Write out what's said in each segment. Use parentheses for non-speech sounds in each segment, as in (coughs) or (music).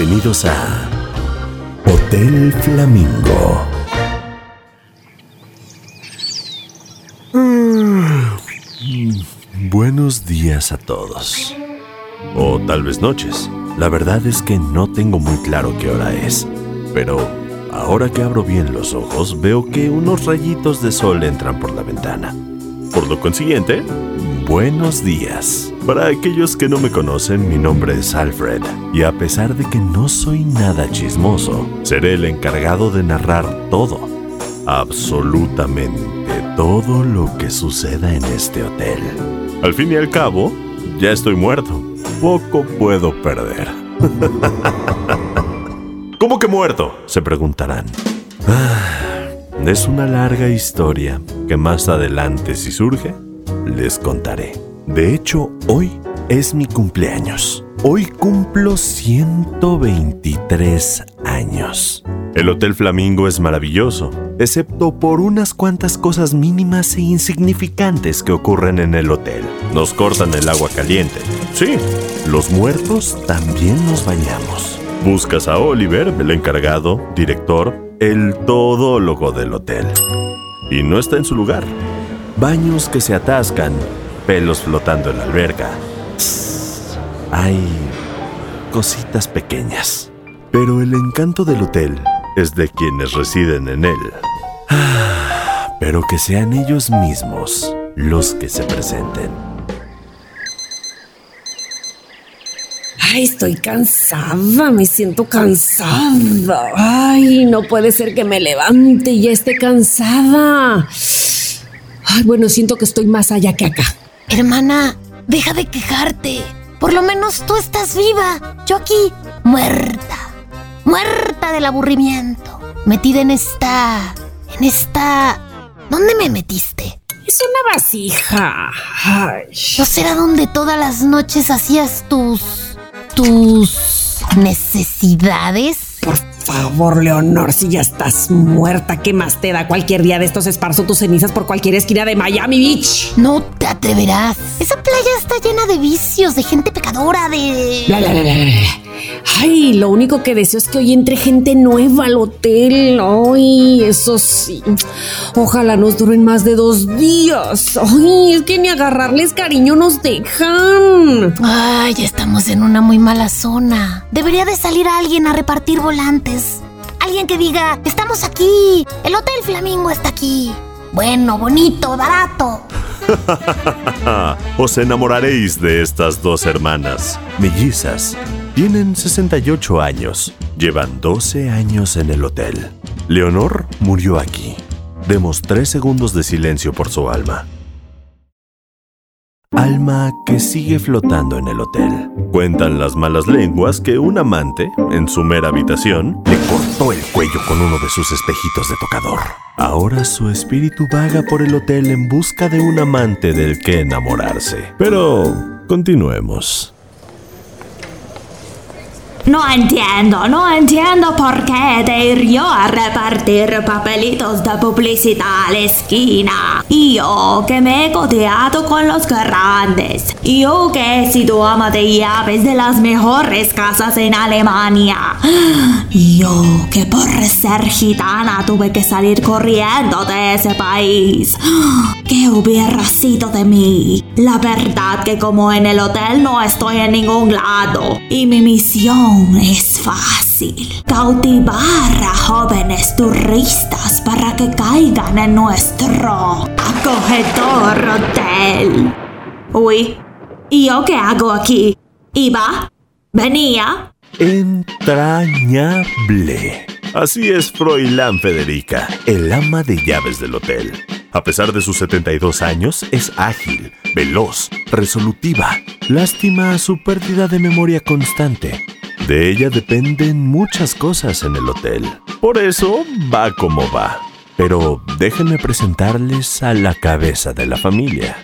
Bienvenidos a Hotel Flamingo. Buenos días a todos. O tal vez noches. La verdad es que no tengo muy claro qué hora es. Pero ahora que abro bien los ojos veo que unos rayitos de sol entran por la ventana. Por lo consiguiente, buenos días. Para aquellos que no me conocen, mi nombre es Alfred, y a pesar de que no soy nada chismoso, seré el encargado de narrar todo, absolutamente todo lo que suceda en este hotel. Al fin y al cabo, ya estoy muerto. Poco puedo perder. (laughs) ¿Cómo que muerto? Se preguntarán. Ah, es una larga historia que más adelante, si surge, les contaré. De hecho, hoy es mi cumpleaños. Hoy cumplo 123 años. El Hotel Flamingo es maravilloso, excepto por unas cuantas cosas mínimas e insignificantes que ocurren en el hotel. Nos cortan el agua caliente. Sí, los muertos también nos bañamos. Buscas a Oliver, el encargado, director, el todólogo del hotel. Y no está en su lugar. Baños que se atascan, pelos flotando en la alberca. hay cositas pequeñas. Pero el encanto del hotel es de quienes residen en él. pero que sean ellos mismos los que se presenten. Ay, estoy cansada, me siento cansada. Ay, no puede ser que me levante y ya esté cansada. Ay, bueno, siento que estoy más allá que acá. Hermana, deja de quejarte. Por lo menos tú estás viva. Yo aquí, muerta. Muerta del aburrimiento. Metida en esta... En esta... ¿Dónde me metiste? Es una vasija. Ay. ¿No será donde todas las noches hacías tus... tus... necesidades? Por favor, Leonor, si ya estás muerta, ¿qué más te da? Cualquier día de estos esparzo tus cenizas por cualquier esquina de Miami Beach. No te atreverás. Esa playa está llena de vicios, de gente pecadora, de... Bla, bla, bla, bla, bla. Ay, lo único que deseo es que hoy entre gente nueva al hotel. Ay, eso sí. Ojalá nos duren más de dos días. Ay, es que ni agarrarles cariño nos dejan. Ay, estamos en una muy mala zona. Debería de salir alguien a repartir volantes. Alguien que diga, estamos aquí. El Hotel Flamingo está aquí. Bueno, bonito, barato. (laughs) Os enamoraréis de estas dos hermanas, mellizas. Tienen 68 años, llevan 12 años en el hotel. Leonor murió aquí. Demos tres segundos de silencio por su alma. Alma que sigue flotando en el hotel. Cuentan las malas lenguas que un amante, en su mera habitación, le cortó el cuello con uno de sus espejitos de tocador. Ahora su espíritu vaga por el hotel en busca de un amante del que enamorarse. Pero continuemos. No entiendo, no entiendo por qué ir yo a repartir papelitos de publicidad a la esquina. Yo que me he codeado con los grandes. Yo que he sido ama de llaves de las mejores casas en Alemania. Yo que por ser gitana tuve que salir corriendo de ese país. ¿Qué hubiera sido de mí? La verdad que como en el hotel no estoy en ningún lado y mi misión es fácil. Cautivar a jóvenes turistas para que caigan en nuestro acogedor hotel. Uy, ¿y yo qué hago aquí? ¿Iba? ¿Venía? Entrañable. Así es Froilán Federica, el ama de llaves del hotel. A pesar de sus 72 años, es ágil, veloz, resolutiva. Lástima su pérdida de memoria constante. De ella dependen muchas cosas en el hotel. Por eso va como va. Pero déjenme presentarles a la cabeza de la familia.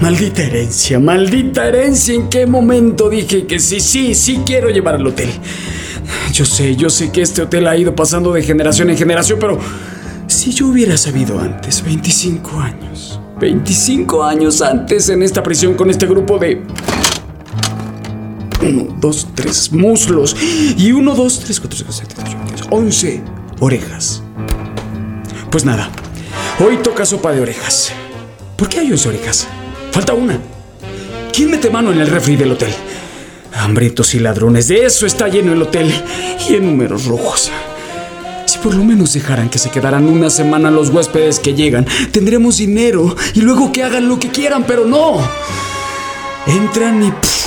Maldita herencia, maldita herencia. ¿En qué momento dije que sí, sí, sí quiero llevar al hotel? Yo sé, yo sé que este hotel ha ido pasando de generación en generación, pero si yo hubiera sabido antes, 25 años, 25 años antes en esta prisión con este grupo de Uno, dos, tres muslos. Y uno, dos, tres, cuatro, cinco, siete, ocho, diez, once orejas. Pues nada, hoy toca sopa de orejas. ¿Por qué hay once orejas? Falta una. ¿Quién mete mano en el refri del hotel? Hambrientos y ladrones, de eso está lleno el hotel. Y en números rojos. Por lo menos dejaran que se quedaran una semana los huéspedes que llegan, tendremos dinero y luego que hagan lo que quieran, pero no. Entran y... pff,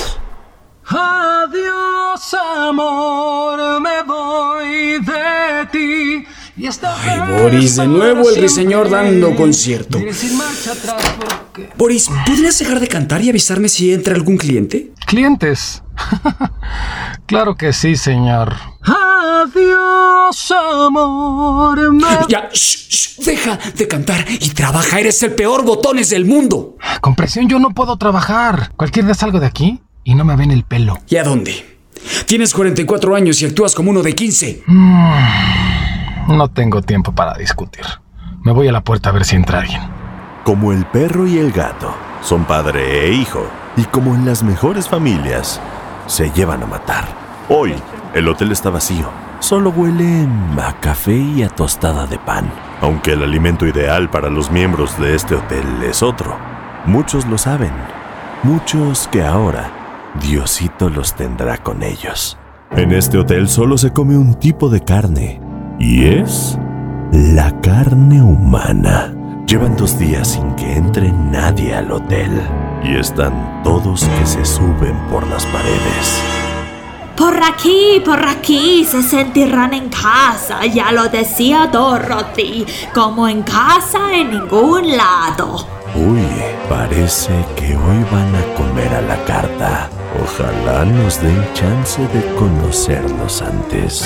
Adiós, amor, me voy de ti. Ay, Boris, de nuevo el siempre. dando concierto. Boris, ¿podrías dejar de cantar y avisarme si entra algún cliente? ¿Clientes? (laughs) claro que sí, señor. Adiós, amor. Ya, shh, shh, deja de cantar y trabaja. Eres el peor botones del mundo. Con presión yo no puedo trabajar. Cualquier día salgo de aquí y no me ven el pelo. ¿Y a dónde? Tienes 44 años y actúas como uno de 15. No tengo tiempo para discutir. Me voy a la puerta a ver si entra alguien. Como el perro y el gato son padre e hijo, y como en las mejores familias, se llevan a matar. Hoy, el hotel está vacío. Solo huele a café y a tostada de pan. Aunque el alimento ideal para los miembros de este hotel es otro. Muchos lo saben. Muchos que ahora Diosito los tendrá con ellos. En este hotel solo se come un tipo de carne. Y es la carne humana. Llevan dos días sin que entre nadie al hotel. Y están todos que se suben por las paredes. Por aquí, por aquí se sentirán en casa, ya lo decía Dorothy, como en casa en ningún lado. Uy, parece que hoy van a comer a la carta. Ojalá nos den chance de conocernos antes.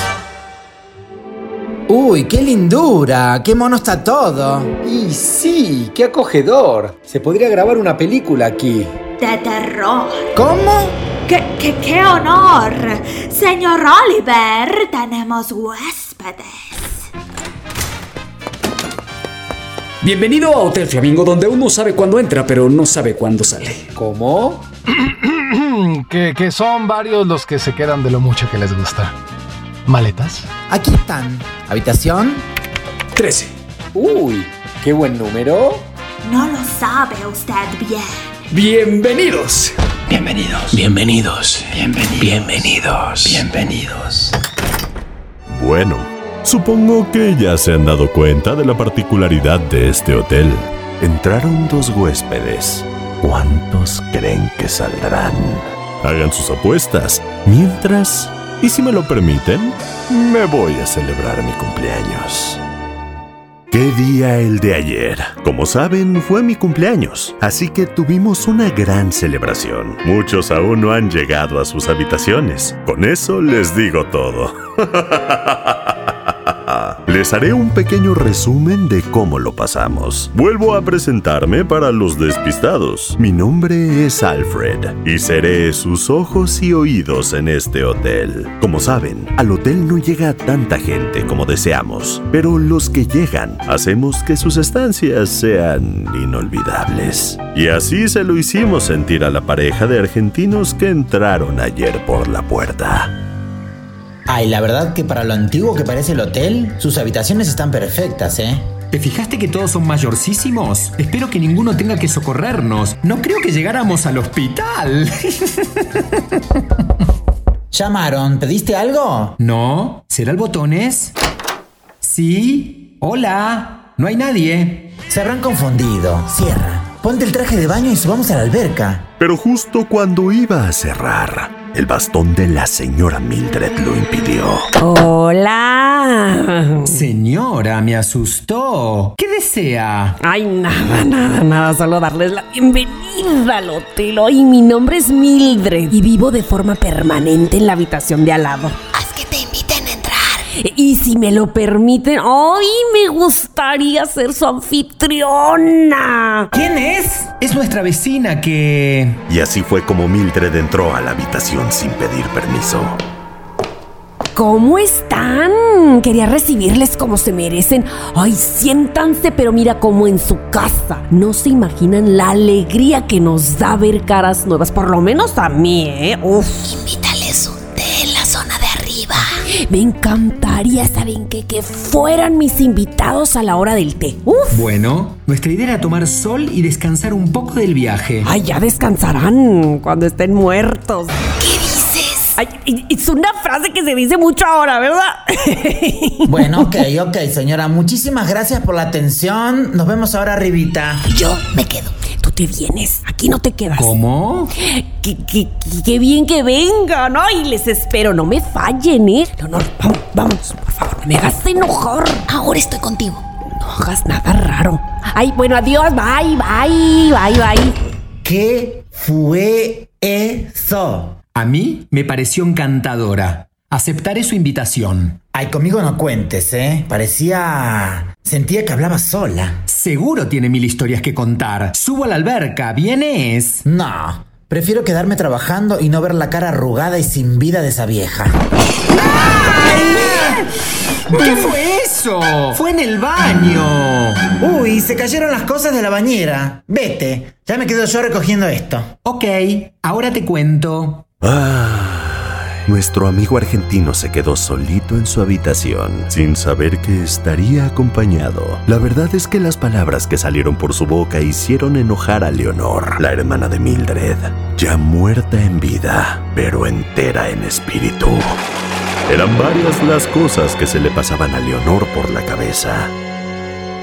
Uy, qué lindura, qué mono está todo. Y sí, qué acogedor. Se podría grabar una película aquí. De terror. ¿Cómo? ¡Qué, qué, qué honor! Señor Oliver, tenemos huéspedes. Bienvenido a Hotel Flamingo, donde uno sabe cuándo entra, pero no sabe cuándo sale. ¿Cómo? (clears throat) que, que son varios los que se quedan de lo mucho que les gusta. ¿Maletas? Aquí están. Habitación. 13. Uy, qué buen número. No lo sabe usted bien. Bienvenidos. Bienvenidos. Bienvenidos. Bienvenidos. Bienvenidos. Bienvenidos. Bueno, supongo que ya se han dado cuenta de la particularidad de este hotel. Entraron dos huéspedes. ¿Cuántos creen que saldrán? Hagan sus apuestas. Mientras, y si me lo permiten, me voy a celebrar mi cumpleaños. ¿Qué día el de ayer? Como saben, fue mi cumpleaños, así que tuvimos una gran celebración. Muchos aún no han llegado a sus habitaciones. Con eso les digo todo. (laughs) Les haré un pequeño resumen de cómo lo pasamos. Vuelvo a presentarme para los despistados. Mi nombre es Alfred y seré sus ojos y oídos en este hotel. Como saben, al hotel no llega tanta gente como deseamos, pero los que llegan hacemos que sus estancias sean inolvidables. Y así se lo hicimos sentir a la pareja de argentinos que entraron ayer por la puerta. Ay, la verdad que para lo antiguo que parece el hotel, sus habitaciones están perfectas, ¿eh? ¿Te fijaste que todos son mayorcísimos? Espero que ninguno tenga que socorrernos. No creo que llegáramos al hospital. (laughs) Llamaron, ¿pediste algo? ¿No? ¿Será el botones? Sí. Hola. No hay nadie. Se habrán confundido. Cierra. Ponte el traje de baño y subamos a la alberca. Pero justo cuando iba a cerrar, el bastón de la señora Mildred lo impidió. Hola. Señora, me asustó. ¿Qué desea? Ay, nada, nada, nada, solo darles la bienvenida al hotel. Hoy mi nombre es Mildred y vivo de forma permanente en la habitación de al lado. Y si me lo permiten, hoy me gustaría ser su anfitriona. ¿Quién es? Es nuestra vecina que... Y así fue como Mildred entró a la habitación sin pedir permiso. ¿Cómo están? Quería recibirles como se merecen. Ay, siéntanse, pero mira como en su casa. No se imaginan la alegría que nos da ver caras nuevas, por lo menos a mí, ¿eh? Uf. Invita Me encantaría, ¿saben qué? Que fueran mis invitados a la hora del té. Uf. Bueno, nuestra idea era tomar sol y descansar un poco del viaje. Ay, ya descansarán cuando estén muertos. ¿Qué dices? Ay, es una frase que se dice mucho ahora, ¿verdad? (laughs) Bueno, ok, ok, señora. Muchísimas gracias por la atención. Nos vemos ahora arribita. Yo me quedo. Te vienes, aquí no te quedas. ¿Cómo? Qué, qué- qué- bien que vengan. Ay, les espero, no me fallen, ¿eh? Leonor, vamos, vamos, por favor, no me hagas enojar. Ahora estoy contigo. No hagas nada raro. Ay, bueno, adiós, bye, bye, bye, bye. ¿Qué fue eso? A mí me pareció encantadora. Aceptaré su invitación. Ay, conmigo no cuentes, ¿eh? Parecía... Sentía que hablaba sola. Seguro tiene mil historias que contar. Subo a la alberca, ¿vienes? No, prefiero quedarme trabajando y no ver la cara arrugada y sin vida de esa vieja. ¿Qué fue eso? Fue en el baño. Uy, se cayeron las cosas de la bañera. Vete, ya me quedo yo recogiendo esto. Ok, ahora te cuento. Nuestro amigo argentino se quedó solito en su habitación, sin saber que estaría acompañado. La verdad es que las palabras que salieron por su boca hicieron enojar a Leonor, la hermana de Mildred, ya muerta en vida, pero entera en espíritu. Eran varias las cosas que se le pasaban a Leonor por la cabeza.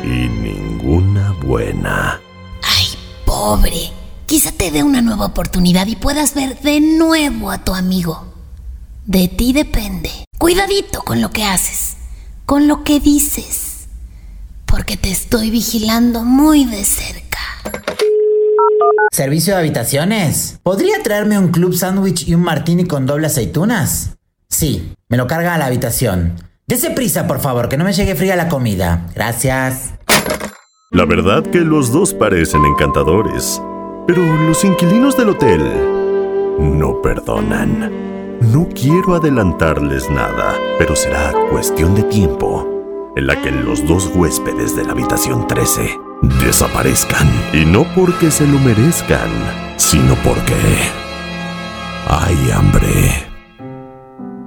Y ninguna buena. Ay, pobre. Quizá te dé una nueva oportunidad y puedas ver de nuevo a tu amigo. De ti depende. Cuidadito con lo que haces, con lo que dices, porque te estoy vigilando muy de cerca. ¿Servicio de habitaciones? ¿Podría traerme un club sándwich y un martini con doble aceitunas? Sí, me lo carga a la habitación. Dese prisa, por favor, que no me llegue fría la comida. Gracias. La verdad que los dos parecen encantadores, pero los inquilinos del hotel no perdonan. No quiero adelantarles nada, pero será cuestión de tiempo en la que los dos huéspedes de la habitación 13 desaparezcan. Y no porque se lo merezcan, sino porque hay hambre.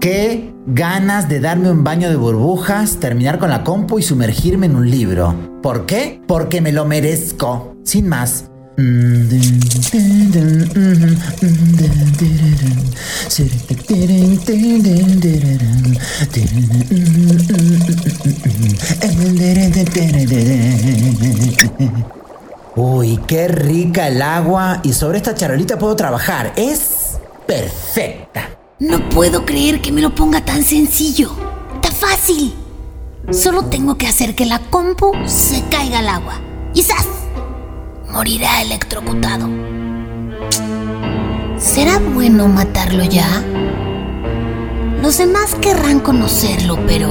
Qué ganas de darme un baño de burbujas, terminar con la compu y sumergirme en un libro. ¿Por qué? Porque me lo merezco. Sin más. Uy, qué rica el agua y sobre esta charolita puedo trabajar. Es perfecta. No puedo creer que me lo ponga tan sencillo. Está fácil. Solo tengo que hacer que la compu se caiga al agua. Y ¡zas! Morirá electrocutado. ¿Será bueno matarlo ya? Los demás querrán conocerlo, pero...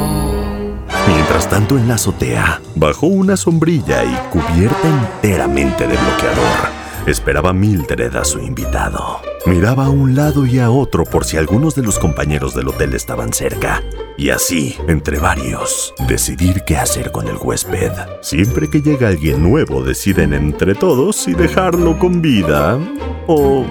Mientras tanto, en la azotea, bajo una sombrilla y cubierta enteramente de bloqueador, esperaba Mildred a su invitado. Miraba a un lado y a otro por si algunos de los compañeros del hotel estaban cerca. Y así, entre varios, decidir qué hacer con el huésped. Siempre que llega alguien nuevo, deciden entre todos si dejarlo con vida o,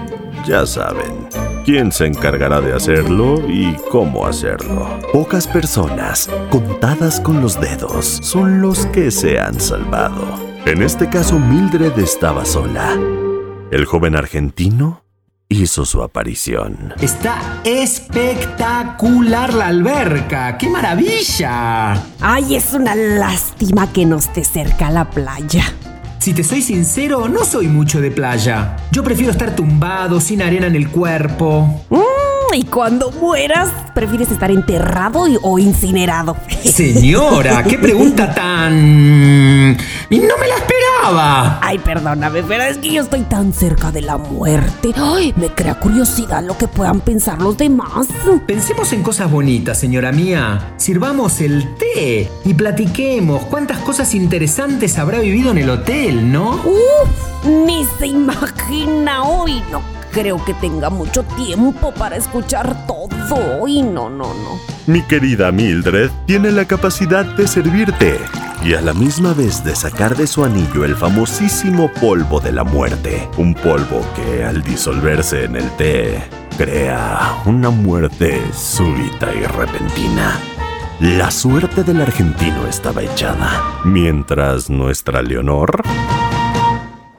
ya saben, quién se encargará de hacerlo y cómo hacerlo. Pocas personas, contadas con los dedos, son los que se han salvado. En este caso, Mildred estaba sola. El joven argentino hizo su aparición. Está espectacular la alberca. ¡Qué maravilla! Ay, es una lástima que no esté cerca la playa. Si te soy sincero, no soy mucho de playa. Yo prefiero estar tumbado, sin arena en el cuerpo. Mm, y cuando mueras, ¿prefieres estar enterrado y- o incinerado? (laughs) Señora, qué pregunta tan... No me la esperaba. Ay, perdóname, pero es que yo estoy tan cerca de la muerte. Ay, me crea curiosidad lo que puedan pensar los demás. Pensemos en cosas bonitas, señora mía. Sirvamos el té y platiquemos cuántas cosas interesantes habrá vivido en el hotel, ¿no? Uf, ni se imagina hoy. No creo que tenga mucho tiempo para escuchar todo. Y no, no, no. Mi querida Mildred tiene la capacidad de servirte y a la misma vez de sacar de su anillo el famosísimo polvo de la muerte. Un polvo que al disolverse en el té crea, una muerte súbita y repentina. La suerte del argentino estaba echada, mientras nuestra Leonor...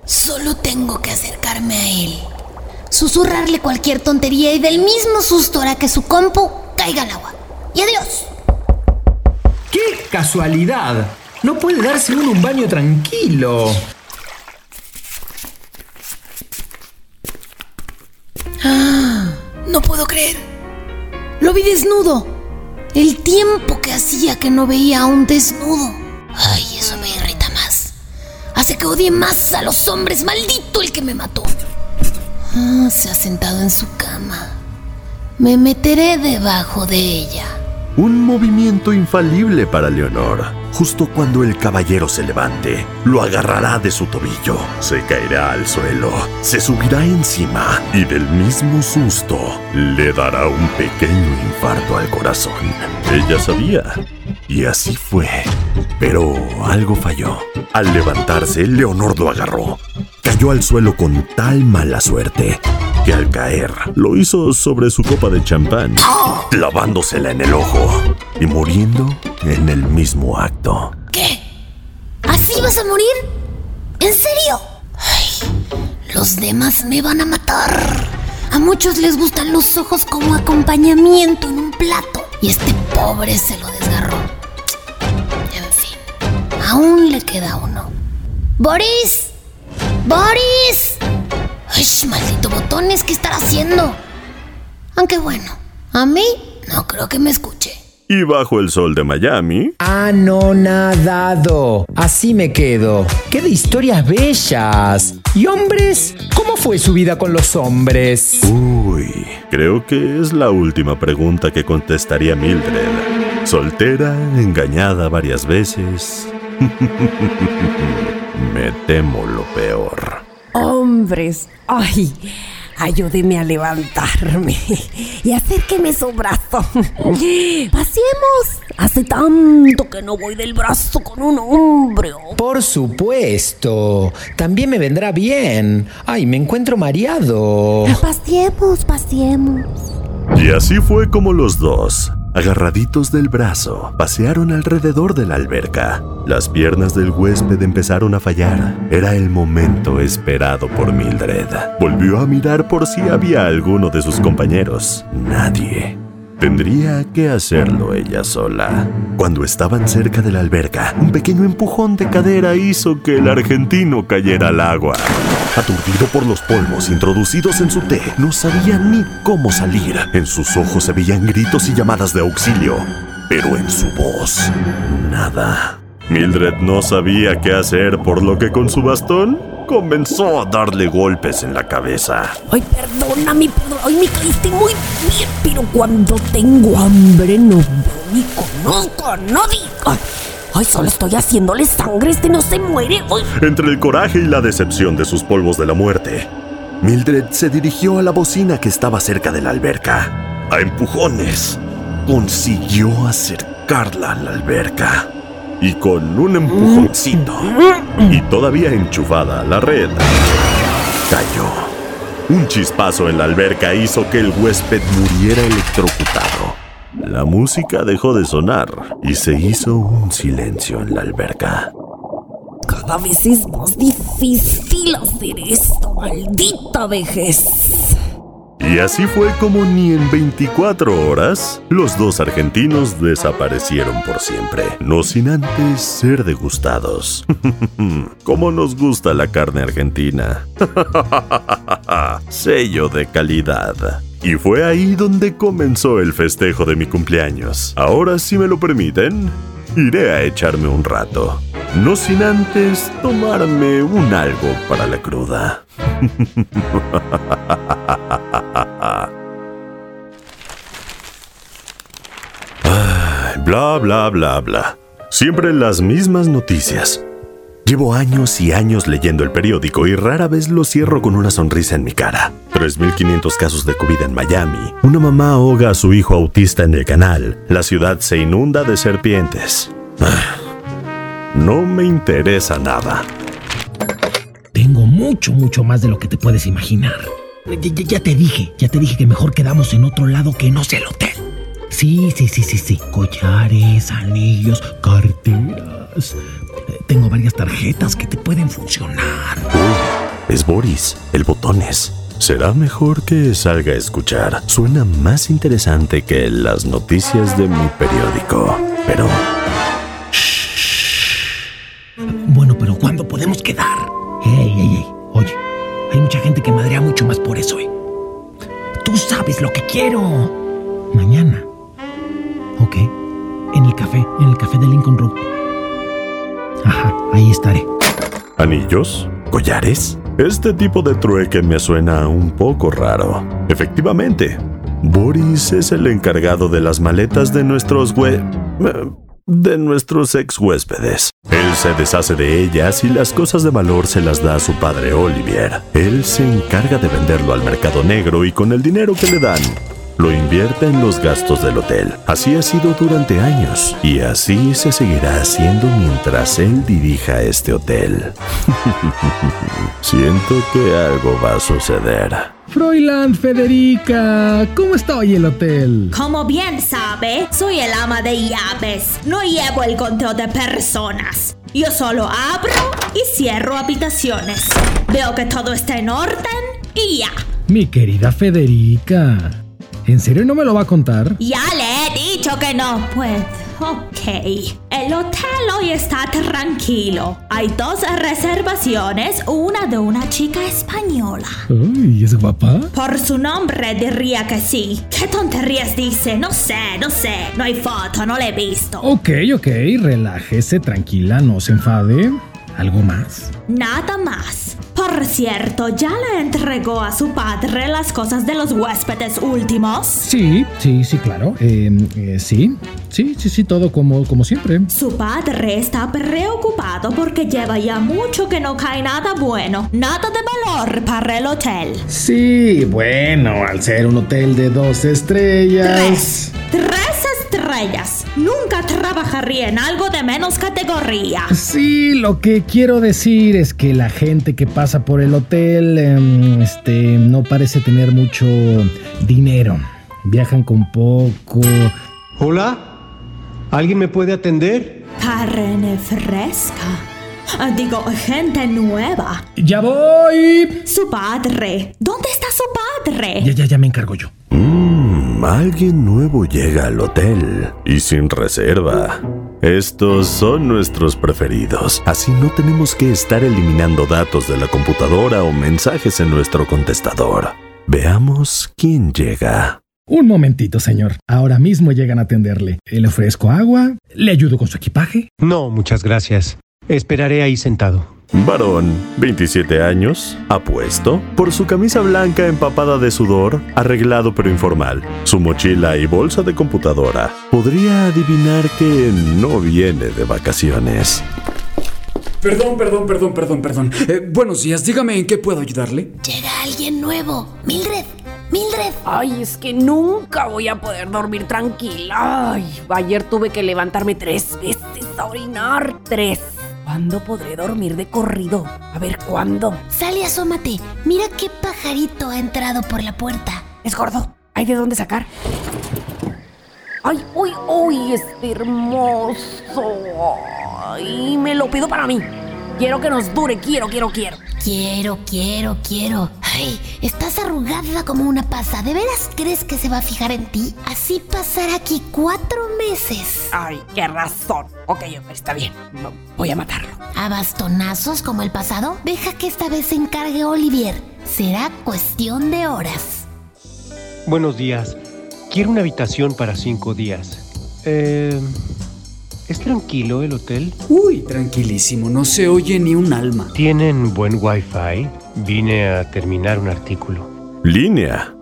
Solo tengo que acercarme a él, susurrarle cualquier tontería y del mismo susto hará que su compu caiga al agua. Y adiós. ¡Qué casualidad! No puede darse uno un baño tranquilo. Ah, (gasps) no puedo creer. Lo vi desnudo. El tiempo que hacía que no veía a un desnudo. Ay, eso me irrita más. Hace que odie más a los hombres. Maldito el que me mató. Ah, se ha sentado en su cama. Me meteré debajo de ella. Un movimiento infalible para Leonor. Justo cuando el caballero se levante, lo agarrará de su tobillo, se caerá al suelo, se subirá encima y del mismo susto le dará un pequeño infarto al corazón. Ella sabía. Y así fue. Pero algo falló. Al levantarse, Leonor lo agarró. Cayó al suelo con tal mala suerte que al caer lo hizo sobre su copa de champán, clavándosela en el ojo y muriendo en el mismo acto. ¿Qué? ¿Así vas a morir? ¿En serio? Los demás me van a matar. A muchos les gustan los ojos como acompañamiento en un plato. Y este pobre se lo desgarró. En fin, aún le queda uno. ¡Boris! ¡Boris! ¡Ay, maldito botones! ¿Qué estará haciendo? Aunque bueno, a mí no creo que me escuche. Y bajo el sol de Miami, Anonadado. Así me quedo. ¡Qué de historias bellas! ¿Y hombres? ¿Cómo fue su vida con los hombres? uy, creo que es la última pregunta que contestaría Mildred. Soltera, engañada varias veces. (laughs) Me temo lo peor. Hombres, ay, ayúdeme a levantarme y acérqueme su brazo. Pasemos. Hace tanto que no voy del brazo con un hombre. Por supuesto. También me vendrá bien. Ay, me encuentro mareado. Pasemos, pasemos. Y así fue como los dos, agarraditos del brazo, pasearon alrededor de la alberca. Las piernas del huésped empezaron a fallar. Era el momento esperado por Mildred. Volvió a mirar por si había alguno de sus compañeros. Nadie. Tendría que hacerlo ella sola. Cuando estaban cerca de la alberca, un pequeño empujón de cadera hizo que el argentino cayera al agua. Aturdido por los polvos introducidos en su té, no sabía ni cómo salir. En sus ojos se veían gritos y llamadas de auxilio, pero en su voz, nada. Mildred no sabía qué hacer, por lo que con su bastón comenzó a darle golpes en la cabeza. Ay, perdóname, perdón. Ay, me caíste muy bien, pero cuando tengo hambre no ni conozco a nadie. Ay, ay, solo estoy haciéndole sangre. Este no se muere. Ay. Entre el coraje y la decepción de sus polvos de la muerte, Mildred se dirigió a la bocina que estaba cerca de la alberca. A empujones, consiguió acercarla a la alberca. Y con un empujoncito, y todavía enchufada a la red, cayó. Un chispazo en la alberca hizo que el huésped muriera electrocutado. La música dejó de sonar y se hizo un silencio en la alberca. Cada vez es más difícil hacer esto, maldita vejez. Y así fue como ni en 24 horas los dos argentinos desaparecieron por siempre, no sin antes ser degustados. (laughs) Como nos gusta la carne argentina. (laughs) Sello de calidad. Y fue ahí donde comenzó el festejo de mi cumpleaños. Ahora, si me lo permiten, iré a echarme un rato. No sin antes tomarme un algo para la cruda. (laughs) Bla, bla, bla, bla. Siempre las mismas noticias. Llevo años y años leyendo el periódico y rara vez lo cierro con una sonrisa en mi cara. 3.500 casos de COVID en Miami. Una mamá ahoga a su hijo autista en el canal. La ciudad se inunda de serpientes. Ah, No me interesa nada. Tengo mucho, mucho más de lo que te puedes imaginar. Ya, te dije, ya te dije que mejor quedamos en otro lado que no sea el hotel. Sí, sí, sí, sí, sí. Collares, anillos, carteras. Tengo varias tarjetas que te pueden funcionar. Es Boris, el botones. Será mejor que salga a escuchar. Suena más interesante que las noticias de mi periódico. Pero Bueno, pero ¿cuándo podemos quedar? Mucha gente que madrea mucho más por eso, ¿eh? Tú sabes lo que quiero. Mañana. Ok. En el café, en el café de Lincoln Road. Ajá, ahí estaré. ¿Anillos? ¿Collares? Este tipo de trueque me suena un poco raro. Efectivamente, Boris es el encargado de las maletas de nuestros hue... de nuestros ex huéspedes. Él se deshace de ellas y las cosas de valor se las da a su padre Olivier. Él se encarga de venderlo al mercado negro y con el dinero que le dan, lo invierte en los gastos del hotel. Así ha sido durante años y así se seguirá haciendo mientras él dirija este hotel. (laughs) Siento que algo va a suceder. Froiland Federica, ¿cómo está hoy el hotel? Como bien sabe, soy el ama de llaves. No llevo el conteo de personas. Yo solo abro y cierro habitaciones. Veo que todo está en orden y ya. Mi querida Federica. ¿En serio no me lo va a contar? Ya le he dicho que no. Pues, ok. El hotel hoy está tranquilo. Hay dos reservaciones, una de una chica española. Uy, ¿es guapa? Por su nombre diría que sí. ¿Qué tonterías dice? No sé, no sé. No hay foto, no la he visto. Ok, ok, relájese, tranquila, no se enfade. ¿Algo más? Nada más. Por cierto, ¿ya le entregó a su padre las cosas de los huéspedes últimos? Sí, sí, sí, claro. Eh, eh, sí, sí, sí, sí, todo como, como siempre. Su padre está preocupado porque lleva ya mucho que no cae nada bueno, nada de valor para el hotel. Sí, bueno, al ser un hotel de dos estrellas. Tres estrellas. Nunca trabajaría en algo de menos categoría. Sí, lo que quiero decir es que la gente que pasa por el hotel, em, este, no parece tener mucho dinero. Viajan con poco. Hola, ¿alguien me puede atender? Carne fresca. Ah, Digo, gente nueva. ¡Ya voy! Su padre. ¿Dónde está su padre? Ya, ya, ya me encargo yo. Mmm, alguien nuevo llega al hotel y sin reserva. Estos son nuestros preferidos, así no tenemos que estar eliminando datos de la computadora o mensajes en nuestro contestador. Veamos quién llega. Un momentito, señor. Ahora mismo llegan a atenderle. Le ofrezco agua, le ayudo con su equipaje. No, muchas gracias. Esperaré ahí sentado. Varón, 27 años, apuesto, por su camisa blanca empapada de sudor, arreglado pero informal, su mochila y bolsa de computadora. Podría adivinar que no viene de vacaciones. Perdón, perdón, perdón, perdón, perdón. Eh, buenos días, dígame en qué puedo ayudarle. Llega alguien nuevo. Mildred, Mildred. Ay, es que nunca voy a poder dormir tranquila. Ay, ayer tuve que levantarme tres veces a orinar. Tres. ¿Cuándo podré dormir de corrido? A ver, ¿cuándo? Sal y asómate. Mira qué pajarito ha entrado por la puerta. Es gordo. ¿Hay de dónde sacar? Ay, uy, uy, es hermoso. Ay, me lo pido para mí. Quiero que nos dure, quiero, quiero, quiero. Quiero, quiero, quiero. Ay, estás arrugada como una pasa. ¿De veras crees que se va a fijar en ti? Así pasará aquí cuatro meses. Ay, qué razón. Ok, está bien. No, Voy a matarlo. ¿A bastonazos como el pasado? Deja que esta vez se encargue Olivier. Será cuestión de horas. Buenos días. Quiero una habitación para cinco días. Eh, ¿Es tranquilo el hotel? Uy, tranquilísimo, no se oye ni un alma. ¿Tienen buen wifi? Vine a terminar un artículo. Línea.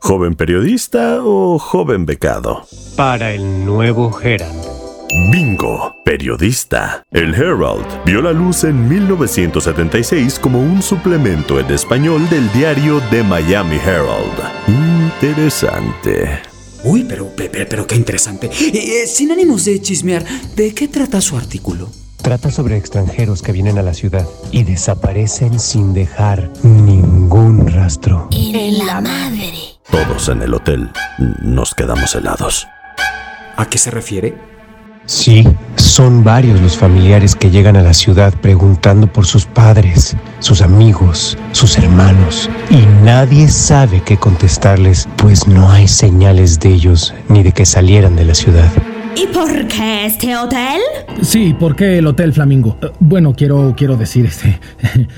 ¿Joven periodista o joven becado? Para el nuevo Herald. Bingo, periodista. El Herald vio la luz en 1976 como un suplemento en español del diario The Miami Herald. Interesante. Uy, pero, pe- pe- pero, qué interesante. Eh, eh, sin ánimos de chismear, ¿de qué trata su artículo? Trata sobre extranjeros que vienen a la ciudad y desaparecen sin dejar ningún rastro. rastro. En la madre. Todos en el hotel nos quedamos helados. ¿A qué se refiere? Sí, son varios los familiares que llegan a la ciudad preguntando por sus padres, sus amigos, sus hermanos, y nadie sabe qué contestarles, pues no hay señales de ellos ni de que salieran de la ciudad. ¿Y por qué este hotel? Sí, ¿por qué el Hotel Flamingo? Eh, Bueno, quiero, quiero decir este. (laughs)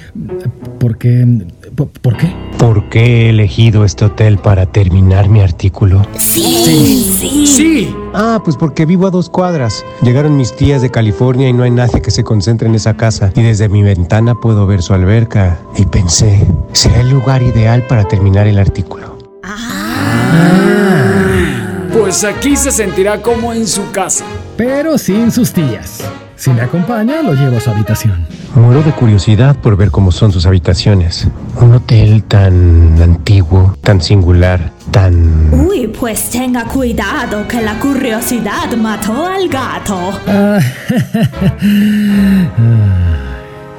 ¿Por qué? ¿Por, qué? ¿Por qué he elegido este hotel para terminar mi artículo? Sí, sí. Sí. Ah, pues porque vivo a dos cuadras. Llegaron mis tías de California y no hay nadie que se concentre en esa casa. Y desde mi ventana puedo ver su alberca. Y pensé, será el lugar ideal para terminar el artículo. Pues aquí se sentirá como en su casa. Pero sin sus tías. Si me acompaña, lo llevo a su habitación. Muero de curiosidad por ver cómo son sus habitaciones. Un hotel tan antiguo, tan singular, tan... Uy, pues tenga cuidado que la curiosidad mató al gato. Ah,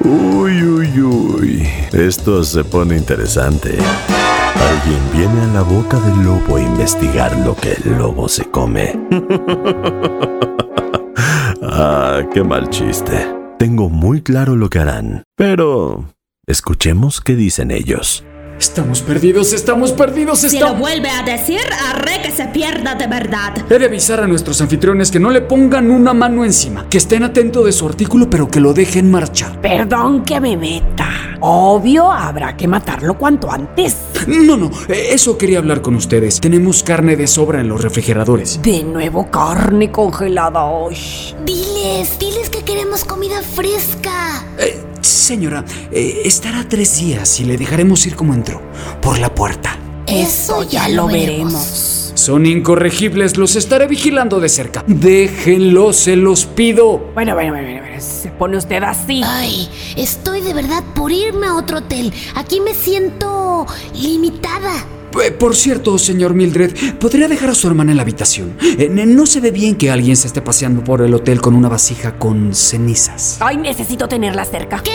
(laughs) Uy, uy, uy. Esto se pone interesante. Alguien viene a la boca del lobo a investigar lo que el lobo se come. (laughs) ah, qué mal chiste. Tengo muy claro lo que harán. Pero... Escuchemos qué dicen ellos. Estamos perdidos, estamos perdidos, Si lo estamos... vuelve a decir, haré que se pierda de verdad. He de avisar a nuestros anfitriones que no le pongan una mano encima, que estén atentos de su artículo, pero que lo dejen marchar. Perdón que me meta. Obvio, habrá que matarlo cuanto antes. No, no, eso quería hablar con ustedes. Tenemos carne de sobra en los refrigeradores. De nuevo carne congelada hoy. Diles, diles que queremos comida fresca. Eh, señora, eh, estará tres días y le dejaremos ir como entró, por la puerta. Eso ya lo veremos. Son incorregibles, los estaré vigilando de cerca. Déjenlos, se los pido. Bueno, bueno, bueno, bueno, bueno, se pone usted así. Ay, estoy de verdad por irme a otro hotel. Aquí me siento limitada. Eh, Por cierto, señor Mildred, ¿podría dejar a su hermana en la habitación? Eh, no se ve bien que alguien se esté paseando por el hotel con una vasija con cenizas. Ay, necesito tenerla cerca. ¿Qué?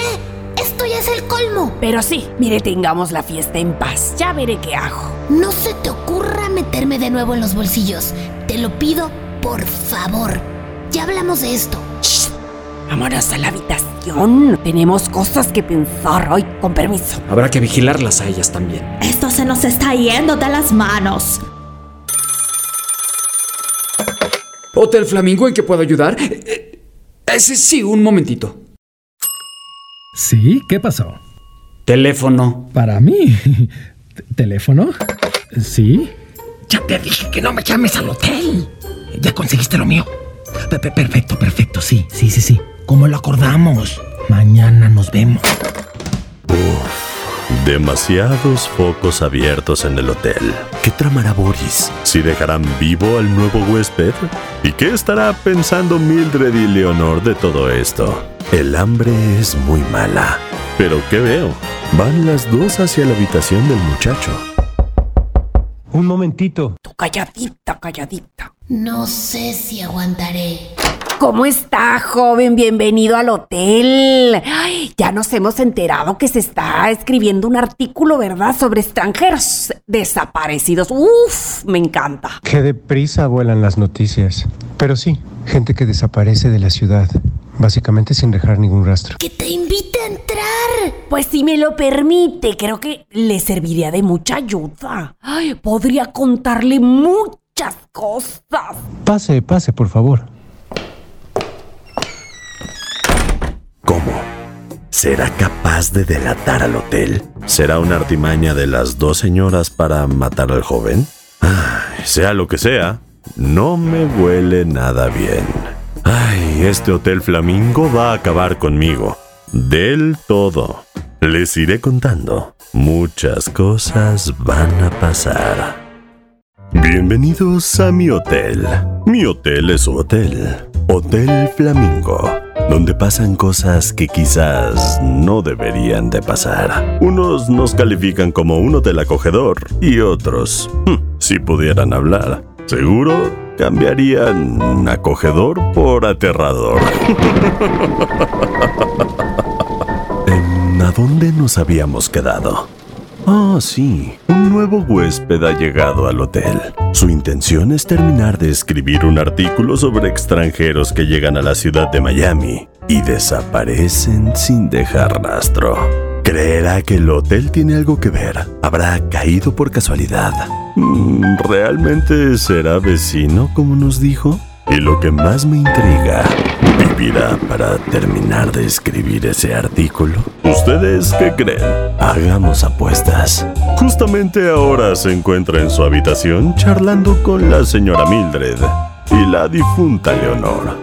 Colmo. Pero sí, mire, tengamos la fiesta en paz. Ya veré qué hago. No se te ocurra meterme de nuevo en los bolsillos. Te lo pido, por favor. Ya hablamos de esto. Vámonos a la habitación. Tenemos cosas que pensar. Ay, con permiso. Habrá que vigilarlas a ellas también. Esto se nos está yendo de las manos. Hotel Flamingo, ¿en qué puedo ayudar? Eh, eh, sí, sí, un momentito. ¿Sí? ¿Qué pasó? Teléfono. ¿Para mí? ¿T- (laughs) ¿Teléfono? ¿Sí? Ya te dije que no me llames al hotel. Ya conseguiste lo mío. Pe- pe- Perfecto, perfecto, sí, sí, sí, sí. Como lo acordamos. Mañana nos vemos. Demasiados focos abiertos en el hotel. ¿Qué tramará Boris? ¿Si dejarán vivo al nuevo huésped? ¿Y qué estará pensando Mildred y Leonor de todo esto? El hambre es muy mala. Pero ¿qué veo? Van las dos hacia la habitación del muchacho. Un momentito. Tú calladita, calladita. No sé si aguantaré. ¿Cómo está, joven? Bienvenido al hotel. Ay, ya nos hemos enterado que se está escribiendo un artículo, ¿verdad? Sobre extranjeros desaparecidos. Uf, me encanta. Qué deprisa vuelan las noticias. Pero sí, gente que desaparece de la ciudad, básicamente sin dejar ningún rastro. Que te invite a entrar. Pues si me lo permite, creo que le serviría de mucha ayuda. Ay, podría contarle muchas cosas. Pase, pase, por favor. ¿Cómo? ¿Será capaz de delatar al hotel? ¿Será una artimaña de las dos señoras para matar al joven? Ay, sea lo que sea, no me huele nada bien. Ay, este Hotel Flamingo va a acabar conmigo. Del todo. Les iré contando. Muchas cosas van a pasar. Bienvenidos a mi hotel. Mi hotel es su hotel. Hotel Flamingo. Donde pasan cosas que quizás no deberían de pasar. Unos nos califican como un hotel acogedor y otros, hmm, si pudieran hablar, seguro cambiarían acogedor por aterrador. (laughs) Em, ¿A dónde nos habíamos quedado? Ah, sí. Un nuevo huésped ha llegado al hotel. Su intención es terminar de escribir un artículo sobre extranjeros que llegan a la ciudad de Miami y desaparecen sin dejar rastro. Creerá que el hotel tiene algo que ver. Habrá caído por casualidad. Mm, ¿Realmente será vecino, como nos dijo? Y lo que más me intriga, ¿vivirá para terminar de escribir ese artículo? ¿Ustedes qué creen? Hagamos apuestas. Justamente ahora se encuentra en su habitación charlando con la señora Mildred y la difunta Leonor.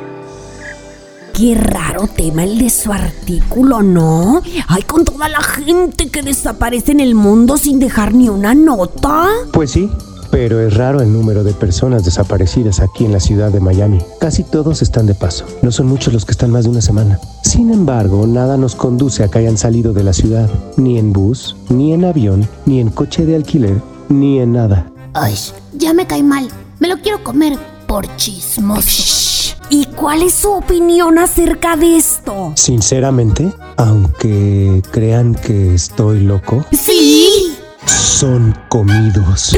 Qué raro tema el de su artículo, ¿no? Ay, con toda la gente que desaparece en el mundo sin dejar ni una nota. Pues sí, pero es raro el número de personas desaparecidas aquí en la ciudad de Miami. Casi todos están de paso. No son muchos los que están más de una semana. Sin embargo, nada nos conduce a que hayan salido de la ciudad. Ni en bus, ni en avión, ni en coche de alquiler, ni en nada. Ay, ya me cae mal. Me lo quiero comer por chismoso. ¿Y cuál es su opinión acerca de esto? Sinceramente, aunque crean que estoy loco, Sí. Son comidos.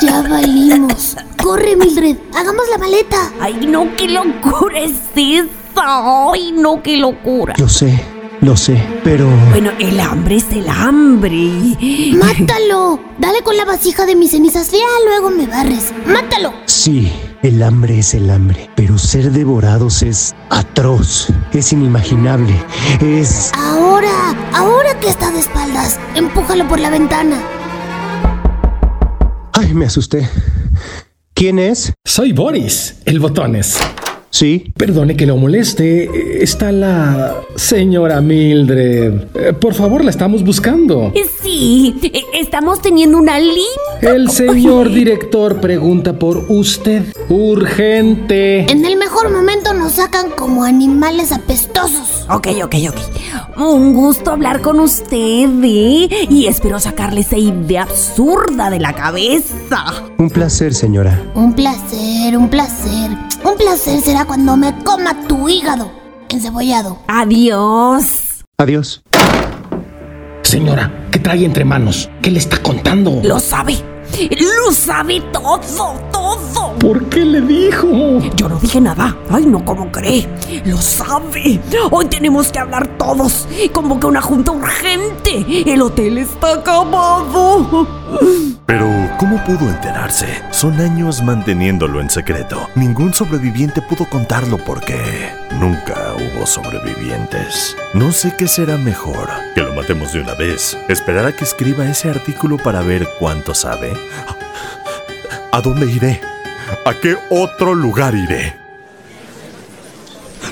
Ya valimos. Corre, Mildred. Hagamos la maleta. Ay, no, qué locura es esa. Ay, no, qué locura. Lo sé, lo sé, pero... Bueno, el hambre es el hambre. ¡Mátalo! Dale con la vasija de mis cenizas. Ya luego me barres. ¡Mátalo! Sí, el hambre es el hambre, pero ser devorados es atroz, es inimaginable, es... Ahora, ahora que está de espaldas, empújalo por la ventana. Ay, me asusté. ¿Quién es? Soy Boris, el botones. Sí. Perdone que lo moleste. Está la señora Mildred. Eh, Por favor, la estamos buscando. Sí, eh, estamos teniendo una linda. El señor director pregunta por usted. Urgente. En el mejor momento nos sacan como animales apestosos. Ok, ok, ok. Un gusto hablar con usted, ¿eh? Y espero sacarle esa idea absurda de la cabeza. Un placer, señora. Un placer, un placer. Un placer será cuando me coma tu hígado encebollado. Adiós. Adiós. Señora, ¿qué trae entre manos? ¿Qué le está contando? Lo sabe. Lo sabe todo, todo. ¿Por qué le dijo? Yo no dije nada. Ay, no, ¿cómo cree? Lo sabe. Hoy tenemos que hablar todos. Convoca una junta urgente. El hotel está acabado. Pero, ¿cómo pudo enterarse? Son años manteniéndolo en secreto. Ningún sobreviviente pudo contarlo porque nunca hubo sobrevivientes. No sé qué será mejor. Que lo matemos de una vez. Esperar a que escriba ese artículo para ver cuánto sabe. ¿A dónde iré? ¿A qué otro lugar iré?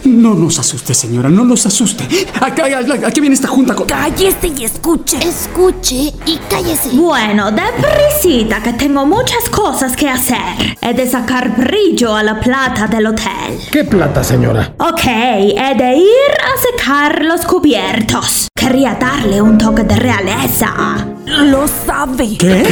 No nos asuste, señora, no nos asuste. Acá, aquí viene esta junta con... Cállese y escuche. Escuche y cállese. Bueno, deprisita que tengo muchas cosas que hacer. He de sacar brillo a la plata del hotel. ¿Qué plata, señora? Ok, he de ir a secar los cubiertos. Quería darle un toque de realeza. Lo sabe. ¿Qué?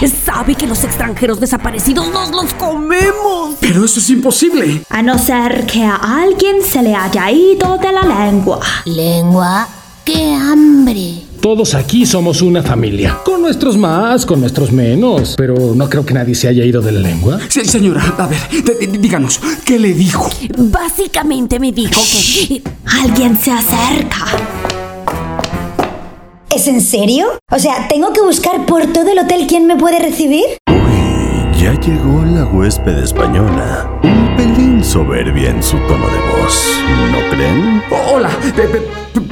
¿Qué? Sabe que los extranjeros desaparecidos nos los comemos. Pero eso es imposible. A no ser que a alguien se le haya ido de la lengua. Lengua, qué hambre. Todos aquí somos una familia. Con nuestros más, con nuestros menos. Pero no creo que nadie se haya ido de la lengua. Sí, señora, a ver, díganos, ¿qué le dijo? Básicamente me dijo que... Alguien se acerca. ¿Es en serio? O sea, ¿tengo que buscar por todo el hotel quién me puede recibir? Ya llegó la huésped española. Un pelín soberbia en su tono de voz. ¿No creen? Hola, pe- pe-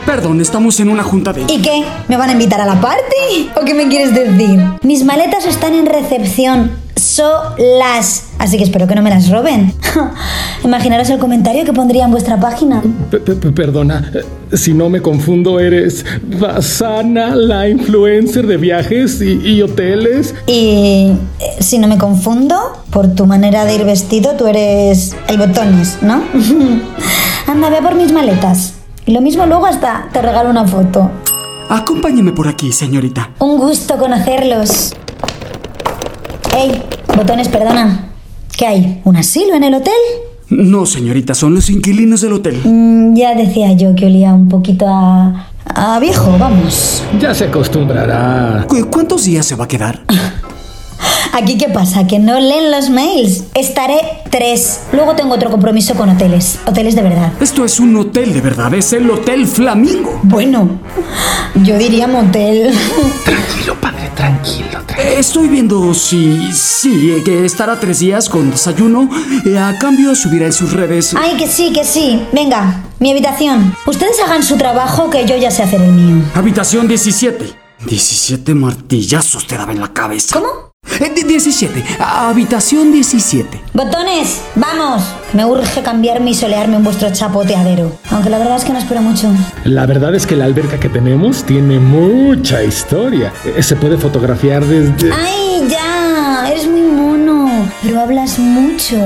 perdón, estamos en una junta de... ¿Y qué? ¿Me van a invitar a la party? ¿O qué me quieres decir? Mis maletas están en recepción solas, así que espero que no me las roben. (laughs) Imaginaros el comentario que pondría en vuestra página. P- p- p- Perdona, eh, si no me confundo, eres Basana, la influencer de viajes y, y hoteles. Y eh, si no me confundo, por tu manera de ir vestido, tú eres el botones, ¿no? (laughs) Anda, ve por mis maletas. Y lo mismo luego hasta te regalo una foto. Acompáñeme por aquí, señorita. Un gusto conocerlos. Hey, botones, perdona. ¿Qué hay? ¿Un asilo en el hotel? No, señorita, son los inquilinos del hotel. Mm, ya decía yo que olía un poquito a, A viejo, vamos. Ya se acostumbrará. ¿Cu- ¿Cuántos días se va a quedar? (laughs) ¿Aquí qué pasa? ¿Que no leen los mails? Estaré tres. Luego tengo otro compromiso con hoteles. Hoteles de verdad. Esto es un hotel de verdad, es el Hotel Flamingo. Bueno, yo diría motel. (laughs) Tranquilo, padre, tranquilo. Eh, Estoy viendo si, sí, eh, que estará tres días con desayuno. eh, a cambio subirá en sus redes. Ay, que sí, que sí. Venga, mi habitación. Ustedes hagan su trabajo que yo ya sé hacer el mío. Habitación 17. 17 martillazos te daba en la cabeza. ¿Cómo? Eh, di- 17. Habitación 17. Botones, vamos. Me urge cambiarme y solearme en vuestro chapoteadero. Aunque la verdad es que no espero mucho. La verdad es que la alberca que tenemos tiene mucha historia. Eh, Se puede fotografiar desde... Ay, ya. Eres muy mono. Pero hablas mucho.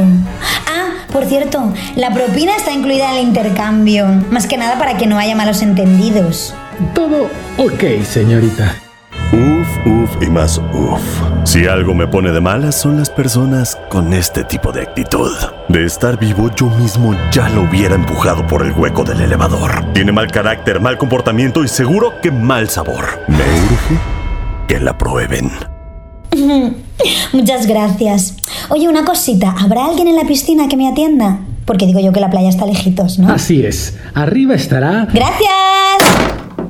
Ah, por cierto, la propina está incluida en el intercambio. Más que nada para que no haya malos entendidos. Todo ok, señorita. Uf, uf y más uf. Si algo me pone de malas son las personas con este tipo de actitud. De estar vivo yo mismo ya lo hubiera empujado por el hueco del elevador. Tiene mal carácter, mal comportamiento y seguro que mal sabor. Me urge que la prueben. (laughs) Muchas gracias. Oye, una cosita. ¿Habrá alguien en la piscina que me atienda? Porque digo yo que la playa está lejitos, ¿no? Así es. Arriba estará... ¡Gracias!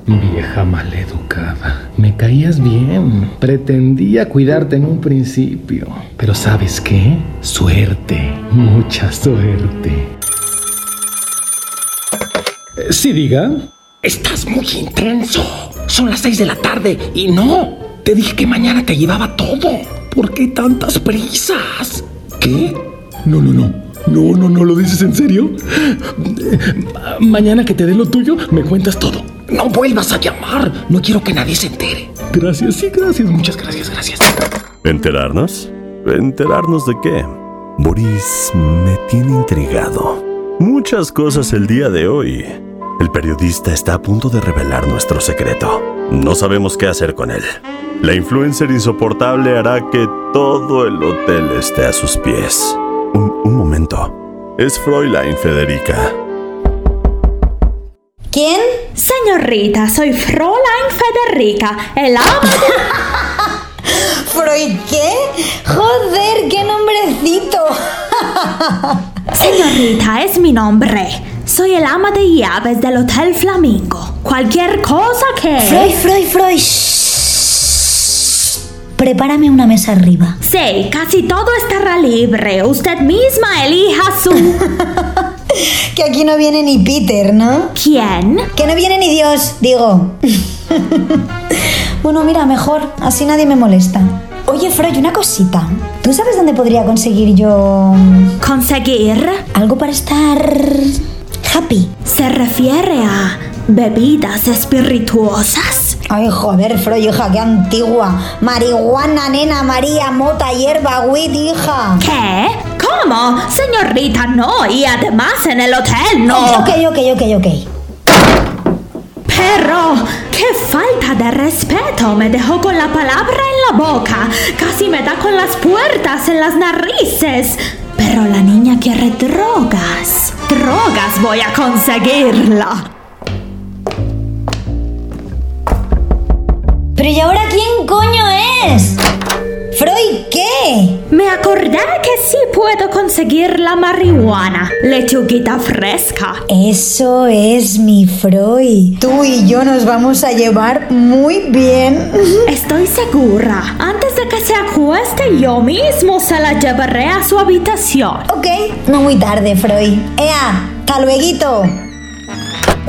Vieja maleducada. Me caías bien. Pretendía cuidarte en un principio. Pero ¿sabes qué? Suerte. Mucha suerte. Eh, Sí, diga. Estás muy intenso. Son las seis de la tarde y no. Te dije que mañana te llevaba todo. ¿Por qué tantas prisas? ¿Qué? No, no, no. No, no, no, ¿lo dices en serio? Eh, ma- Mañana que te dé lo tuyo, me cuentas todo. No vuelvas a llamar. No quiero que nadie se entere. Gracias, sí, gracias. Muchas gracias, gracias. ¿Enterarnos? ¿Enterarnos de qué? Boris me tiene intrigado. Muchas cosas el día de hoy. El periodista está a punto de revelar nuestro secreto. No sabemos qué hacer con él. La influencer insoportable hará que todo el hotel esté a sus pies. Un, un momento. Es Fräulein Federica. ¿Quién? Señorita, soy Fräulein Federica, el ama (laughs) ¿Freud qué? Joder, qué nombrecito. (laughs) Señorita, es mi nombre. Soy el ama de llaves del Hotel Flamingo. Cualquier cosa que... Freud, Freud, Freud. Prepárame una mesa arriba. Sí, casi todo estará libre. Usted misma elija su... (laughs) Que aquí no viene ni Peter, ¿no? ¿Quién? Que no viene ni Dios, digo. (laughs) bueno, mira, mejor. Así nadie me molesta. Oye, Freud, una cosita. ¿Tú sabes dónde podría conseguir yo... ¿Conseguir? Algo para estar... happy? ¿Se refiere a bebidas espirituosas? Ay, joder, Freud, hija, qué antigua. Marihuana, nena, María, mota, hierba, weed, hija. ¿Qué? ¿Cómo? Señorita, no. Y además en el hotel, no. Ok, ok, ok, ok. Pero, qué falta de respeto. Me dejó con la palabra en la boca. Casi me da con las puertas en las narices. Pero la niña quiere drogas. Drogas voy a conseguirla. Pero ¿y ahora quién coño es? Freud, ¿qué? Me acordé que sí puedo conseguir la marihuana. Lechuguita fresca. Eso es mi Freud. Tú y yo nos vamos a llevar muy bien. (laughs) Estoy segura. Antes de que se acueste, yo mismo se la llevaré a su habitación. Ok, no muy tarde, Freud. Ea, hasta.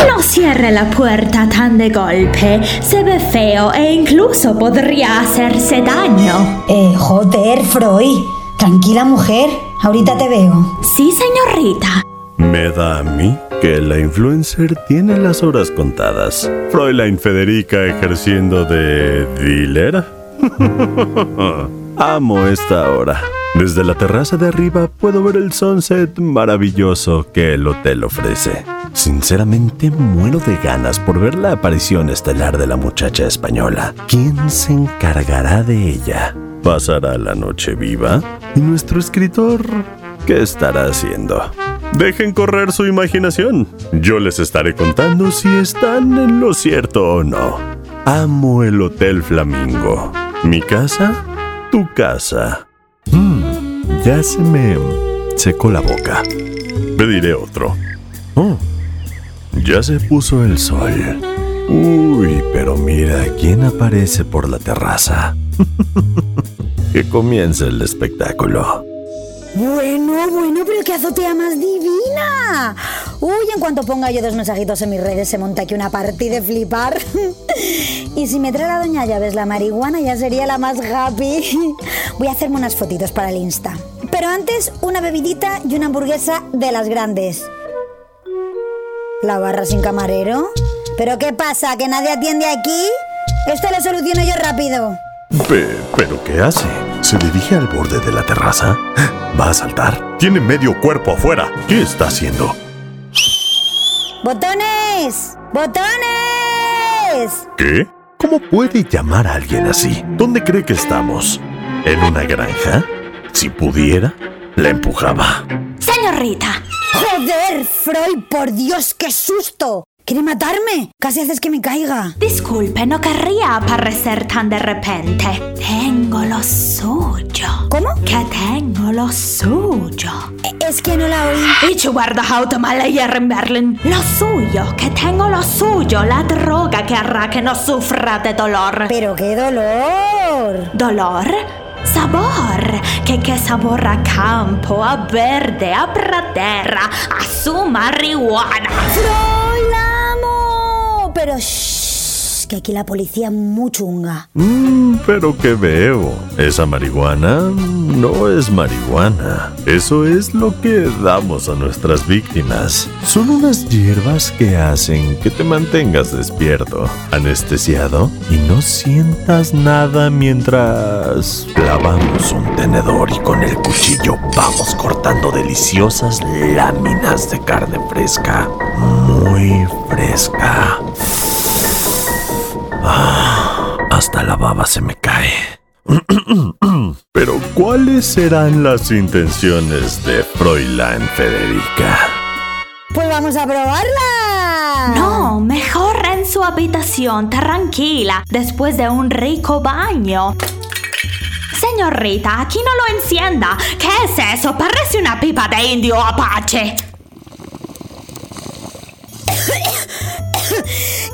No cierre la puerta tan de golpe. Se ve feo e incluso podría hacerse daño. Eh, joder, Freud. Tranquila, mujer. Ahorita te veo. Sí, señorita. Me da a mí que la influencer tiene las horas contadas. Fräulein Federica ejerciendo de dealer. (laughs) Amo esta hora. Desde la terraza de arriba puedo ver el sunset maravilloso que el hotel ofrece. Sinceramente muero de ganas por ver la aparición estelar de la muchacha española. ¿Quién se encargará de ella? ¿Pasará la noche viva? ¿Y nuestro escritor qué estará haciendo? Dejen correr su imaginación. Yo les estaré contando si están en lo cierto o no. Amo el Hotel Flamingo. Mi casa, tu casa. Mm, ya se me secó la boca. Pediré otro. Oh, ya se puso el sol. Uy, pero mira quién aparece por la terraza. (laughs) que comience el espectáculo. Bueno, bueno, pero qué azotea más divina. Uy, en cuanto ponga yo dos mensajitos en mis redes se monta aquí una partida de flipar. (laughs) y si me trae la doña Llaves la marihuana ya sería la más happy. (laughs) Voy a hacerme unas fotitos para el Insta. Pero antes, una bebidita y una hamburguesa de las grandes. ¿La barra sin camarero? ¿Pero qué pasa? ¿Que nadie atiende aquí? Esto lo soluciono yo rápido. Pe- ¿Pero qué hace? ¿Se dirige al borde de la terraza? ¿Va a saltar? Tiene medio cuerpo afuera. ¿Qué está haciendo? ¡Botones! ¡Botones! ¿Qué? ¿Cómo puede llamar a alguien así? ¿Dónde cree que estamos? ¿En una granja? Si pudiera, la empujaba. Señorita, ¡Joder, Freud! ¡Por Dios, qué susto! ¿Quiere matarme? Casi haces que me caiga. disculpe, no querría aparecer tan de repente. Tengo lo suyo. ¿Cómo? Que tengo lo suyo. E- Es que no la oí. Ich mal ayer en Berlin. Lo suyo, que tengo lo suyo. La droga que hará que no sufra de dolor. ¡Pero qué dolor! ¿Dolor? Sabor. ¿Qué, qué sabor a campo, a verde, a pradera, a su marihuana? ¡Freud, la amo! Pero shh, que aquí la policía muy chunga. Mmm, pero que veo. Esa marihuana no es marihuana. Eso es lo que damos a nuestras víctimas. Son unas hierbas que hacen que te mantengas despierto, anestesiado y no sientas nada mientras lavamos un tenedor y con el cuchillo vamos cortando deliciosas láminas de carne fresca. Muy fresca. Ah, hasta la baba se me cae. (clears throat) Pero ¿cuáles serán las intenciones de Fräulein Federica? Pues vamos a probarla. No, mejor en su habitación, tranquila, después de un rico baño. Señorita, aquí no lo encienda. ¿Qué es eso? Parece una pipa de indio apache.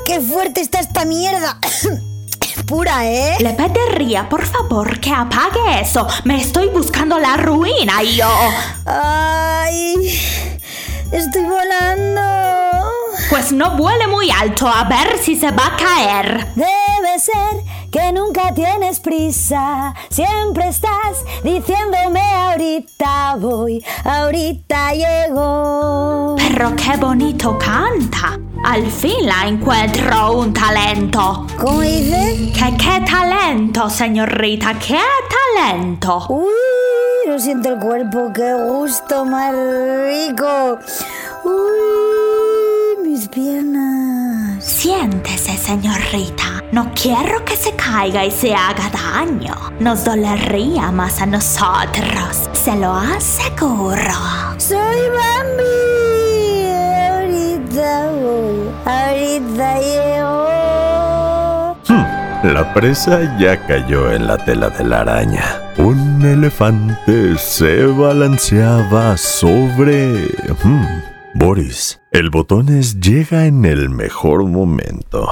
¡Qué fuerte está esta mierda! (coughs) Pura, ¿eh? Le pediría, por favor, que apague eso. Me estoy buscando la ruina yo... ¡Ay! Estoy volando. Pues no vuele muy alto, a ver si se va a caer. Debe ser que nunca tienes prisa. Siempre estás diciéndome ahorita voy, ahorita llego. Pero qué bonito canta. Al fin la encuentro un talento. ¿Cómo dice? ¿Qué, qué talento, señorita? ¿Qué talento? Uy, no siento el cuerpo, qué gusto más rico. Uy, mis piernas. Siéntese, señorita. No quiero que se caiga y se haga daño. Nos dolería más a nosotros. Se lo aseguro. Soy Bambi. Ahorita voy, ahorita llego. Hmm, La presa ya cayó en la tela de la araña. Un elefante se balanceaba sobre... hmm, Boris, el botones llega en el mejor momento.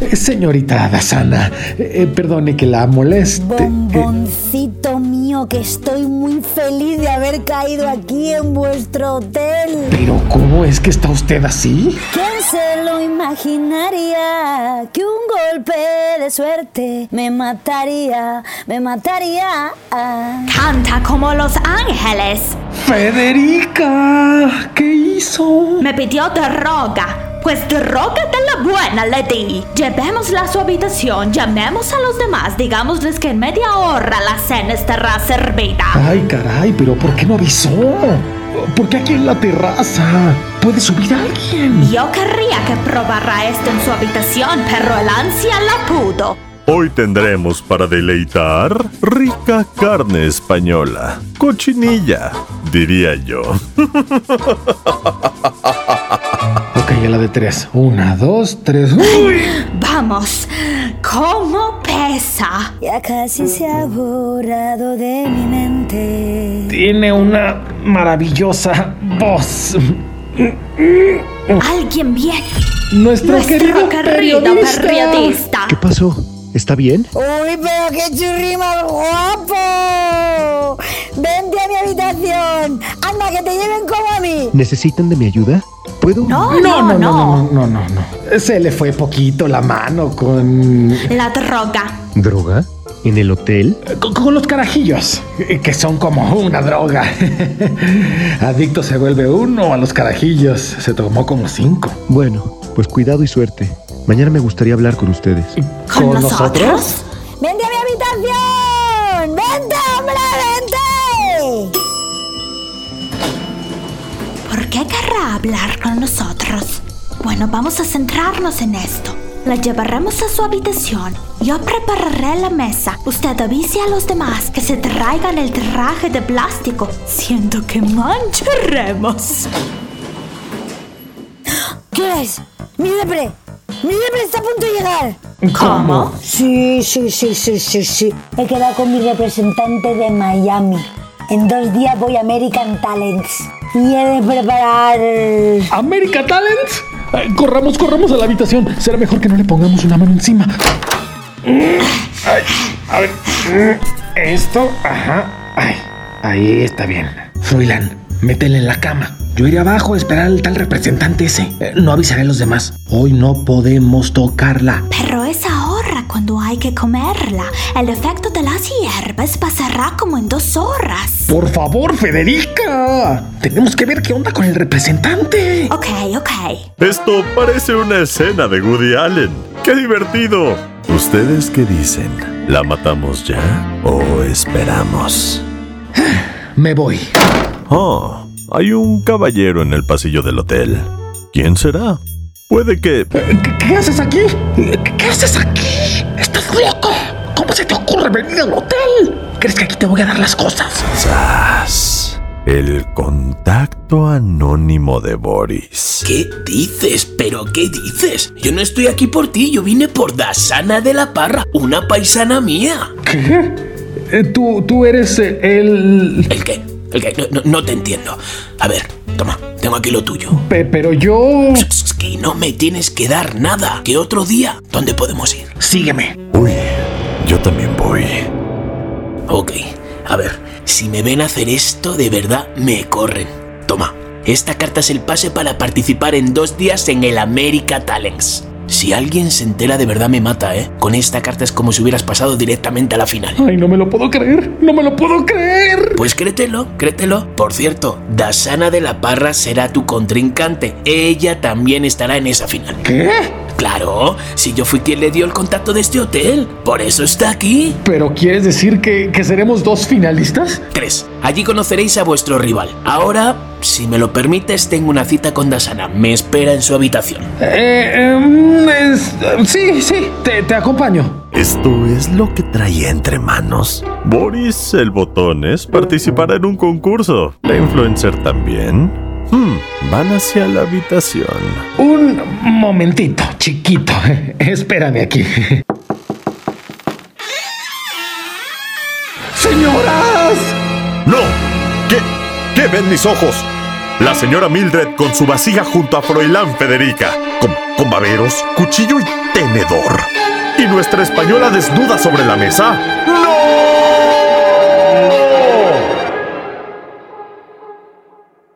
Eh, Señorita Dasana, eh, perdone que la moleste. Eh, Bomboncito mío, que estoy muy feliz de haber caído aquí en vuestro hotel. Pero ¿cómo es que está usted así? ¿Quién se lo imaginaría? Que un golpe de suerte me mataría, me mataría. Canta como los ángeles. Federica, ¿qué hizo? Me pidió droga. Pues droga de la buena le di. Llevémosla a su habitación, llamemos a los demás, digámosles que en media hora la cena estará servida. Ay, caray, pero ¿por qué no avisó? ¿Por qué aquí en la terraza? ¿Puede subir alguien? Yo querría que probara esto en su habitación, pero el ansia la pudo. Hoy tendremos para deleitar rica carne española. Cochinilla, diría yo. (laughs) Ok, a la de tres. Una, dos, tres. ¡Uy! Vamos, ¿cómo pesa? Ya casi se ha borrado de mi mente. Tiene una maravillosa voz. Alguien viene. Nuestro, Nuestro querido, querido periodista. periodista. ¿Qué pasó? ¿Está bien? ¡Uy, pero qué churri más guapo! ¡Vente a mi habitación! ¡Anda, que te lleven como a mí! ¿Necesitan de mi ayuda? ¿Puedo? No, No, no, no, no, no, no, no, no. Se le fue poquito la mano con. La droga. ¿Droga? ¿En el hotel? Con, con los carajillos, que son como una droga. (laughs) Adicto se vuelve uno a los carajillos. Se tomó como cinco. Bueno, pues cuidado y suerte. Mañana me gustaría hablar con ustedes. ¿Con nosotros? ¡Vente a mi habitación! ¡Vente, hombre, vente! ¿Por qué querrá hablar con nosotros? Bueno, vamos a centrarnos en esto. La llevaremos a su habitación. Yo prepararé la mesa. Usted avise a los demás que se traigan el traje de plástico. Siento que mancharemos. ¿Qué es? ¡Mi depre! ¡Mi depre está a punto de llegar! ¿Cómo? Sí, sí, sí, sí, sí, sí. He quedado con mi representante de Miami. En dos días voy a American Talents. Y he de preparar... ¿América Talent? Eh, corramos, corramos a la habitación. Será mejor que no le pongamos una mano encima. Ay, a ver. Esto, ajá. Ay, ahí está bien. Froilán, métele en la cama. Yo iré abajo a esperar al tal representante ese. Eh, no avisaré a los demás. Hoy no podemos tocarla. Pero es ahora cuando hay que comerla. El efecto de las hierbas pasará como en dos horas. Por favor, Federica. Tenemos que ver qué onda con el representante. Ok, ok. Esto parece una escena de Woody Allen. ¡Qué divertido! ¿Ustedes qué dicen? ¿La matamos ya o esperamos? Me voy. Oh, hay un caballero en el pasillo del hotel. ¿Quién será? Puede que... ¿Qué, qué haces aquí? ¿Qué, qué haces aquí? ¿Estás loco? ¿Cómo se te ocurre venir al hotel? ¿Crees que aquí te voy a dar las cosas? ¡Zas! El contacto anónimo de Boris. ¿Qué dices? ¿Pero qué dices? Yo no estoy aquí por ti, yo vine por Dasana de la Parra, una paisana mía. ¿Qué? Eh, tú, tú eres eh, el... ¿El qué? No, no- te entiendo. A ver, toma, tengo aquí lo tuyo. Pe- pero yo... Es que no me tienes que dar nada. ¿Qué otro día? ¿Dónde podemos ir? Sígueme. Uy, yo también voy. Ok, a ver, si me ven hacer esto, de verdad me corren. Toma, esta carta es el pase para participar en dos días en el America Talents. Si alguien se entera de verdad me mata, ¿eh? Con esta carta es como si hubieras pasado directamente a la final. Ay, no me lo puedo creer. No me lo puedo creer. Pues créetelo, créetelo. Por cierto, Dasana de la Parra será tu contrincante. Ella también estará en esa final. ¿Qué? Claro, si yo fui quien le dio el contacto de este hotel. Por eso está aquí. ¿Pero quieres decir que, que seremos dos finalistas? Tres. Allí conoceréis a vuestro rival. Ahora, si me lo permites, tengo una cita con Dasana. Me espera en su habitación. Eh, em, es- sí, sí, te, te acompaño. Esto es lo que traía entre manos. Boris el Botones participará en un concurso. La influencer también. Hmm, van hacia la habitación. Un momentito, chiquito. (laughs) Espérame aquí. ¡Señoras! ¡No! ¿Qué? ¿Qué ven mis ojos? La señora Mildred con su vasija junto a Froilán Federica, con, con baberos, cuchillo y tenedor. ¿Y nuestra española desnuda sobre la mesa? ¡No!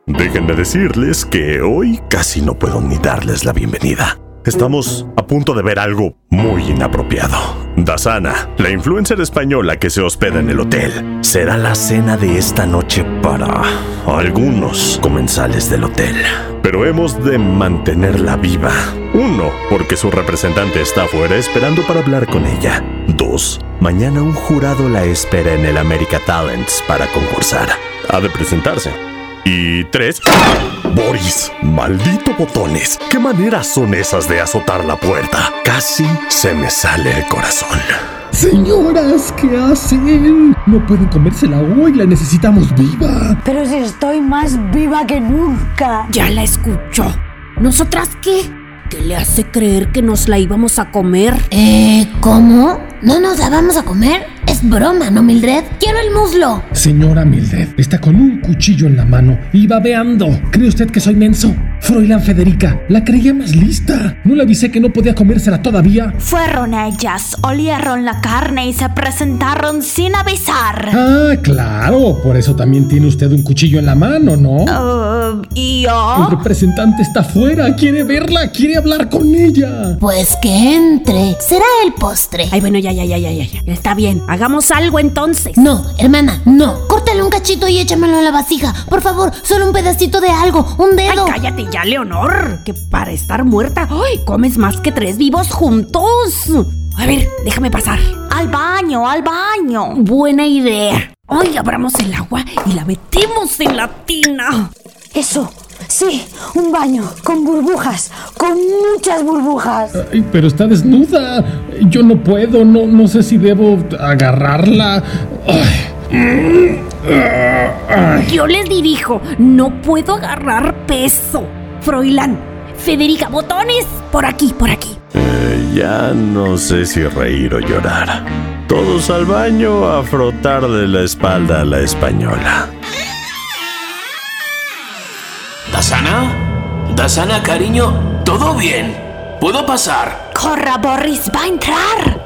Déjenme decirles que hoy casi no puedo ni darles la bienvenida. Estamos a punto de ver algo muy inapropiado. Dasana, la influencer española que se hospeda en el hotel, será la cena de esta noche para algunos comensales del hotel. Pero hemos de mantenerla viva. Uno, porque su representante está afuera esperando para hablar con ella. Dos, mañana un jurado la espera en el America Talents para concursar. Ha de presentarse. Y tres. Boris, maldito botones. ¿Qué maneras son esas de azotar la puerta? Casi se me sale el corazón. Señoras, ¿qué hacen? No pueden comérsela hoy, la necesitamos viva. Pero si estoy más viva que nunca. Ya la escuchó. ¿Nosotras qué? ¿Qué le hace creer que nos la íbamos a comer? Eh, ¿cómo? ¿No nos la vamos a comer? Es broma, ¿no, Mildred? Quiero el muslo. Señora Mildred, está con un cuchillo en la mano y babeando. ¿Cree usted que soy menso? Froilán Federica, la creía más lista. ¿No le avisé que no podía comérsela todavía? Fueron ellas, olieron la carne y se presentaron sin avisar. Ah, claro. Por eso también tiene usted un cuchillo en la mano, ¿no? Uh, ¿Y El yo? representante está afuera, quiere verla, quiere hablar con ella. Pues que entre. Será el postre. Ay, bueno, ya, ya, ya, ya, ya. ya. Está bien. Hagamos algo entonces. No, hermana, no. Córtale un cachito y échamelo en la vasija. Por favor, solo un pedacito de algo, un dedo. Ay, cállate ya, Leonor. Que para estar muerta, ay, comes más que tres vivos juntos. A ver, déjame pasar. Al baño, al baño. Buena idea. Hoy abramos el agua y la metemos en la tina. Eso, sí, un baño con burbujas, con muchas burbujas. Ay, pero está desnuda. Yo no puedo, no, no sé si debo agarrarla. Ay. Ay. Yo les dirijo, no puedo agarrar peso. Froilán, Federica, botones, por aquí, por aquí. Eh, ya no sé si reír o llorar. Todos al baño a frotar de la espalda a la española. ¿Dasana? ¿Dasana, cariño? ¿Todo bien? ¿Puedo pasar? Corra, Boris, va a entrar.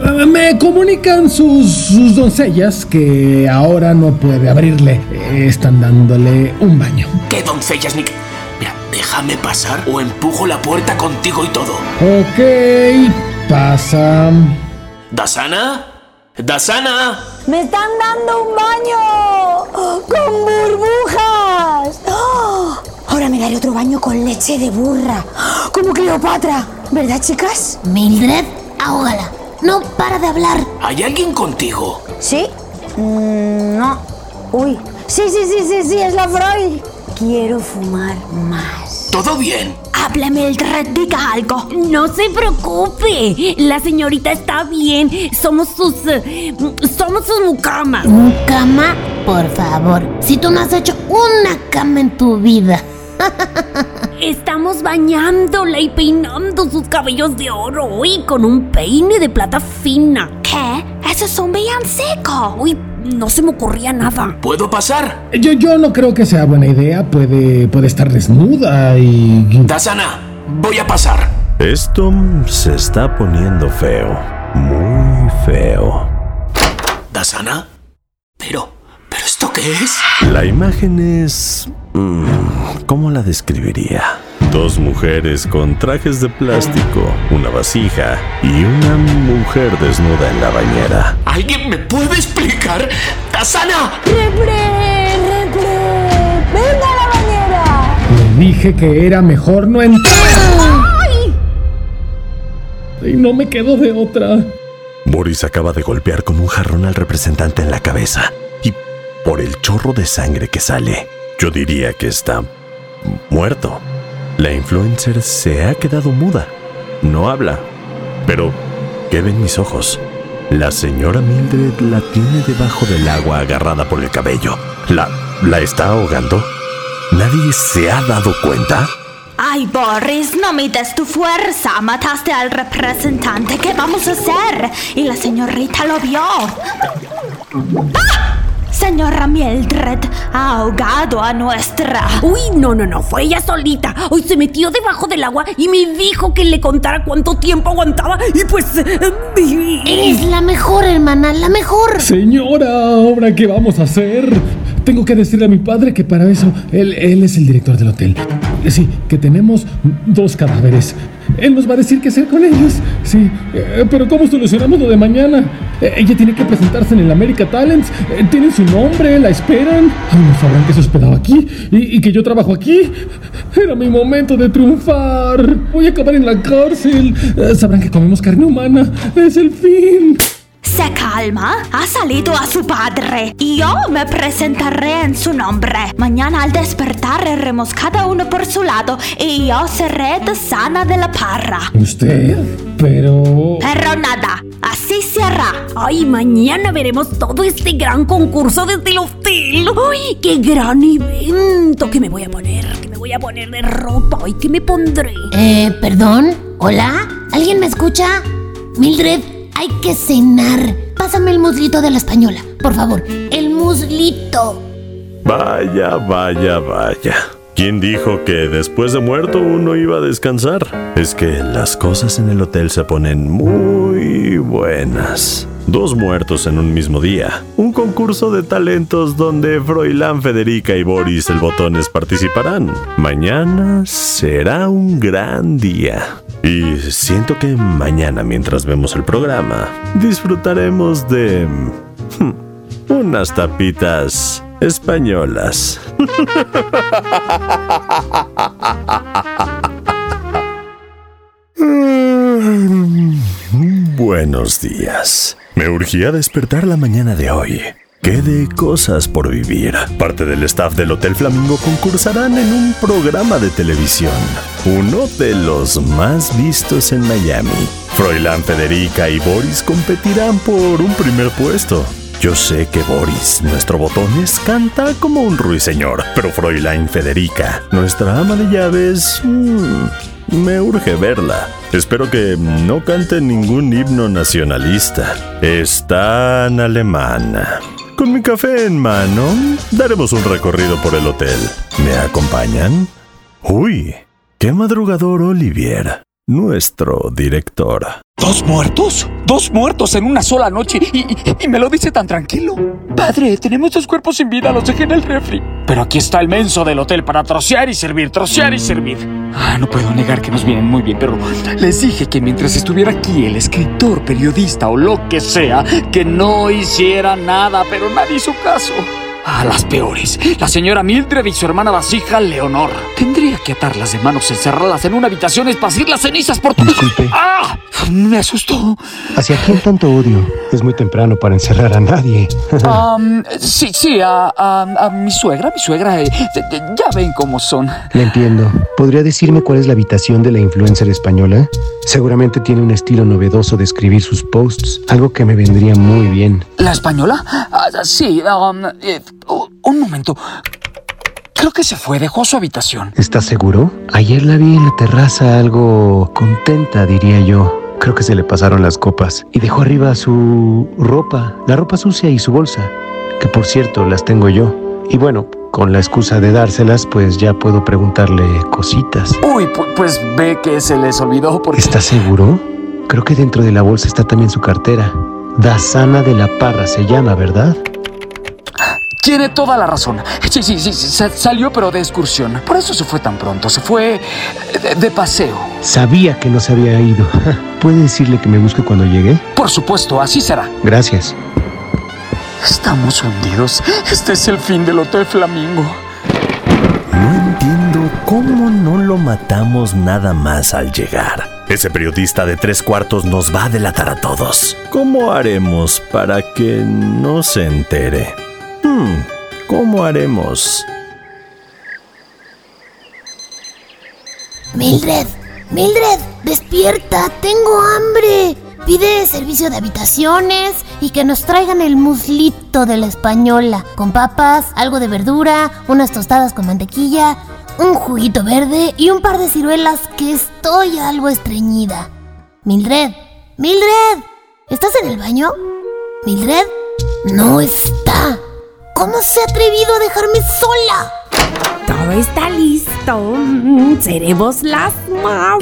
Ah, Me comunican sus, sus doncellas que ahora no puede abrirle. Eh, Están dándole un baño. ¿Qué doncellas, Nick? Mira, déjame pasar o empujo la puerta contigo y todo. Ok, pasa. ¿Dasana? ¿Dasana? ¡Me están dando un baño! ¡Con burbujas! Ahora me daré otro baño con leche de burra. Como Cleopatra. ¿Verdad, chicas? Mildred, ahógala. No para de hablar. ¿Hay alguien contigo? ¿Sí? Mm, no. Uy. Sí, sí, sí, sí, sí, es la Freud. Quiero fumar más. ¿Todo bien? Hable, Mildred, diga algo. No se preocupe, la señorita está bien. Somos sus. eh, somos sus mucamas. Cama, por favor. Si tú no has hecho una cama en tu vida. Estamos bañándola y peinando sus cabellos de oro y con un peine de plata fina. ¿Qué? Eso es un villancico. Uy, no se me ocurría nada. ¿Puedo pasar? Yo, yo no creo que sea buena idea. Puede, puede estar desnuda y. Dasana, voy a pasar. Esto se está poniendo feo. Muy feo. ¿Dasana? Pero, ¿pero esto qué es? La imagen es... mm, ¿Cómo la describiría? Dos mujeres con trajes de plástico, una vasija y una mujer desnuda en la bañera. ¿Alguien me puede explicar? ¡Dasana! ¡Repre! ¡Repre! ¡Venga a la bañera! Le dije que era mejor no entrar. Y no me quedo de otra. Boris acaba de golpear con un jarrón al representante en la cabeza y por el chorro de sangre que sale, yo diría que está muerto. La influencer se ha quedado muda. No habla. Pero, ¿qué ven mis ojos? La señora Mildred la tiene debajo del agua agarrada por el cabello. ¿La, la está ahogando? ¿Nadie se ha dado cuenta? Ay, Boris, no mides tu fuerza. Mataste al representante. ¿Qué vamos a hacer? Y la señorita lo vio. ¡Ah! Señora Mildred ha ahogado a nuestra. Uy, no, no, no, fue ella solita. Hoy se metió debajo del agua y me dijo que le contara cuánto tiempo aguantaba y pues... eh, Eres la mejor, hermana, la mejor. Señora, ¿ahora qué vamos a hacer? Tengo que decirle a mi padre que para eso él, él es el director del hotel. Sí, que tenemos dos cadáveres. Él nos va a decir qué hacer con ellos. Sí, eh, pero ¿cómo solucionamos lo de mañana? Eh, ella tiene que presentarse en el America Talents. Eh, tienen su nombre, la esperan. Ay, no sabrán que se hospedaba aquí y, y que yo trabajo aquí. Era mi momento de triunfar. Voy a acabar en la cárcel. Eh, sabrán que comemos carne humana. Es el fin. Se calma. Ha salido a su padre. Y yo me presentaré en su nombre. Mañana al despertar iremos cada uno por su lado y yo seré de sana de la parra. ¿Usted? Pero... Pero nada, así se hará. Ay, mañana veremos todo este gran concurso desde el hotel. Ay, qué gran evento. ¿Qué me voy a poner? ¿Qué me voy a poner de ropa? Ay, ¿qué me pondré? Eh, perdón. ¿Hola? ¿Alguien me escucha? Mildred, hay que cenar. Pásame el muslito de la española, por favor. El muslito. Vaya, vaya, vaya. ¿Quién dijo que después de muerto uno iba a descansar? Es que las cosas en el hotel se ponen muy buenas. Dos muertos en un mismo día. Un concurso de talentos donde Froilán, Federica y Boris el Botones participarán. Mañana será un gran día. Y siento que mañana, mientras vemos el programa, disfrutaremos de... hmm, unas tapitas españolas. (laughs) Buenos días. Me urgía despertar la mañana de hoy. Qué de cosas por vivir. Parte del staff del Hotel Flamingo concursarán en un programa de televisión. Uno de los más vistos en Miami. Froilán, Federica y Boris competirán por un primer puesto. Yo sé que Boris, nuestro botones, canta como un ruiseñor, pero Fräulein Federica, nuestra ama de llaves, mm, me urge verla. Espero que no cante ningún himno nacionalista. Es tan alemana. Con mi café en mano, daremos un recorrido por el hotel. ¿Me acompañan? Uy, qué madrugador Olivier, nuestro director. ¿Dos muertos? ¿Dos muertos en una sola noche? Y, me lo dice tan tranquilo. Padre, tenemos dos cuerpos sin vida, los dejé en el refri. Pero aquí está el menso del hotel para trocear y servir, trocear y servir. Ah, no puedo negar que nos vienen muy bien, pero les dije que mientras estuviera aquí el escritor, periodista o lo que sea, que no hiciera nada, pero nadie hizo caso. Ah, las peores. La señora Mildred y su hermana vasija Leonor. Tendría que atarlas de manos encerradas en una habitación y esparcir las cenizas por todo. Disculpe. ¡Ah! Me asustó. ¿Hacia quién tanto odio? Es muy temprano para encerrar a nadie. Am, sí, sí, a, a- a mi suegra, mi suegra, eh, de- de- ya ven cómo son. Le entiendo. ¿Podría decirme cuál es la habitación de la influencer española? Seguramente tiene un estilo novedoso de escribir sus posts, algo que me vendría muy bien. ¿La española? Ah, sí, eh, u- un momento. Creo que se fue, dejó su habitación. ¿Estás seguro? Ayer la vi en la terraza algo contenta, diría yo. Creo que se le pasaron las copas y dejó arriba su ropa, la ropa sucia y su bolsa, que por cierto las tengo yo. Y bueno, con la excusa de dárselas, pues ya puedo preguntarle cositas. Uy, pu- pues ve que se les olvidó porque... ¿Estás seguro? Creo que dentro de la bolsa está también su cartera. Dasana de la Parra se llama, ¿verdad? Tiene toda la razón. Sí, sí, sí, sa- salió pero de excursión. Por eso se fue tan pronto. Se fue eh, de, de paseo. Sabía que no se había ido. (laughs) ¿Puede decirle que me busque cuando llegue? Por supuesto, así será. Gracias. Estamos hundidos. Este es el fin del Hotel Flamingo. No entiendo cómo no lo matamos nada más al llegar. Ese periodista de tres cuartos nos va a delatar a todos. ¿Cómo haremos para que no se entere? Hmm, ¿cómo haremos? Mildred, Mildred, despierta, tengo hambre. Pide servicio de habitaciones y que nos traigan el muslito de la española, con papas, algo de verdura, unas tostadas con mantequilla, un juguito verde y un par de ciruelas que estoy algo estreñida. Mildred, Mildred, ¿estás en el baño? Mildred, no está. ¿Cómo se ha atrevido a dejarme sola? Todo está listo. Seremos las más.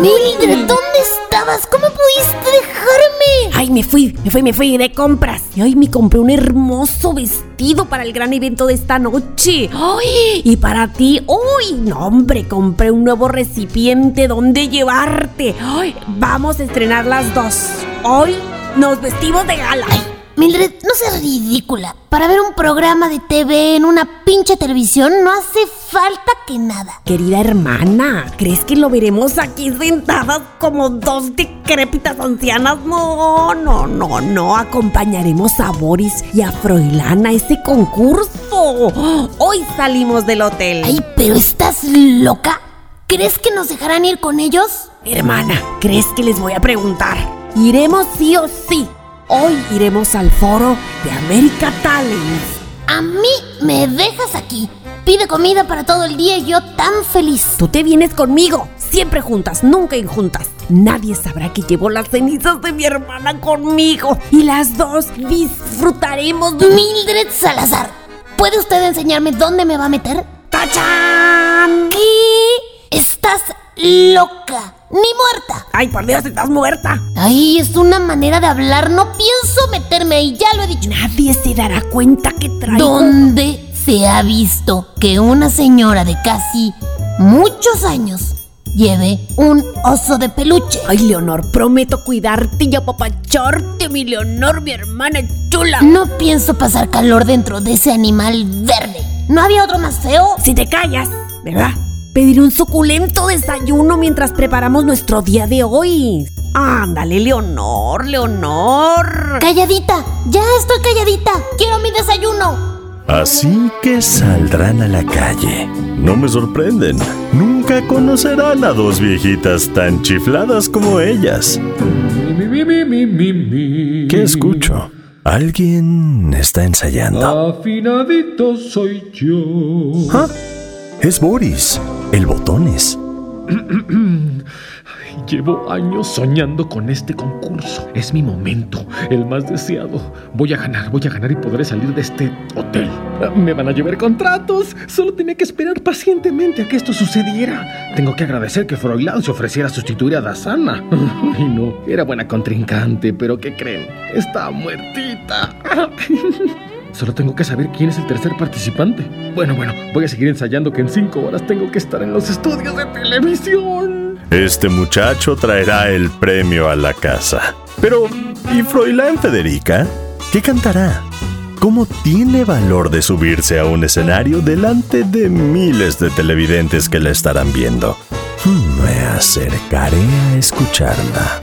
Mildred, ¿dónde estabas? ¿Cómo pudiste dejarme? Ay, me fui, me fui, me fui de compras. Y hoy me compré un hermoso vestido para el gran evento de esta noche. Ay, y para ti, uy, no, hombre, compré un nuevo recipiente donde llevarte. Ay, vamos a estrenar las dos. Hoy nos vestimos de gala. Mildred, no seas ridícula. Para ver un programa de TV en una pinche televisión no hace falta que nada. Querida hermana, ¿crees que lo veremos aquí sentadas como dos decrépitas ancianas? No, no, no, no. Acompañaremos a Boris y a Froilán a ese concurso. Hoy salimos del hotel. Ay, pero ¿estás loca? ¿Crees que nos dejarán ir con ellos? Hermana, ¿crees que les voy a preguntar? Iremos sí o sí. Hoy iremos al foro de América Talents. A mí me dejas aquí. Pide comida para todo el día y yo tan feliz. Tú te vienes conmigo, siempre juntas, nunca injuntas. Nadie sabrá que llevo las cenizas de mi hermana conmigo y las dos disfrutaremos de... Mildred Salazar, ¿puede usted enseñarme dónde me va a meter? ¡Tachán! ¿Qué? Estás loca, ni muerta. Ay, por Dios, estás muerta. Ay, es una manera de hablar. No pienso meterme ahí, ya lo he dicho. Nadie se dará cuenta que traigo. ¿Dónde se ha visto que una señora de casi muchos años lleve un oso de peluche? Ay, Leonor, prometo cuidarte y apapacharte, mi Leonor, mi hermana chula. No pienso pasar calor dentro de ese animal verde. ¿No había otro más feo? Si te callas, ¿verdad? Pediré un suculento desayuno mientras preparamos nuestro día de hoy. Ándale, Leonor, Leonor. Calladita, ya estoy calladita. Quiero mi desayuno. Así que saldrán a la calle. No me sorprenden. Nunca conocerán a dos viejitas tan chifladas como ellas. ¿Qué escucho? ¿Alguien está ensayando? Afinadito soy yo. ¿Ah? Es Boris, el botones. (clears throat) Llevo años soñando con este concurso. Es mi momento, el más deseado. Voy a ganar, voy a ganar y podré salir de este hotel. Me van a llevar contratos. Solo tenía que esperar pacientemente a que esto sucediera. Tengo que agradecer que Froilán se ofreciera a sustituir a Dasana. (laughs) Y no, era buena contrincante, pero ¿qué creen? Está muertita. (laughs) Solo tengo que saber quién es el tercer participante. Bueno, bueno, voy a seguir ensayando que en cinco horas tengo que estar en los estudios de televisión. Este muchacho traerá el premio a la casa. Pero, ¿y Froilán Federica? ¿Qué cantará? ¿Cómo tiene valor de subirse a un escenario delante de miles de televidentes que la estarán viendo? Hmm, me acercaré a escucharla.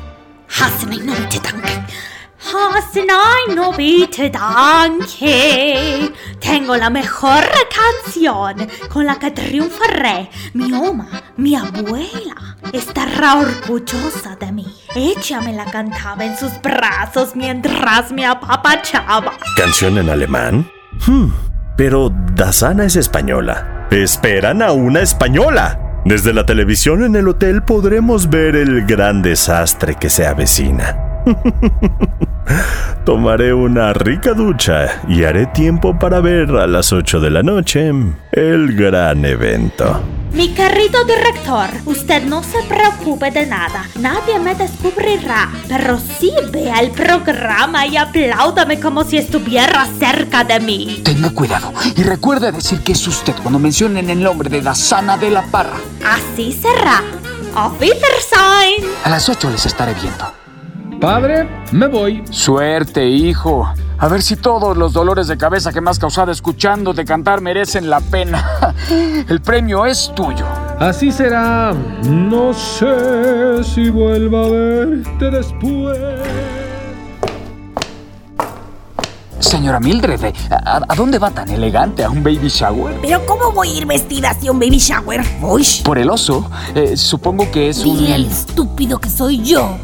Hasenai no te danke. Tengo la mejor canción con la que triunfaré. Mi oma, mi abuela, estará orgullosa de mí. Ella me la cantaba en sus brazos mientras me apapachaba. ¿Canción en alemán? Hmm, pero Dasana es española. Esperan a una española. Desde la televisión en el hotel podremos ver el gran desastre que se avecina. (laughs) Tomaré una rica ducha y haré tiempo para ver a las 8 de la noche el gran evento. Mi querido director, usted no se preocupe de nada. Nadie me descubrirá. Pero sí vea el programa y apláudame como si estuviera cerca de mí. Tenga cuidado y recuerde decir que es usted cuando mencionen el nombre de Dasana de la Parra. Así será. Auf Wiedersehen. A las 8 les estaré viendo. Padre, me voy. Suerte, hijo. A ver si todos los dolores de cabeza que me has causado escuchándote cantar merecen la pena. (laughs) El premio es tuyo. Así será. No sé si vuelva a verte después. Señora Mildred, ¿a, a dónde va tan elegante? ¿A un baby shower? ¿Pero cómo voy a ir vestida hacia un baby shower? Uy. Por el oso. Eh, supongo que es Dile al un... estúpido que soy yo.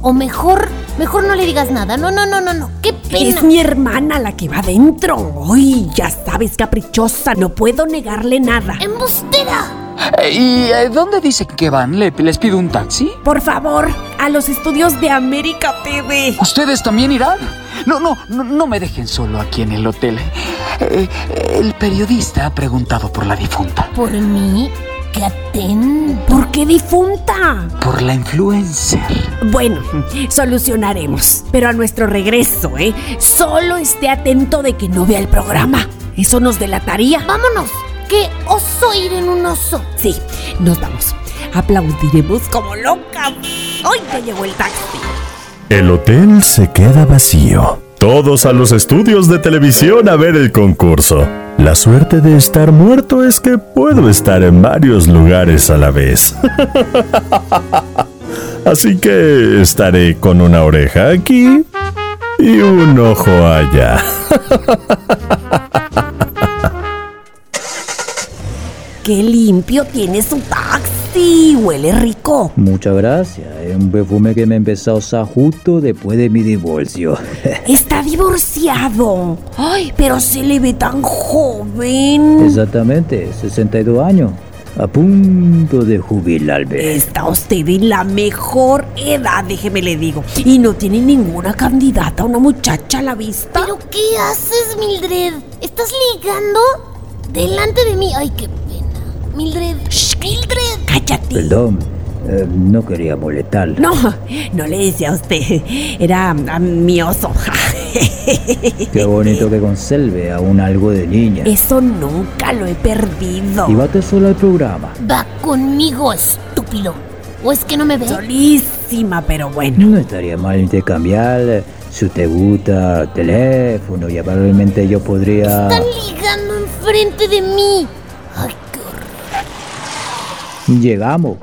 O mejor, mejor no le digas nada. No, no, no, no, no. Qué pena. Es mi hermana la que va adentro. Uy, ya sabes, caprichosa. No puedo negarle nada. ¡Embustera! Eh, ¿Y eh, dónde dice que van? ¿Le- ¿Les pido un taxi? Por favor, a los estudios de América TV. ¿Ustedes también irán? No, no, no, no me dejen solo aquí en el hotel. Eh, el periodista ha preguntado por la difunta. ¿Por mí? ¡Qué atento! ¿Por qué difunta? Por la influencer. Bueno, solucionaremos. Pero a nuestro regreso, ¿eh? Solo esté atento de que no vea el programa. Eso nos delataría. ¡Vámonos! ¡Qué oso ir en un oso! Sí, nos vamos. Aplaudiremos como locas. ¡Ay, ya llegó el taxi! El hotel se queda vacío. Todos a los estudios de televisión a ver el concurso. La suerte de estar muerto es que puedo estar en varios lugares a la vez. (laughs) Así que estaré con una oreja aquí y un ojo allá. (laughs) ¡Qué limpio tiene su taxi! Huele rico. Muchas gracias. Es un perfume que me empezó a usar justo después de mi divorcio. (laughs) Está divorciado. Ay, pero se le ve tan joven. Exactamente, 62 años. A punto de jubilarme. Está usted en la mejor edad, déjeme le digo. Y no tiene ninguna candidata, una muchacha a la vista. ¿Pero qué haces, Mildred? ¿Estás ligando? Delante de mí. Ay, qué pena. Mildred. Shh, Mildred. Cállate. Perdón, eh, no quería molestar. No, no le decía a usted. Era a mi oso. (laughs) Qué bonito que conserve aún algo de niña. Eso nunca lo he perdido. Y vate sola al programa. Va conmigo, estúpido. ¿O es que no me ve? Solísima, pero bueno. No estaría mal intercambiar eh, si te gusta teléfono y probablemente yo podría... Están ligando enfrente de mí. Ay, Llegamos.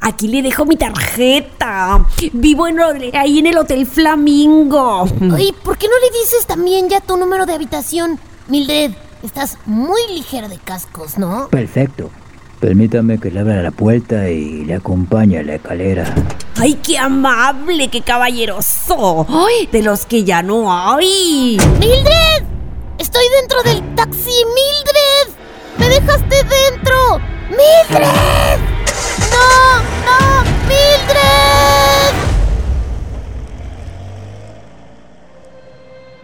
Aquí le dejo mi tarjeta. Vivo en, ahí en el Hotel Flamingo. (laughs) Ay, ¿por qué no le dices también ya tu número de habitación? Mildred, estás muy ligera de cascos, ¿no? Perfecto. Permítame que le abra la puerta y le acompañe a la escalera. ¡Ay, qué amable, qué caballeroso! ¡Ay, de los que ya no hay! ¡Mildred! ¡Estoy dentro del taxi, Mildred! ¡Me dejaste dentro! ¡Mildred! ¡No! ¡No! ¡Mildred!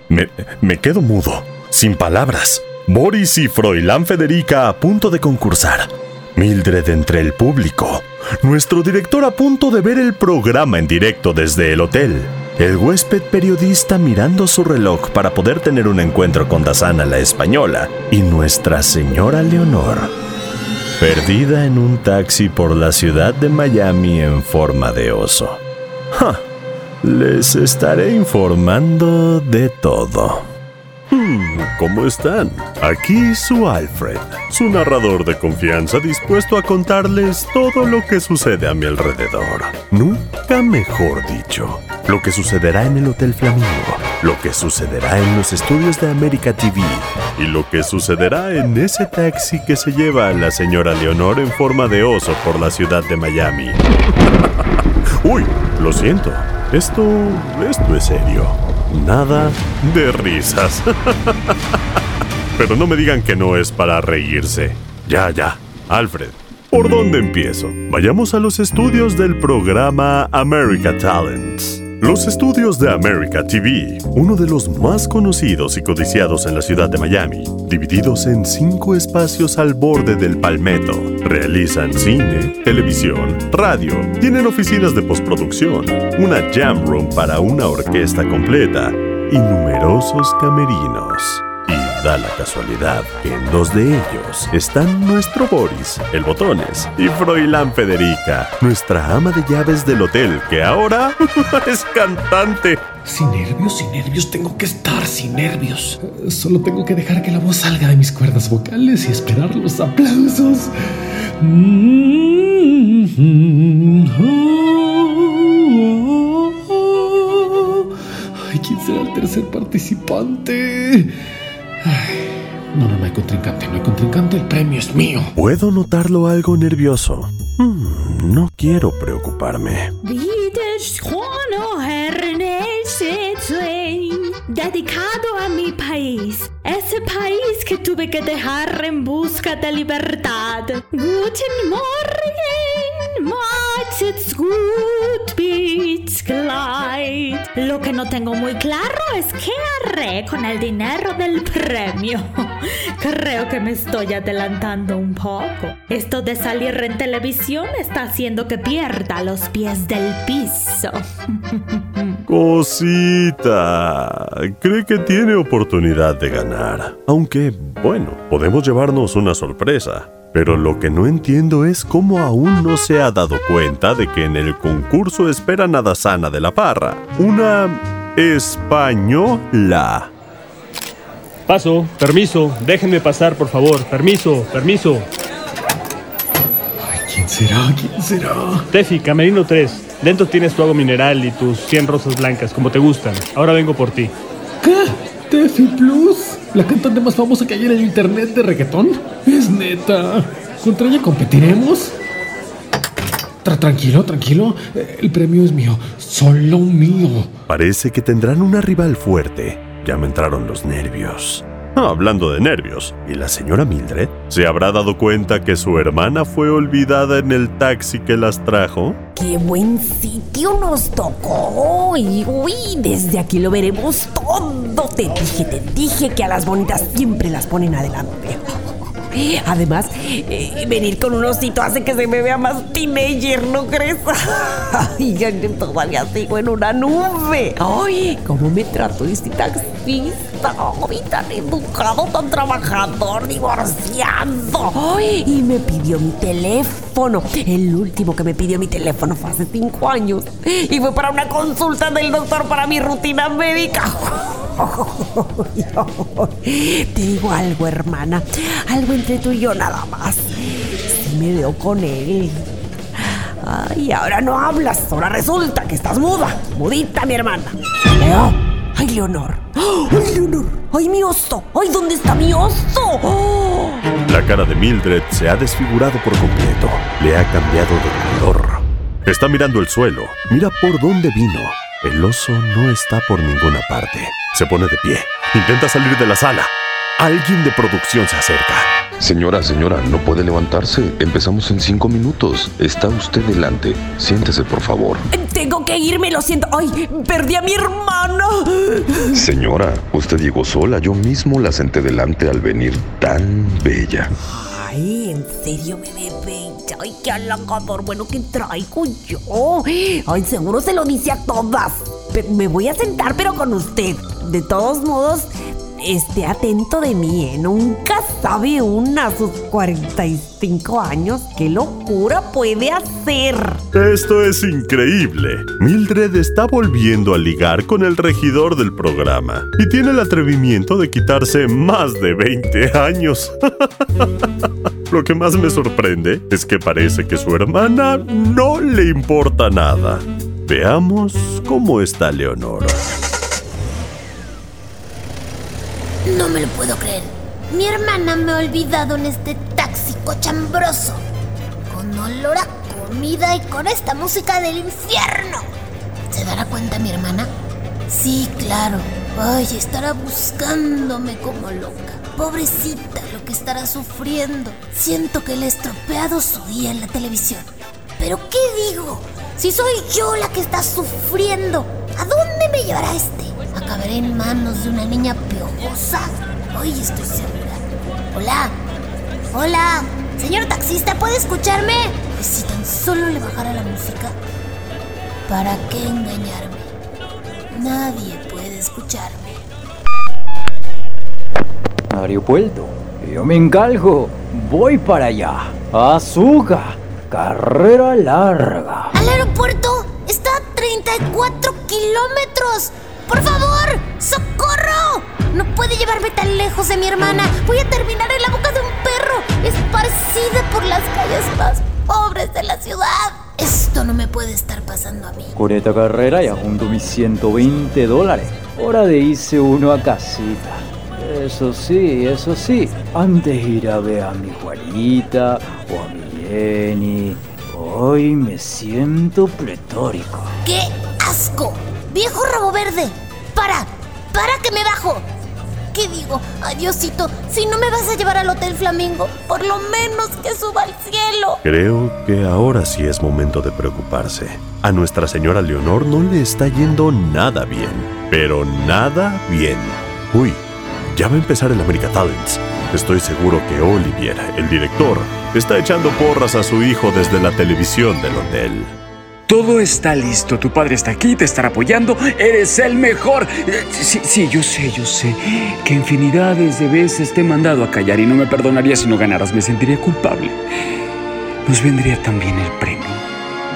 Me, me quedo mudo, sin palabras. Boris y Froilán Federica a punto de concursar. Mildred entre el público. Nuestro director a punto de ver el programa en directo desde el hotel. El huésped periodista mirando su reloj para poder tener un encuentro con Dazana la española. Y Nuestra Señora Leonor. Perdida en un taxi por la ciudad de Miami en forma de oso. Ja, les estaré informando de todo. Hmm, ¿Cómo están? Aquí su Alfred, su narrador de confianza dispuesto a contarles todo lo que sucede a mi alrededor. Nunca mejor dicho. Lo que sucederá en el Hotel Flamingo, lo que sucederá en los estudios de América TV y lo que sucederá en ese taxi que se lleva a la señora Leonor en forma de oso por la ciudad de Miami. (laughs) Uy, lo siento. Esto, esto es serio. Nada de risas. (laughs) Pero no me digan que no es para reírse. Ya, ya. Alfred, ¿por dónde empiezo? Vayamos a los estudios del programa America Talents. Los estudios de America TV, uno de los más conocidos y codiciados en la ciudad de Miami, divididos en cinco espacios al borde del Palmetto, realizan cine, televisión, radio, tienen oficinas de postproducción, una jam room para una orquesta completa y numerosos camerinos. Da la casualidad que en dos de ellos están nuestro Boris, el Botones, y Froilán Federica, nuestra ama de llaves del hotel, que ahora (laughs) es cantante. Sin nervios, sin nervios, tengo que estar sin nervios. Eh, Solo tengo que dejar que la voz salga de mis cuerdas vocales y esperar los aplausos. Ay, ¿quién será el tercer participante? Ay, no, no, no hay contrincante, no hay contrincante, el premio es mío. Puedo notarlo algo nervioso. Hmm, no quiero preocuparme. dedicado a mi país, ese país que tuve que dejar en busca de libertad. Guten Morgen, macht's gut, bis gleich. Lo que no tengo muy claro es qué haré con el dinero del premio. (laughs) Creo que me estoy adelantando un poco. Esto de salir en televisión está haciendo que pierda los pies del piso. (laughs) Cosita. Cree que tiene oportunidad de ganar. Aunque, bueno, podemos llevarnos una sorpresa. Pero lo que no entiendo es cómo aún no se ha dado cuenta de que en el concurso esperan a Dazana de la Parra, una española. Paso, permiso, déjenme pasar, por favor. Permiso, permiso. ¿Quién será? ¿Quién será? Tefi, Camerino 3. Dentro tienes tu agua mineral y tus 100 rosas blancas, como te gustan. Ahora vengo por ti. ¿Qué? ¿Tefi Plus? ¿La cantante más famosa que hay en el internet de reggaetón? Es neta. ¿Contra ella competiremos? Tra- tranquilo, tranquilo. Eh, El premio es mío. Solo mío. Parece que tendrán una rival fuerte. Ya me entraron los nervios. Hablando de nervios, ¿y la señora Mildred? ¿Se habrá dado cuenta que su hermana fue olvidada en el taxi que las trajo? ¡Qué buen sitio nos tocó! Y uy, desde aquí lo veremos todo. Te dije, te dije que a las bonitas siempre las ponen adelante. Además, eh, venir con un osito hace que se me vea más teenager, ¿no crees? (laughs) Ay, ya todavía sigo en una nube. Ay, ¿cómo me trató este taxista? Ay, tan educado, tan trabajador, divorciado. Ay, y me pidió mi teléfono. El último que me pidió mi teléfono fue hace cinco años. Y fue para una consulta del doctor para mi rutina médica. (laughs) Te digo algo, hermana. Algo entre tú y yo nada más. Si me veo con él. Ay, ahora no hablas. Ahora resulta que estás muda. Mudita, mi hermana. Leo. Ay, Leonor. Ay, Leonor. Ay, mi oso. Ay, ¿dónde está mi oso? Oh. La cara de Mildred se ha desfigurado por completo. Le ha cambiado de color. Está mirando el suelo. Mira por dónde vino. El oso no está por ninguna parte. Se pone de pie. Intenta salir de la sala. Alguien de producción se acerca. Señora, señora, no puede levantarse. Empezamos en cinco minutos. Está usted delante. Siéntese, por favor. Tengo que irme, lo siento. Ay, perdí a mi hermana. Señora, usted llegó sola. Yo mismo la senté delante al venir tan bella. Ay, en serio me ve bella. Ay, qué halagador. Bueno, ¿qué traigo yo? Ay, seguro se lo dice a todas. Pero me voy a sentar, pero con usted. De todos modos, esté atento de mí, ¿eh? Nunca sabe una a sus 45 años qué locura puede hacer. Esto es increíble. Mildred está volviendo a ligar con el regidor del programa y tiene el atrevimiento de quitarse más de 20 años. (laughs) Lo que más me sorprende es que parece que su hermana no le importa nada. Veamos cómo está Leonora. No me lo puedo creer. Mi hermana me ha olvidado en este taxi cochambroso. Con olor a comida y con esta música del infierno. ¿Se dará cuenta mi hermana? Sí, claro. Ay, estará buscándome como loca. Pobrecita lo que estará sufriendo. Siento que le he estropeado su día en la televisión. ¿Pero qué digo? Si soy yo la que está sufriendo, ¿a dónde me llevará este? ¿Acabaré en manos de una niña piojosa? Hoy estoy segura. Hola. Hola. Señor taxista, ¿puede escucharme? Si tan solo le bajara la música. ¿Para qué engañarme? Nadie puede escucharme. Aeropuerto. Yo me encargo. Voy para allá. Azúcar. Carrera larga. ¡Al aeropuerto! ¡Está a 34 kilómetros! ¡Por favor! No puede llevarme tan lejos de mi hermana. Voy a terminar en la boca de un perro, esparcida por las calles más pobres de la ciudad. Esto no me puede estar pasando a mí. Con esta carrera ya junto mis 120 dólares. Hora de irse uno a casita. Eso sí, eso sí. Antes ir a ver a mi Juanita o a mi Jenny. Hoy me siento pletórico. ¡Qué asco! ¡Viejo rabo verde! ¡Para! ¡Para que me bajo! ¿Qué digo? Adiosito, si no me vas a llevar al Hotel Flamingo, por lo menos que suba al cielo. Creo que ahora sí es momento de preocuparse. A nuestra señora Leonor no le está yendo nada bien. Pero nada bien. Uy, ya va a empezar el America Talents. Estoy seguro que Olivier, el director, está echando porras a su hijo desde la televisión del hotel. Todo está listo, tu padre está aquí, te estará apoyando, eres el mejor. Eh, Sí, sí, yo sé, yo sé que infinidades de veces te he mandado a callar y no me perdonaría si no ganaras, me sentiría culpable. Nos vendría también el premio.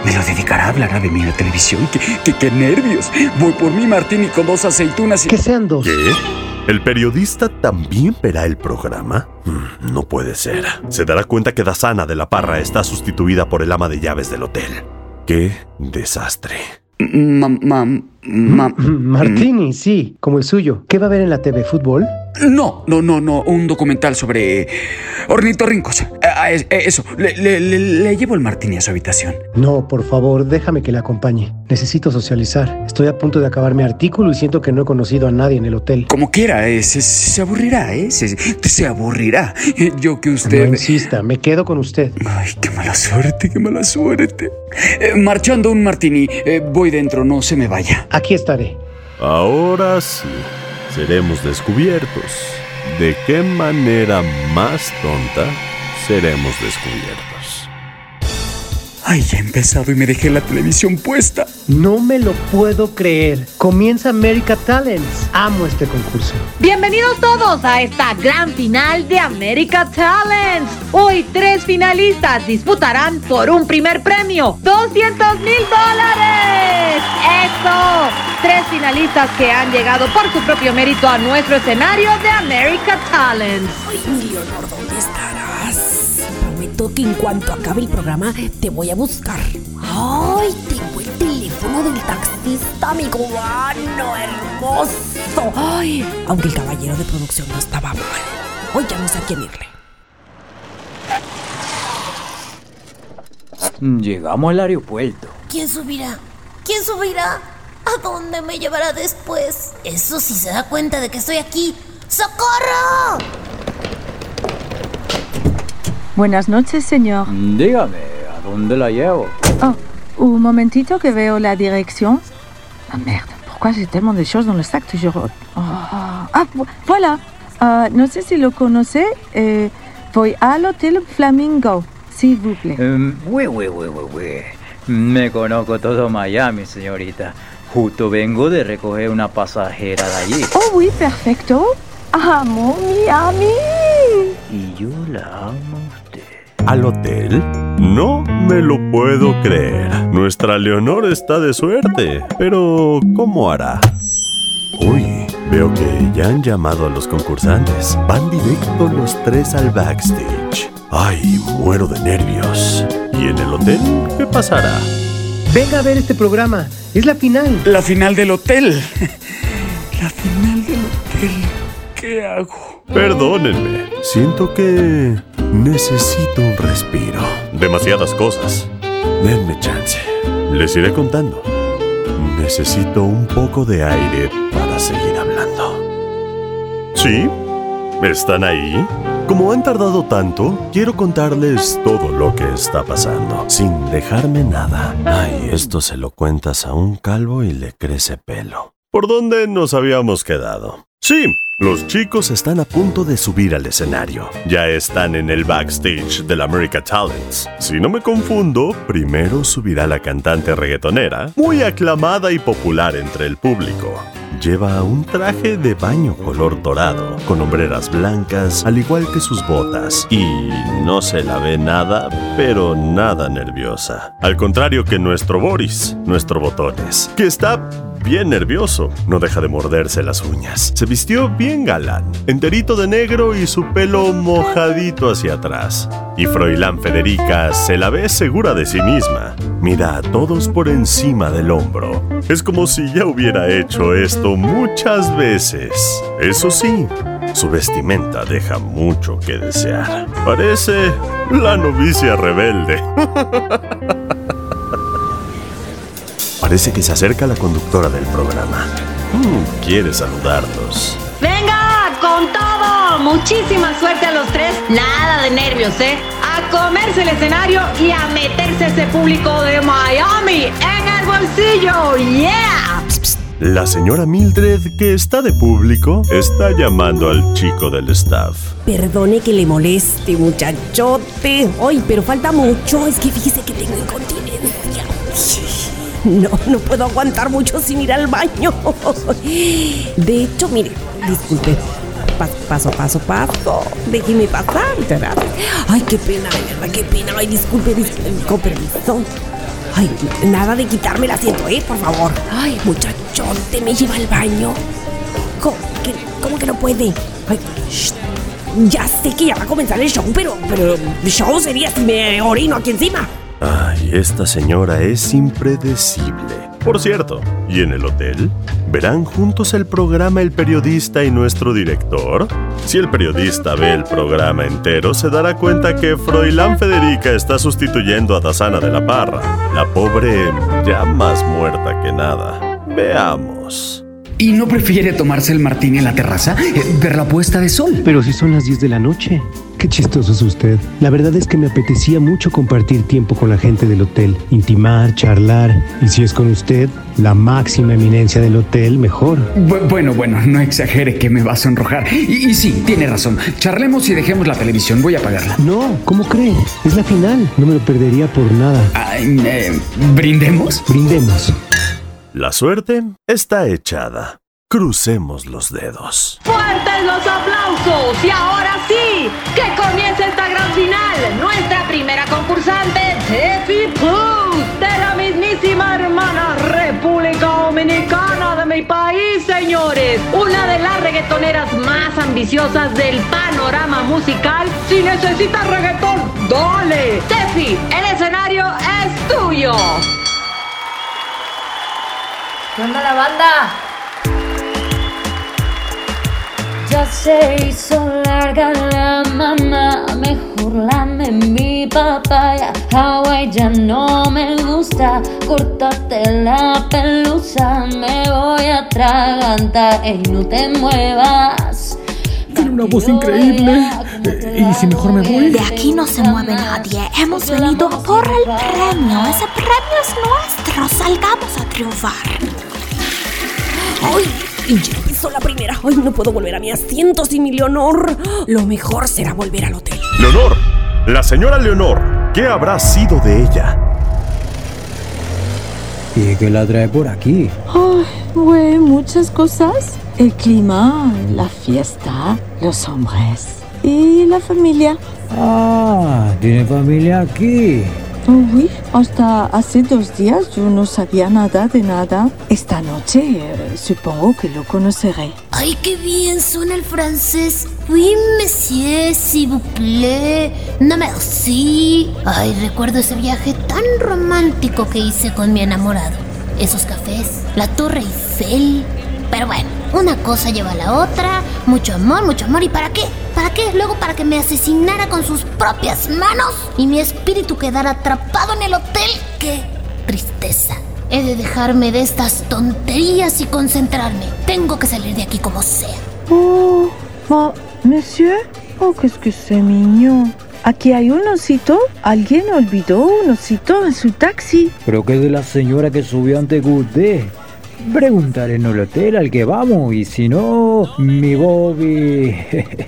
Me lo dedicará, hablará de mí en la televisión. ¡Qué, qué, qué nervios! Voy por mi martini con dos aceitunas y... Que sean dos. ¿Qué? ¿El periodista también verá el programa? Mm, No puede ser. Se dará cuenta que Dasana de la Parra está sustituida por el ama de llaves del hotel. ¡Qué desastre! Mam, mam, mam- Martini, sí, como el suyo. ¿Qué va a ver en la TV? ¿Fútbol? No, no, no, no. Un documental sobre ornitorrincos. Ah, es- eh, eso. Le, le- le- le llevo el martini a su habitación. No, por favor, déjame que le acompañe. Necesito socializar. Estoy a punto de acabar mi artículo y siento que no he conocido a nadie en el hotel. Como quiera, eh, se, se aburrirá, ¿eh? Se, se aburrirá. Eh, Yo que No usted... insista, me quedo con usted. Ay, qué mala suerte, qué mala suerte. Eh, marchando un martini. Eh, voy dentro, no se me vaya. Aquí estaré. Ahora sí, seremos descubiertos. ¿De qué manera más tonta seremos descubiertos? Ay, ya he empezado y me dejé la televisión puesta. No me lo puedo creer. Comienza America Talents. Amo este concurso. Bienvenidos todos a esta gran final de America Talents. Hoy tres finalistas disputarán por un primer premio, 200 mil dólares. ¡Eso! Tres finalistas que han llegado por su propio mérito a nuestro escenario de America Talents. Ay, Leonor, ¿dónde estarás? Prometo que en cuanto acabe el programa te voy a buscar. Ay, tengo el teléfono del taxista, mi cubano hermoso. Ay, aunque el caballero de producción no estaba mal. Hoy ya no sé a quién irle. Llegamos al aeropuerto. ¿Quién subirá? ¿Quién subirá? ¿A dónde me llevará después? Eso sí se da cuenta de que estoy aquí. ¡Socorro! Buenas noches, señor. Dígame, ¿a dónde la llevo? Oh, un momentito que veo la dirección. Ah, merde, pourquoi j'ai tellement de choses dans le sac toujours Oh. Ah, vo- voilà. Ah, no sé si lo conoce. Eh, voy al Hotel Flamingo, s'il vous plaît. Em, oui, oui, oui, oui, oui. Me conozco todo Miami, señorita. Justo vengo de recoger una pasajera de allí. Oh oui, perfecto. Amo Miami. Y yo la amo. ¿Al hotel? No me lo puedo creer. Nuestra Leonor está de suerte. Pero, ¿cómo hará? Uy, veo que ya han llamado a los concursantes. Van directo los tres al backstage. Ay, muero de nervios. ¿Y en el hotel qué pasará? Venga a ver este programa. Es la final. La final del hotel. (laughs) La final del hotel. ¿Qué hago? Perdónenme, siento que necesito un respiro. Demasiadas cosas. Denme chance. Les iré contando. Necesito un poco de aire para seguir hablando. ¿Sí? ¿Están ahí? Como han tardado tanto, quiero contarles todo lo que está pasando, sin dejarme nada. Ay, esto se lo cuentas a un calvo y le crece pelo. ¿Por dónde nos habíamos quedado? Sí, los chicos están a punto de subir al escenario. Ya están en el backstage del America Talents. Si no me confundo, primero subirá la cantante reggaetonera, muy aclamada y popular entre el público. Lleva un traje de baño color dorado, con hombreras blancas, al igual que sus botas. Y no se la ve nada, pero nada nerviosa. Al contrario que nuestro Boris, nuestro Botones, que está bien nervioso. No deja de morderse las uñas. Se vistió bien galán, enterito de negro y su pelo mojadito hacia atrás. Y Froilán Federica se la ve segura de sí misma. Mira a todos por encima del hombro. Es como si ya hubiera hecho esto muchas veces. Eso sí, su vestimenta deja mucho que desear. Parece la novicia rebelde. (laughs) Parece que se acerca la conductora del programa. Mm, quiere saludarlos. ¡Venga! ¡Con todo! Muchísima suerte a los tres. Nada de nervios, ¿eh? A comerse el escenario y a meterse ese público de Miami en el bolsillo. ¡Yeah! La señora Mildred, que está de público, está llamando al chico del staff. Perdone que le moleste, muchachote. Ay, pero falta mucho. Es que fíjese que tengo incontinencia. (laughs) No, no puedo aguantar mucho sin ir al baño. (laughs) De hecho, mire, disculpe. Paso, paso, paso. Déjeme pasar, ¿verdad? Ay, qué pena, de verdad, qué pena. Ay, disculpe, disculpe, con permiso. Ay, nada de quitarme el asiento, ¿eh? Por favor. Ay, muchachote, me lleva al baño. ¿Cómo que, cómo que no puede? Ay, shh. Ya sé que ya va a comenzar el show, pero, pero el show sería si me orino aquí encima. Ay, esta señora es impredecible. Por cierto, ¿y en el hotel? ¿Verán juntos el programa El periodista y nuestro director? Si el periodista ve el programa entero, se dará cuenta que Froilán Federica está sustituyendo a Dazana de la Parra, la pobre ya más muerta que nada. Veamos. ¿Y no prefiere tomarse el martini en la terraza? Eh, ¿Ver la puesta de sol? Pero si son las 10 de la noche. Qué chistoso es usted. La verdad es que me apetecía mucho compartir tiempo con la gente del hotel, intimar, charlar. Y si es con usted, la máxima eminencia del hotel, mejor. Bu- bueno, bueno, no exagere que me va a sonrojar. Y, y sí, tiene razón. Charlemos y dejemos la televisión. Voy a apagarla. No, ¿cómo cree? Es la final. No me lo perdería por nada. Ay, eh, ¿Brindemos? Brindemos. La suerte está echada. Crucemos los dedos. ¡Fuertes los aplausos! Y ahora sí, que comience esta gran final. Nuestra primera concursante, Tefi Plus, de la mismísima hermana República Dominicana de mi país, señores. Una de las reggaetoneras más ambiciosas del panorama musical. Si necesitas reggaetón, dale. Tefi, el escenario es tuyo. ¿Qué onda la banda? Ya se hizo larga la mamá, mejor lame mi papaya. Hawaii ya no me gusta, córtate la pelusa, me voy a atragantar. Ey, no te muevas. Tiene una voz increíble. Eh, ¿Y si mejor me voy? De aquí no se mueve nadie. Hemos venido por el premio. Ese premio es nuestro. Salgamos a triunfar. ¡Ay! Y ya empezó la primera. ¡Ay, no puedo volver a mi asiento sin mi Leonor! Lo mejor será volver al hotel. Leonor, la señora Leonor, ¿qué habrá sido de ella? ¿Y qué la trae por aquí? Ay, ouais, muchas cosas. El clima, la fiesta, los hombres y la familia. Ah, tiene familia aquí. Oui, hasta hace dos días yo no sabía nada de nada. Esta noche eh, supongo que lo conoceré. Ay, qué bien suena el francés. Oui, monsieur, s'il vous plaît. No merci. Ay, recuerdo ese viaje tan romántico que hice con mi enamorado. Esos cafés, la Torre Eiffel. Pero bueno, una cosa lleva a la otra. Mucho amor, mucho amor. ¿Y para qué? ¿Para qué? Luego para que me asesinara con sus propias manos y mi espíritu quedara atrapado en el hotel. ¡Qué tristeza! He de dejarme de estas tonterías y concentrarme. Tengo que salir de aquí como sea. Oh, oh, monsieur. Oh, qu'est-ce que c'est mignon. Aquí hay un osito. Alguien olvidó un osito en su taxi. Pero que de la señora que subió ante usted. Preguntaré en el hotel al que vamos y si no, mi Bobby,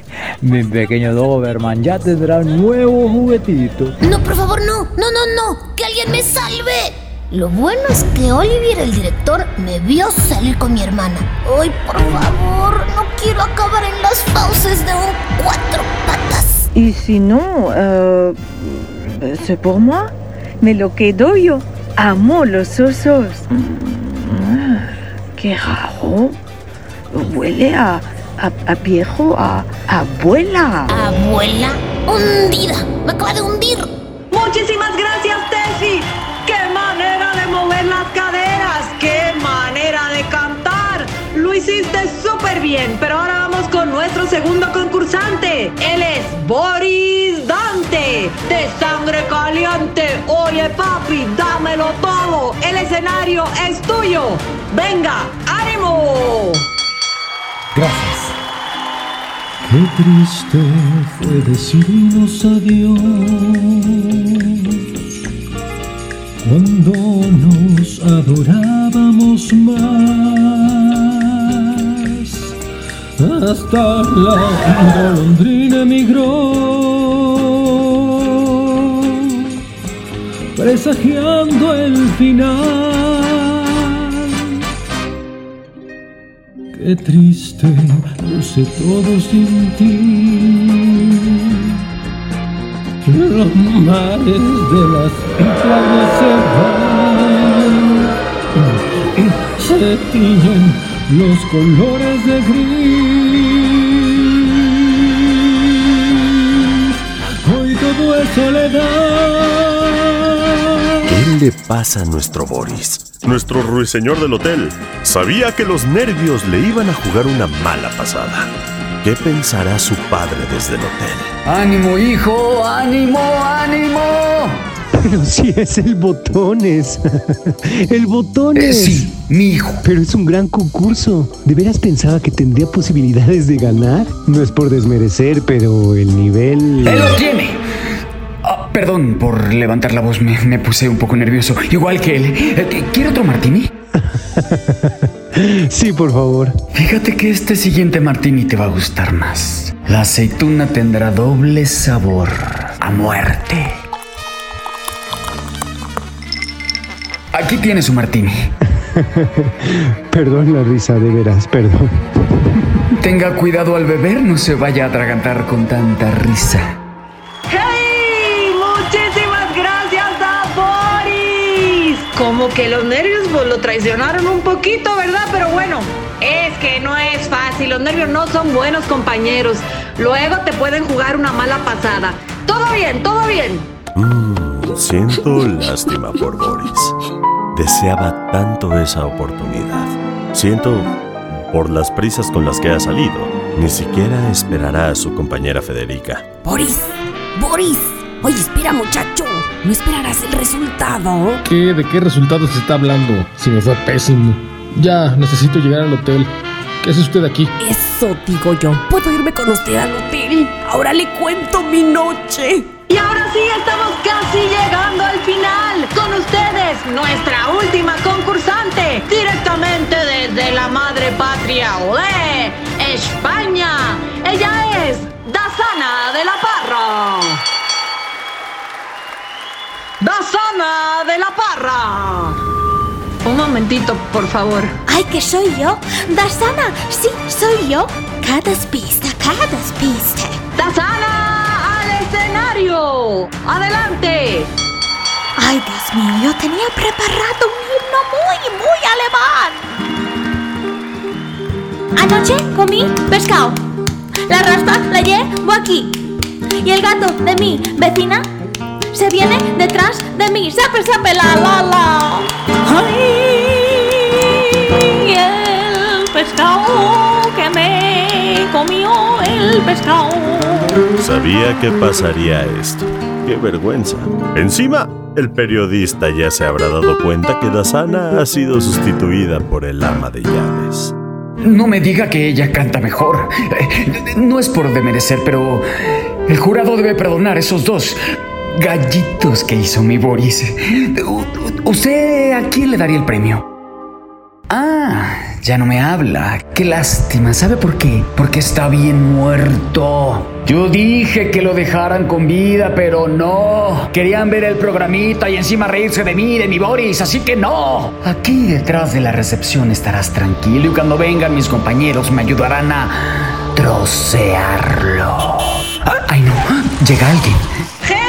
(laughs) mi pequeño Doberman ya tendrá un nuevo juguetito. No, por favor, no. No, no, no. Que alguien me salve. Lo bueno es que Olivier, el director, me vio salir con mi hermana. Ay, por favor, no quiero acabar en las fauces de un cuatro patas. Y si no, euh, c'est pour moi. Me lo quedo yo. Amo los osos. Qué raro. Huele a, a, a viejo, a, a abuela. Abuela, hundida. Me acaba de hundir. Muchísimas Hiciste súper bien, pero ahora vamos con nuestro segundo concursante. Él es Boris Dante, de Sangre Caliente. Oye, papi, dámelo todo. El escenario es tuyo. Venga, ánimo. Gracias. Qué triste fue decirnos adiós cuando nos adorábamos más. Hasta la golondrina emigró, presagiando el final. Qué triste luce todo sin ti. los mares de las playas se van, se tiñen los colores de gris. Todo es soledad. ¿Qué le pasa a nuestro Boris? Nuestro ruiseñor del hotel sabía que los nervios le iban a jugar una mala pasada. ¿Qué pensará su padre desde el hotel? ¡Ánimo, hijo! ¡Ánimo, ánimo! Pero si es el Botones. (laughs) el Botones. Eh, sí, mi hijo. Pero es un gran concurso. ¿De veras pensaba que tendría posibilidades de ganar? No es por desmerecer, pero el nivel... ¡Él lo tiene! Ah, perdón por levantar la voz, me, me puse un poco nervioso. Igual que él. Eh, ¿Quiere otro martini? (laughs) sí, por favor. Fíjate que este siguiente martini te va a gustar más. La aceituna tendrá doble sabor a muerte. Aquí tiene su martini. (laughs) perdón la risa, de veras, perdón. Tenga cuidado al beber, no se vaya a atragantar con tanta risa. Como que los nervios pues, lo traicionaron un poquito, ¿verdad? Pero bueno, es que no es fácil. Los nervios no son buenos compañeros. Luego te pueden jugar una mala pasada. Todo bien, todo bien. Mm, siento lástima por Boris. Deseaba tanto esa oportunidad. Siento por las prisas con las que ha salido. Ni siquiera esperará a su compañera Federica. Boris, Boris. Oye, espera muchacho. ¿No esperarás el resultado? ¿Qué? ¿De qué resultado se está hablando? Si me fue pésimo. Ya, necesito llegar al hotel. ¿Qué hace usted aquí? Eso digo yo. ¿Puedo irme con usted al hotel? Ahora le cuento mi noche. Y ahora sí, estamos casi llegando al final. Con ustedes, nuestra última concursante, directamente desde la madre patria de España. Ella es Dasana de la Parra. Dasana de la Parra. Un momentito, por favor. ¡Ay, que soy yo! ¡Dasana! ¡Sí, soy yo! Cada pista, cada pista. ¡Dasana al escenario! ¡Adelante! ¡Ay, Dios mío! Yo tenía preparado un himno muy, muy alemán. Anoche comí pescado. La raspa la llevo aquí. Y el gato de mi vecina se viene detrás de mí. ¡Sape, sape, la, la, la! ¡Ay! El pescado que me comió el pescado. Sabía que pasaría esto. ¡Qué vergüenza! Encima, el periodista ya se habrá dado cuenta que Dasana ha sido sustituida por el ama de llaves. No me diga que ella canta mejor. Eh, No es por demerecer, pero el jurado debe perdonar esos dos gallitos que hizo mi Boris. ¿Usted a quién le daría el premio? Ah, ya no me habla. Qué lástima. ¿Sabe por qué? Porque está bien muerto. Yo dije que lo dejaran con vida, pero no. Querían ver el programita y encima reírse de mí, de mi Boris, así que no. Aquí detrás de la recepción estarás tranquilo y cuando vengan mis compañeros me ayudarán a trocearlo. Ah, Ay, no. Llega alguien.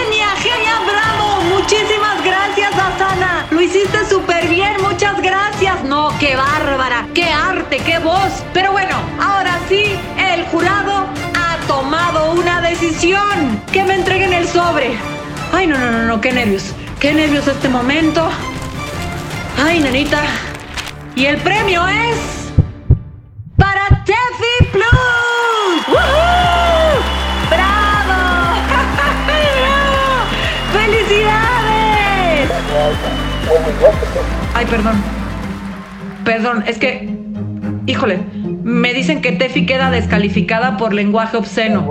Hiciste súper bien, muchas gracias. No, qué bárbara, qué arte, qué voz. Pero bueno, ahora sí, el jurado ha tomado una decisión. Que me entreguen el sobre. Ay, no, no, no, no, qué nervios. Qué nervios este momento. Ay, nenita. Y el premio es... Para Tefi Plus. Ay, perdón. Perdón, es que. Híjole, me dicen que Tefi queda descalificada por lenguaje obsceno.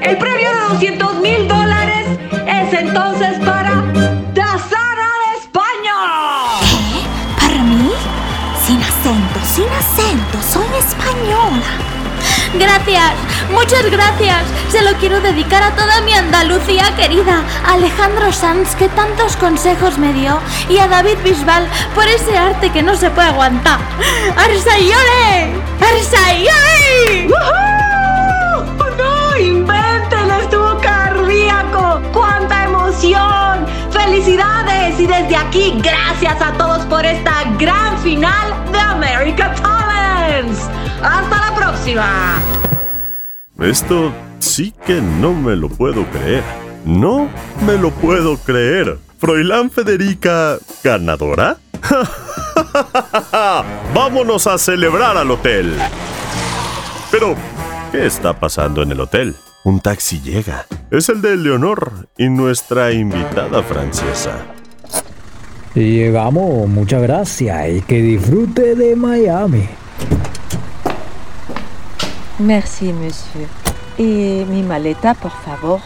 El premio de 200 mil dólares es entonces para Dasara de España. ¿Para mí? Sin acento, sin acento, soy española. Gracias, muchas gracias. Se lo quiero dedicar a toda mi Andalucía querida, a Alejandro Sanz que tantos consejos me dio y a David Bisbal por ese arte que no se puede aguantar. ¡Arsayole! ¡Arsayole! ¡Woohoo! ¡No inventen! ¡Estuvo cardíaco! ¡Felicidades! Y desde aquí, gracias a todos por esta gran final de America Talents. ¡Hasta la próxima! Esto sí que no me lo puedo creer. No me lo puedo creer. Froilán Federica, ganadora. (laughs) Vámonos a celebrar al hotel. Pero, ¿qué está pasando en el hotel? Un taxi llega. Es el de Leonor y nuestra invitada francesa. Llegamos, muchas gracias y que disfrute de Miami. Merci, monsieur. ¿Y mi maleta, por favor?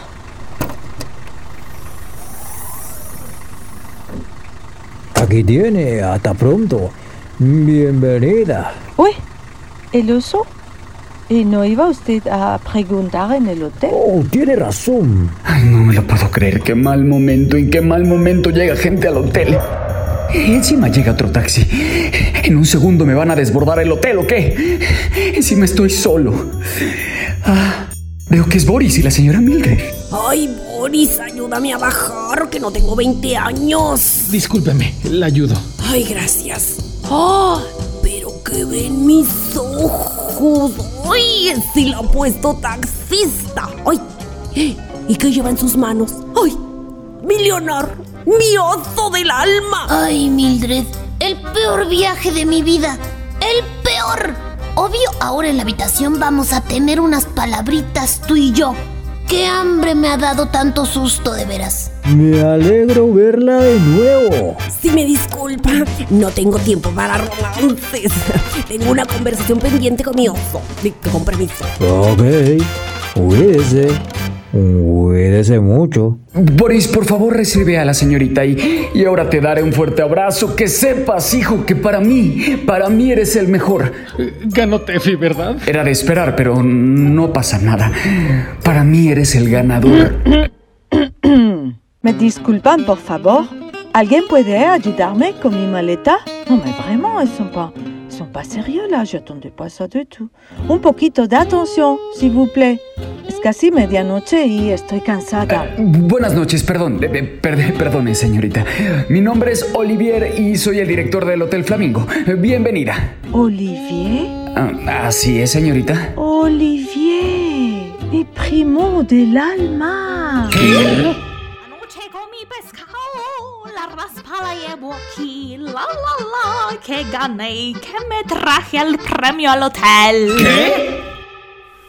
Aquí tiene, hasta pronto. Bienvenida. Uy, ¿el oso? ¿Y no iba usted a preguntar en el hotel? Oh, tiene razón. Ay, no me lo puedo creer. Qué mal momento, en qué mal momento llega gente al hotel. Encima llega otro taxi. En un segundo me van a desbordar el hotel, ¿o qué? Encima estoy solo. Ah, veo que es Boris y la señora Mildred. Ay, Boris, ayúdame a bajar, que no tengo 20 años. Discúlpeme, la ayudo. Ay, gracias. ¡Ah! pero que ven mis ojos. ¡Ay! Sí lo ha puesto taxista. ¡Ay! ¿Y qué lleva en sus manos? ¡Ay! ¡Mi Leonor! ¡Mi oso del alma! Ay, Mildred, el peor viaje de mi vida. El peor. Obvio, ahora en la habitación vamos a tener unas palabritas tú y yo. ¡Qué hambre me ha dado tanto susto de veras! Me alegro verla de nuevo. Si me disculpa, no tengo tiempo para romances. (laughs) Tengo una conversación pendiente con mi oso. Con permiso. Ok, cuídese. Cuídese mucho. Boris, por favor, recibe a la señorita y, y ahora te daré un fuerte abrazo. Que sepas, hijo, que para mí, para mí eres el mejor. Ganó Tefi, ¿verdad? Era de esperar, pero no pasa nada. Para mí eres el ganador. (coughs) ¿Me disculpan, por favor? ¿Alguien puede ayudarme con mi maleta? No, mais vraiment, elles sont sont pas sérieux là. J'attendais pas ça du tout. Un poquito de atención, s'il vous plaît. Es casi medianoche y estoy cansada. Buenas noches, perdón, eh, eh, perde- perdone, señorita. Mi nombre es Olivier y soy el director del Hotel Flamingo. Bienvenida. Olivier? Ah, así es, señorita. Olivier, mi primo del alma. Anoche comí pescado, la raspa la llevo aquí, la la la, que gané, que me traje el premio al hotel.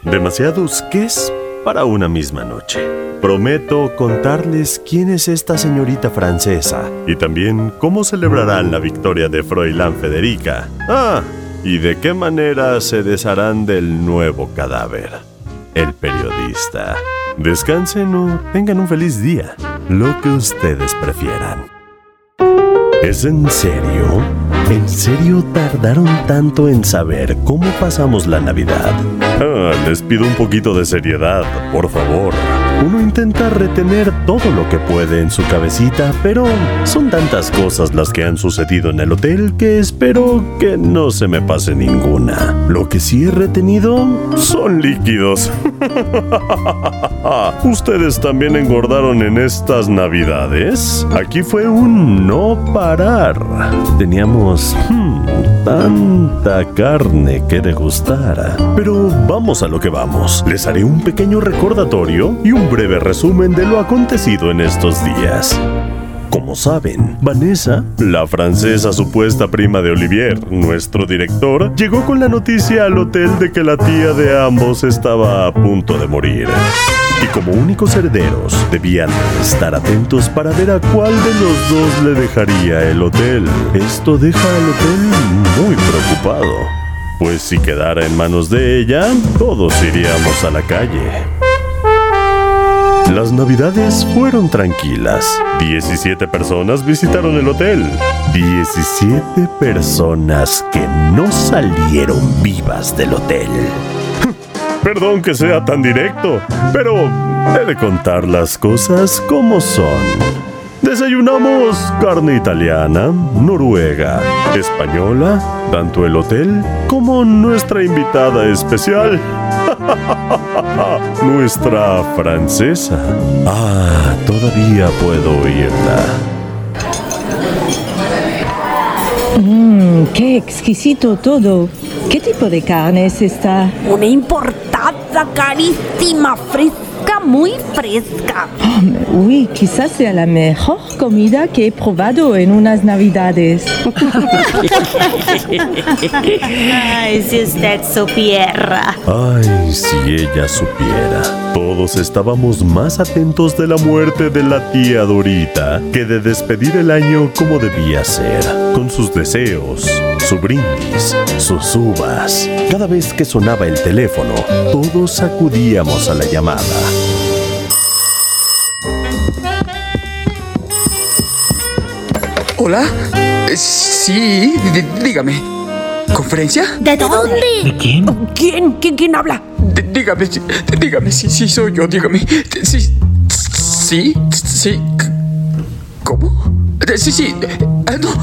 Demasiados qués para una misma noche. Prometo contarles quién es esta señorita francesa y también cómo celebrarán la victoria de Froilán Federica. Ah, y de qué manera se desharán del nuevo cadáver. El periodista. Descansen o tengan un feliz día, lo que ustedes prefieran. ¿Es en serio? ¿En serio tardaron tanto en saber cómo pasamos la Navidad? Ah, les pido un poquito de seriedad, por favor. Uno intenta retener todo lo que puede en su cabecita, pero son tantas cosas las que han sucedido en el hotel que espero que no se me pase ninguna. Lo que sí he retenido son líquidos. (laughs) ¿Ustedes también engordaron en estas navidades? Aquí fue un no parar. Teníamos hmm, tanta carne que degustar. Pero vamos a lo que vamos. Les haré un pequeño recordatorio y un breve resumen de lo acontecido en estos días. Como saben, Vanessa, la francesa supuesta prima de Olivier, nuestro director, llegó con la noticia al hotel de que la tía de ambos estaba a punto de morir. Y como únicos herederos, debían estar atentos para ver a cuál de los dos le dejaría el hotel. Esto deja al hotel muy preocupado. Pues si quedara en manos de ella, todos iríamos a la calle. Las navidades fueron tranquilas. 17 personas visitaron el hotel. 17 personas que no salieron vivas del hotel. Perdón que sea tan directo, pero he de contar las cosas como son. Desayunamos carne italiana, noruega, española, tanto el hotel como nuestra invitada especial. (laughs) nuestra francesa. Ah, todavía puedo oírla. Mmm, qué exquisito todo. ¿Qué tipo de carne es esta? Una importada carísima, fresca, muy fresca. (gasps) Uy, quizás sea la mejor comida que he probado en unas navidades. (laughs) Ay, si usted supiera. Ay, si ella supiera. Todos estábamos más atentos de la muerte de la tía Dorita que de despedir el año como debía ser, con sus deseos, su brindis, sus uvas. Cada vez que sonaba el teléfono, todos acudíamos a la llamada. ¿Hola? Eh, Sí, dí- dígame. ¿Conferencia? ¿De dónde? ¿De quién? ¿Quién? ¿Quién, quién habla? D- dígame, dígame, sí, sí, soy yo, dígame. Sí, sí, sí. ¿Cómo? Sí, sí. Eh,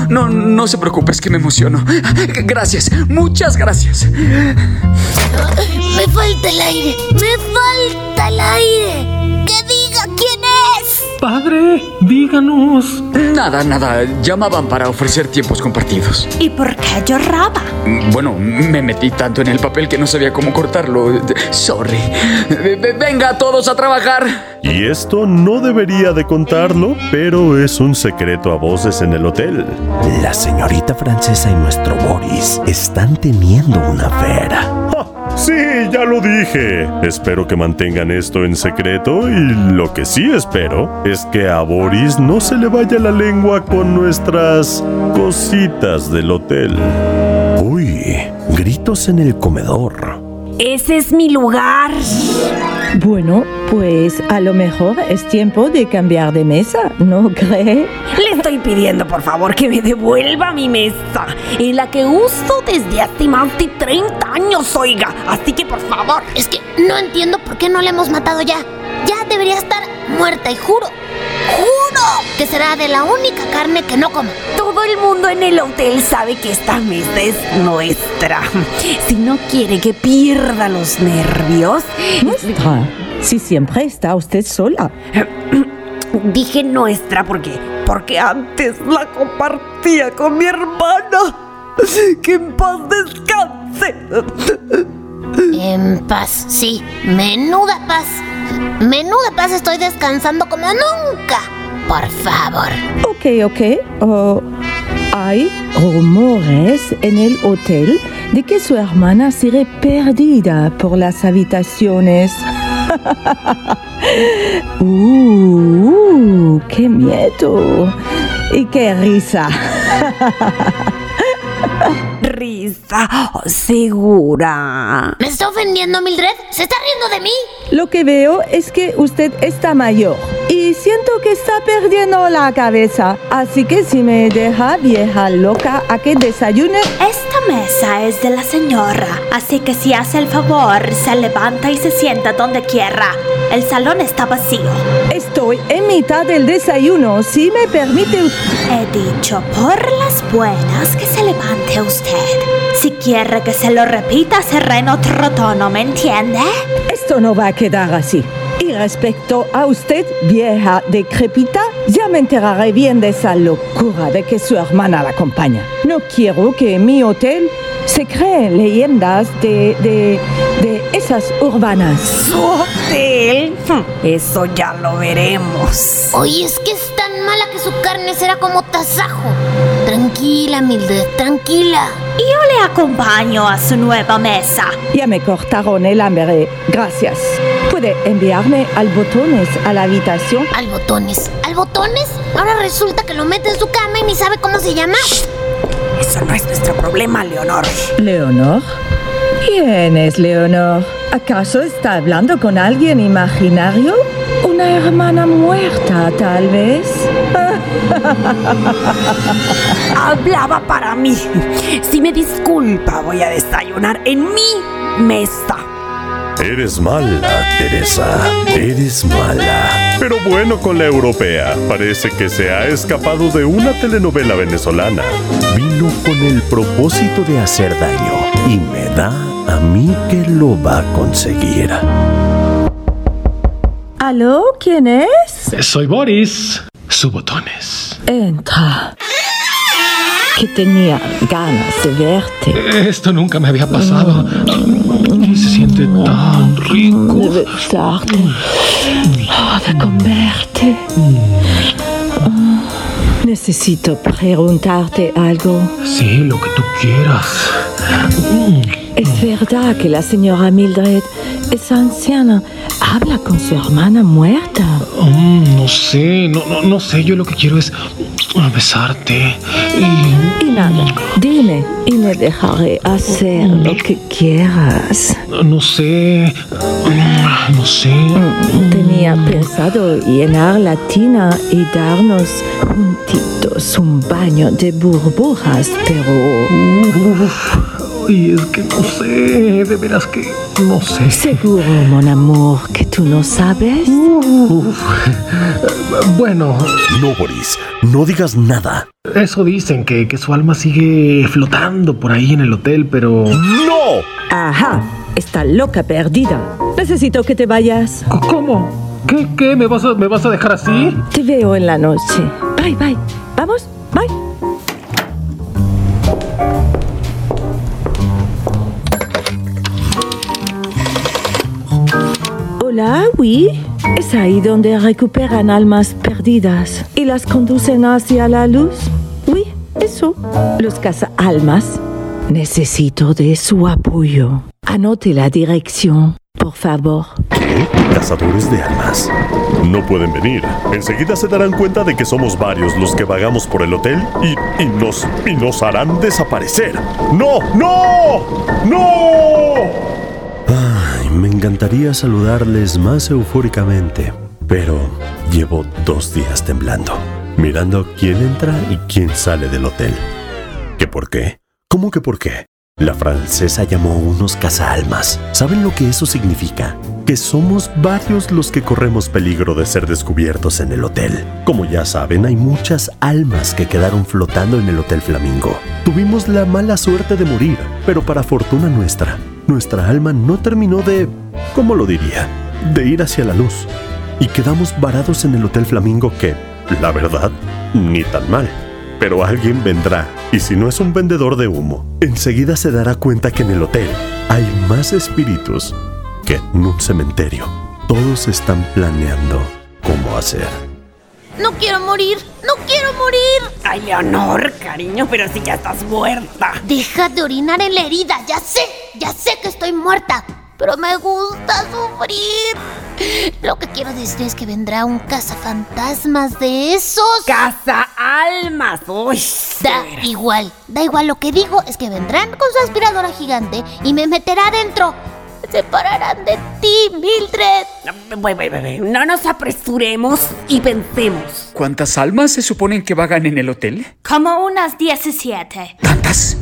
No, no, no se preocupe, es que me emociono. Gracias, muchas gracias. Me falta el aire. Me falta el aire. Que diga quién. Padre, díganos. Nada, nada, llamaban para ofrecer tiempos compartidos. ¿Y por qué lloraba? Bueno, me metí tanto en el papel que no sabía cómo cortarlo. Sorry. Venga todos a trabajar. Y esto no debería de contarlo, pero es un secreto a voces en el hotel. La señorita francesa y nuestro Boris están teniendo una fera. Sí, ya lo dije. Espero que mantengan esto en secreto y lo que sí espero es que a Boris no se le vaya la lengua con nuestras cositas del hotel. Uy, gritos en el comedor. Ese es mi lugar. Bueno, pues a lo mejor es tiempo de cambiar de mesa, ¿no cree? Le estoy pidiendo, por favor, que me devuelva mi mesa, en la que uso desde hace más de 30 años, oiga. Así que, por favor. Es que no entiendo por qué no la hemos matado ya. Ya debería estar muerta y juro, juro que será de la única carne que no como. Todo el mundo en el hotel sabe que esta mesa es nuestra. Si no quiere que pierda los nervios. Nuestra. Si siempre está usted sola. (clears throat) Dije nuestra porque. Porque antes la compartía con mi hermana. Que en paz descanse. En paz, sí. Menuda paz. Menuda paz estoy descansando como nunca. Por favor. Ok, ok. Oh, hay rumores en el hotel de que su hermana sigue perdida por las habitaciones. (laughs) uh, qué miedo. Y qué risa. (laughs) Risa, oh, segura. ¿Me está ofendiendo, Mildred? ¿Se está riendo de mí? Lo que veo es que usted está mayor y siento que está perdiendo la cabeza. Así que si me deja vieja loca a que desayune, Esta mesa es de la señora, así que si hace el favor, se levanta y se sienta donde quiera. El salón está vacío. estoy en mitad del desayuno. Si me permite, He dicho por las buenas que se levante usted. Si quiere que se lo repita, será en otro tono, ¿me entiende? esto no va a quedar así. Y respecto a usted, vieja decrépita, ya me enteraré bien de esa locura de que su hermana la acompaña. No quiero que mi hotel se creen leyendas de, de, de esas urbanas. ¿Su hotel? Hm, Eso ya lo veremos. Oye, es que es tan mala que su carne será como tasajo. Tranquila, Mildred, tranquila. Yo le acompaño a su nueva mesa. Ya me cortaron el hambre. Gracias. ¿Puede enviarme al botones a la habitación? ¿Al botones? ¿Al botones? Ahora resulta que lo mete en su cama y ni sabe cómo se llama. Eso no es nuestro problema, Leonor. ¿Leonor? ¿Quién es Leonor? ¿Acaso está hablando con alguien imaginario? ¿Una hermana muerta, tal vez? (laughs) Hablaba para mí. Si me disculpa, voy a desayunar en mi mesa. Eres mala, Teresa. Eres mala. Pero bueno con la europea. Parece que se ha escapado de una telenovela venezolana. Vino con el propósito de hacer daño. Y me da a mí que lo va a conseguir. ¿Aló? ¿Quién es? Soy Boris. Su botones. Entra. Que tenía ganas de verte. Esto nunca me había pasado. Se siente tan rico. De besarte. De comerte. Oh, necesito preguntarte algo. Sí, lo que tú quieras. ¿Es verdad que la señora Mildred es anciana? ¿Habla con su hermana muerta? Mm, no sé, no, no, no sé. Yo lo que quiero es besarte. Y... Y nada, dime y me dejaré hacer lo que quieras. No sé. No sé. Tenía pensado llenar la tina y darnos juntitos un baño de burbujas, pero... Y es que no sé, de veras que no sé. Seguro, mon amor, que tú no sabes. (laughs) Bueno. No, Boris, no digas nada. Eso dicen, que, que su alma sigue flotando por ahí en el hotel, pero... ¡No! Ajá, está loca perdida. Necesito que te vayas. ¿Cómo? ¿Qué? ¿Qué? ¿Me vas a, me vas a dejar así? Te veo en la noche. Bye, bye. Vamos, bye. Hola, oui. Es ahí donde recuperan almas perdidas y las conducen hacia la luz. Oui, eso. Los caza almas. Necesito de su apoyo. Anote la dirección, por favor. ¿Qué? ¿Cazadores de almas? No pueden venir. Enseguida se darán cuenta de que somos varios los que vagamos por el hotel y, y nos, y nos harán desaparecer. ¡No! ¡No! ¡No! Me encantaría saludarles más eufóricamente, pero llevo dos días temblando, mirando quién entra y quién sale del hotel. ¿Qué por qué? ¿Cómo que por qué? La francesa llamó a unos cazaalmas. ¿Saben lo que eso significa? Que somos varios los que corremos peligro de ser descubiertos en el hotel. Como ya saben, hay muchas almas que quedaron flotando en el Hotel Flamingo. Tuvimos la mala suerte de morir, pero para fortuna nuestra, nuestra alma no terminó de, ¿cómo lo diría? De ir hacia la luz. Y quedamos varados en el Hotel Flamingo que, la verdad, ni tan mal. Pero alguien vendrá, y si no es un vendedor de humo, enseguida se dará cuenta que en el hotel hay más espíritus que en un cementerio. Todos están planeando cómo hacer. No quiero morir, no quiero morir. Ay, Leonor, cariño, pero si ya estás muerta. Deja de orinar en la herida, ya sé, ya sé que estoy muerta, pero me gusta sufrir. Lo que quiero decir es que vendrá un cazafantasmas de esos. ¡Caza almas! Uy, da igual, da igual. Lo que digo es que vendrán con su aspiradora gigante y me meterá adentro. Se separarán de ti, Mildred. No nos apresuremos y pensemos. ¿Cuántas almas se suponen que vagan en el hotel? Como unas 17. ¿Tantas?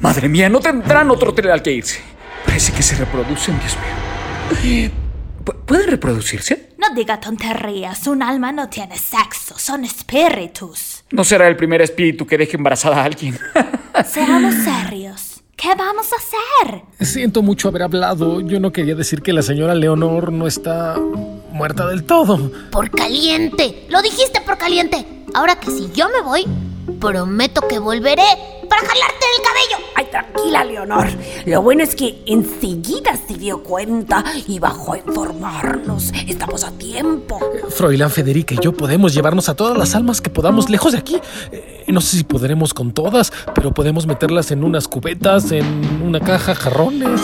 Madre mía, no tendrán otro hotel al que irse. Parece que se reproducen, Dios mío. ¿Pu- ¿Pueden reproducirse? No diga tonterías, un alma no tiene sexo, son espíritus. No será el primer espíritu que deje embarazada a alguien. Seamos serios. ¿Qué vamos a hacer? Siento mucho haber hablado. Yo no quería decir que la señora Leonor no está muerta del todo. Por caliente. Lo dijiste por caliente. Ahora que si yo me voy, prometo que volveré para jalarte el cabello. Ay, tranquila, Leonor. Lo bueno es que enseguida se dio cuenta y bajó a informarnos. Estamos a tiempo. Froilán Federica y yo podemos llevarnos a todas las almas que podamos lejos de aquí. Eh, no sé si podremos con todas, pero podemos meterlas en unas cubetas, en una caja, jarrones.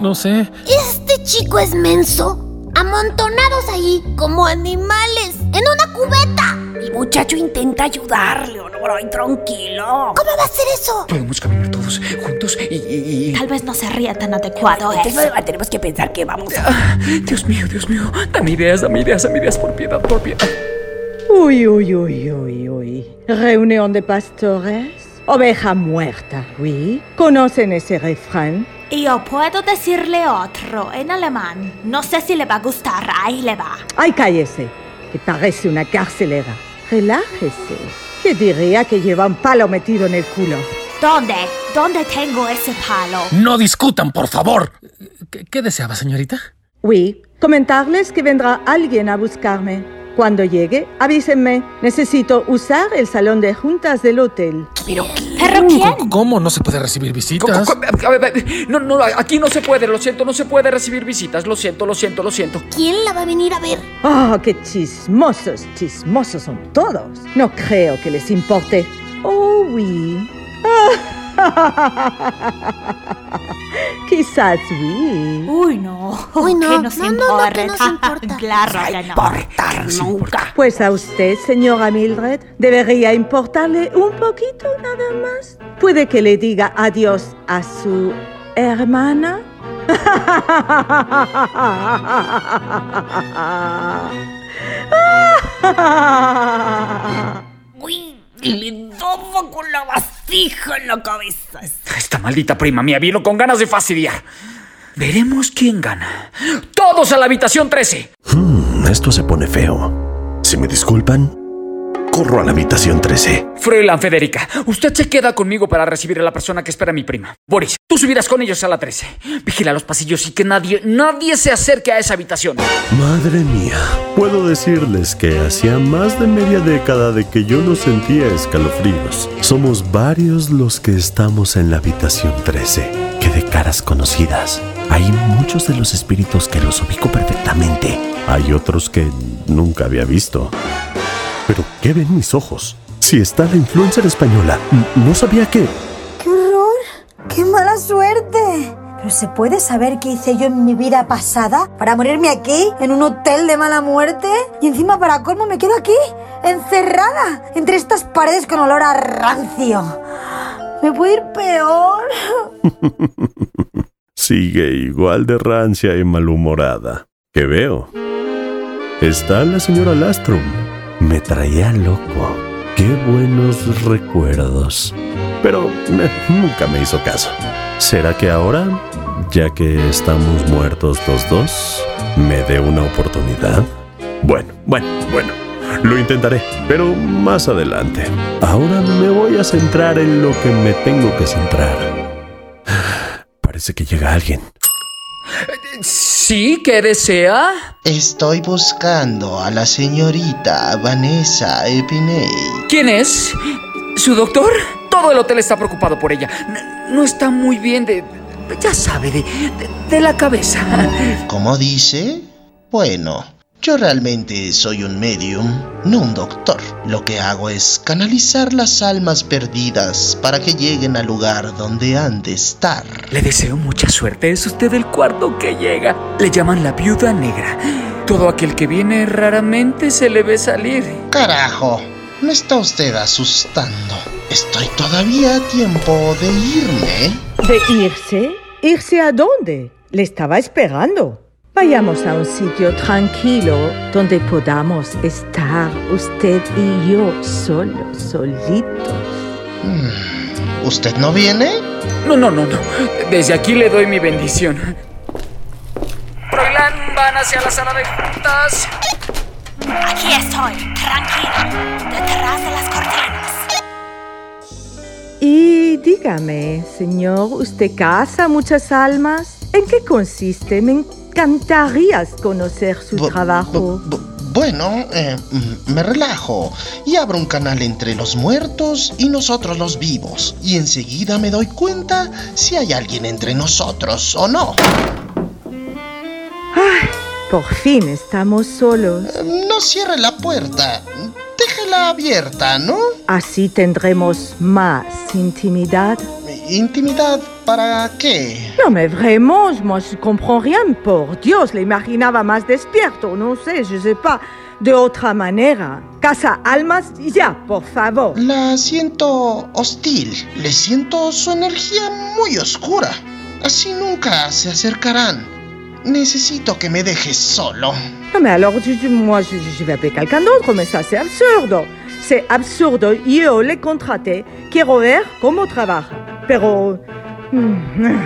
No sé. Este chico es menso. Amontonados ahí, como animales, en una cubeta. El muchacho intenta ayudar, Leonor. Ay, tranquilo. ¿Cómo va a ser eso? Podemos caminar todos juntos y... y- y- Tal vez no sería tan adecuado Entonces, eso. tenemos que pensar que vamos a... Ah, Dios mío, Dios mío. Dame ideas, dame ideas, dame ideas por piedad, por piedad. Uy, uy, uy, uy, uy. Reunión de pastores. Oveja muerta, oui. ¿Conocen ese refrán? Y yo puedo decirle otro en alemán. No sé si le va a gustar. Ahí le va. Ay, cállese, que parece una carcelera. Relájese. ¿Qué diría que lleva un palo metido en el culo? ¿Dónde? ¿Dónde tengo ese palo? No discutan, por favor. ¿Qué, qué deseaba, señorita? Oui, comentarles que vendrá alguien a buscarme. Cuando llegue, avísenme. Necesito usar el salón de juntas del hotel. ¿Pero ¿Pero quién? ¿Cómo no se puede recibir visitas? A ver, a ver, No, no, aquí no se puede, lo siento, no se puede recibir visitas. Lo siento, lo siento, lo siento. ¿Quién la va a venir a ver? ¡Ah, qué chismosos, chismosos son todos! No creo que les importe. Oh, oui. (laughs) Quizás oui. Uy, no. Uy, no. (laughs) ¿Qué nos No, no, no, importa? que nos importa. (laughs) claro no. Nunca. Pues a usted, señora Mildred, debería importarle un poquito nada más. Puede que le diga adiós a su hermana. Uy, le con la vasija en la cabeza. Esta maldita prima mía vino con ganas de fastidiar. Veremos quién gana. ¡Todos a la habitación 13! Hmm, esto se pone feo. Si me disculpan, corro a la habitación 13. Froilán Federica, usted se queda conmigo para recibir a la persona que espera a mi prima. Boris, tú subirás con ellos a la 13. Vigila los pasillos y que nadie, nadie se acerque a esa habitación. Madre mía, puedo decirles que hacía más de media década de que yo no sentía escalofríos. Somos varios los que estamos en la habitación 13, que de caras conocidas. Hay muchos de los espíritus que los ubico perfectamente. Hay otros que nunca había visto. Pero, ¿qué ven mis ojos? Si está la influencer española, no sabía que... ¡Qué horror! ¡Qué mala suerte! ¿Pero se puede saber qué hice yo en mi vida pasada para morirme aquí, en un hotel de mala muerte? Y encima, para colmo, me quedo aquí, encerrada, entre estas paredes con olor a rancio. ¿Me puede ir peor? (laughs) Sigue igual de rancia y malhumorada. ¿Qué veo? Está la señora Lastrum. Me traía loco. Qué buenos recuerdos. Pero eh, nunca me hizo caso. ¿Será que ahora, ya que estamos muertos los dos, me dé una oportunidad? Bueno, bueno, bueno. Lo intentaré, pero más adelante. Ahora me voy a centrar en lo que me tengo que centrar. (sighs) Parece que llega alguien. ¿Sí? ¿Qué desea? Estoy buscando a la señorita Vanessa Epiney. ¿Quién es? ¿Su doctor? Todo el hotel está preocupado por ella. No, no está muy bien de... Ya sabe, de, de, de la cabeza. ¿Cómo dice? Bueno, yo realmente soy un medium, no un doctor. Lo que hago es canalizar las almas perdidas para que lleguen al lugar donde han de estar. Le deseo mucha suerte. Es usted el cuarto que llega. Le llaman la viuda negra. Todo aquel que viene raramente se le ve salir. Carajo, me está usted asustando. Estoy todavía a tiempo de irme. ¿De irse? ¿Irse a dónde? Le estaba esperando. Vayamos a un sitio tranquilo donde podamos estar usted y yo solos, solitos. Hmm, ¿Usted no viene? No, no, no, no. Desde aquí le doy mi bendición. Froilán, van hacia la sala de juntas. Aquí estoy, tranquila, detrás de las cortinas. Y dígame, señor, ¿usted casa muchas almas? ¿En qué consiste? Me encantaría conocer su Bu- trabajo. bu- Bueno, eh, mm, me relajo y abro un canal entre los muertos y nosotros los vivos. Y enseguida me doy cuenta si hay alguien entre nosotros o no. Ay, por fin estamos solos. No cierre la puerta. Déjela abierta, ¿no? Así tendremos más intimidad. ¿Intimidad para qué? No me je comprends rien, por Dios, le imaginaba más despierto, no sé, je sais pas, de otra manera. Casa almas, ya, por favor. La siento hostil. Le siento su energía muy oscura. Así nunca se acercarán. Necesito que me dejes solo. Non mais alors, je- je- moi je, je vais appeler quelqu'un d'autre, mais ça c'est absurdo. C'est absurdo, yo le contraté, quiero ver cómo trabaja. Pero... mm,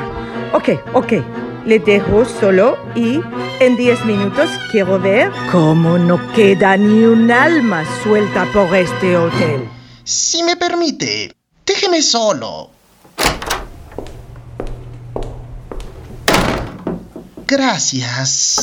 Ok, ok, le dejo solo y en 10 minutos quiero ver cómo no queda ni un alma suelta por este hotel. Si me permite, déjeme solo. Gracias.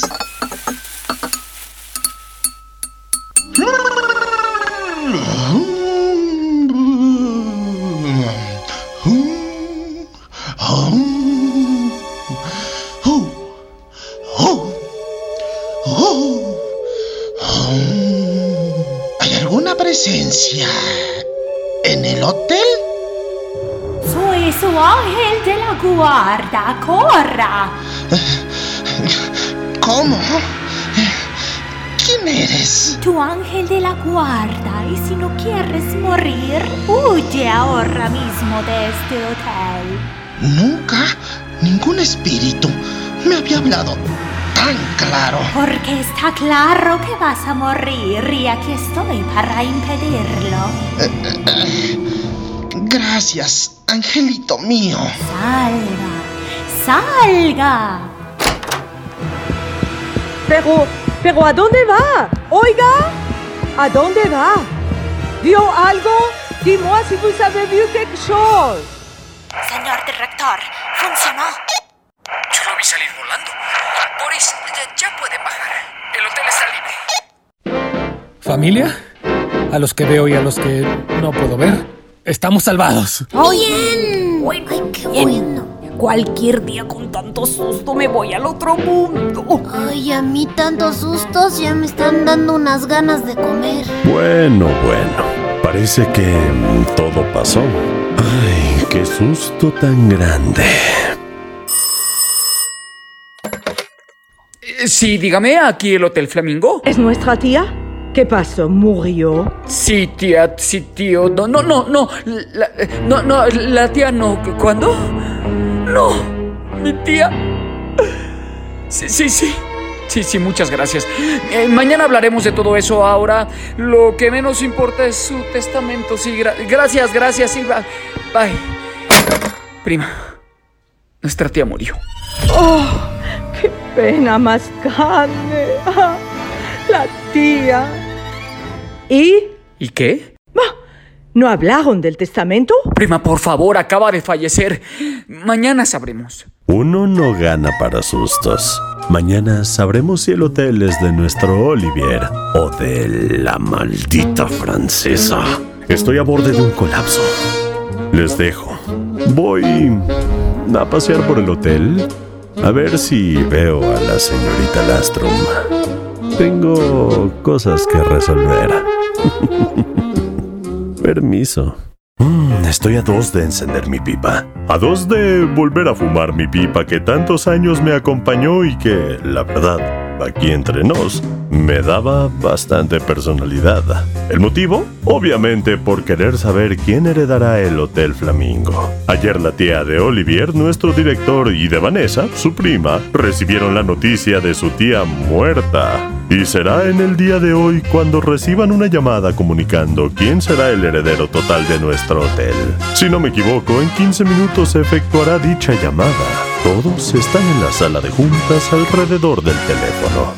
¿Hay alguna presencia en el hotel? Soy su ángel de la guarda, corra. (laughs) ¿Cómo? ¿Quién eres? Tu ángel de la guarda, y si no quieres morir, huye ahora mismo de este hotel. Nunca ningún espíritu me había hablado tan claro. Porque está claro que vas a morir y aquí estoy para impedirlo. Eh, eh, eh. Gracias, angelito mío. Salga, salga. Pero, pero ¿a dónde va? Oiga, ¿a dónde va? ¿Vio algo? Dis-moi si vous avez vu quelque chose. Señor director, funcionó. Yo lo vi salir volando. Boris, ya, ya puede bajar. El hotel está libre. ¿Familia? A los que veo y a los que no puedo ver. Estamos salvados. ¡Bien! Ay, qué bueno. Cualquier día con tanto susto me voy al otro mundo. Ay, a mí tantos sustos ya me están dando unas ganas de comer. Bueno, bueno. Parece que todo pasó. Ay, qué susto tan grande. Eh, Sí, dígame, aquí el Hotel Flamingo. ¿Es nuestra tía? ¿Qué pasó? ¿Murió? Sí, tía, sí, tío. No, no, no, no. La, no, no, la tía no. ¿Cuándo? No, mi tía. Sí, sí, sí. Sí, sí, muchas gracias. Eh, mañana hablaremos de todo eso. Ahora, lo que menos importa es su testamento. Sí, gra- gracias, gracias. Sí, bye. bye. Prima, nuestra tía murió. ¡Oh! ¡Qué pena más grande! Ah, La tía. ¿Y? ¿Y qué? ¿No hablaron del testamento? Prima, por favor, acaba de fallecer. Mañana sabremos. Uno no gana para sustos. Mañana sabremos si el hotel es de nuestro Olivier o de la maldita francesa. Estoy a borde de un colapso. Les dejo. Voy a pasear por el hotel a ver si veo a la señorita Lastrom. Tengo cosas que resolver. (laughs) Permiso. Mm, estoy a dos de encender mi pipa. A dos de volver a fumar mi pipa que tantos años me acompañó y que, la verdad, aquí entre nos, me daba bastante personalidad. ¿El motivo? Obviamente por querer saber quién heredará el Hotel Flamingo. Ayer la tía de Olivier, nuestro director, y de Vanessa, su prima, recibieron la noticia de su tía muerta. Y será en el día de hoy cuando reciban una llamada comunicando quién será el heredero total de nuestro hotel. Si no me equivoco, en 15 minutos se efectuará dicha llamada. Todos están en la sala de juntas alrededor del teléfono.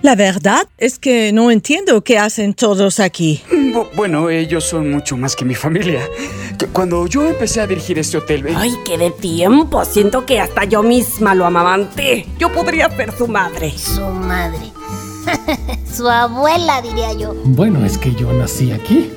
La verdad es que no entiendo qué hacen todos aquí. Bu- bueno, ellos son mucho más que mi familia. Cu- Cuando yo empecé a dirigir este hotel, eh, Ay, qué de tiempo. Siento que hasta yo misma lo amamanté. Yo podría ser su madre. Su madre. (laughs) Su abuela, diría yo. Bueno, es que yo nací aquí.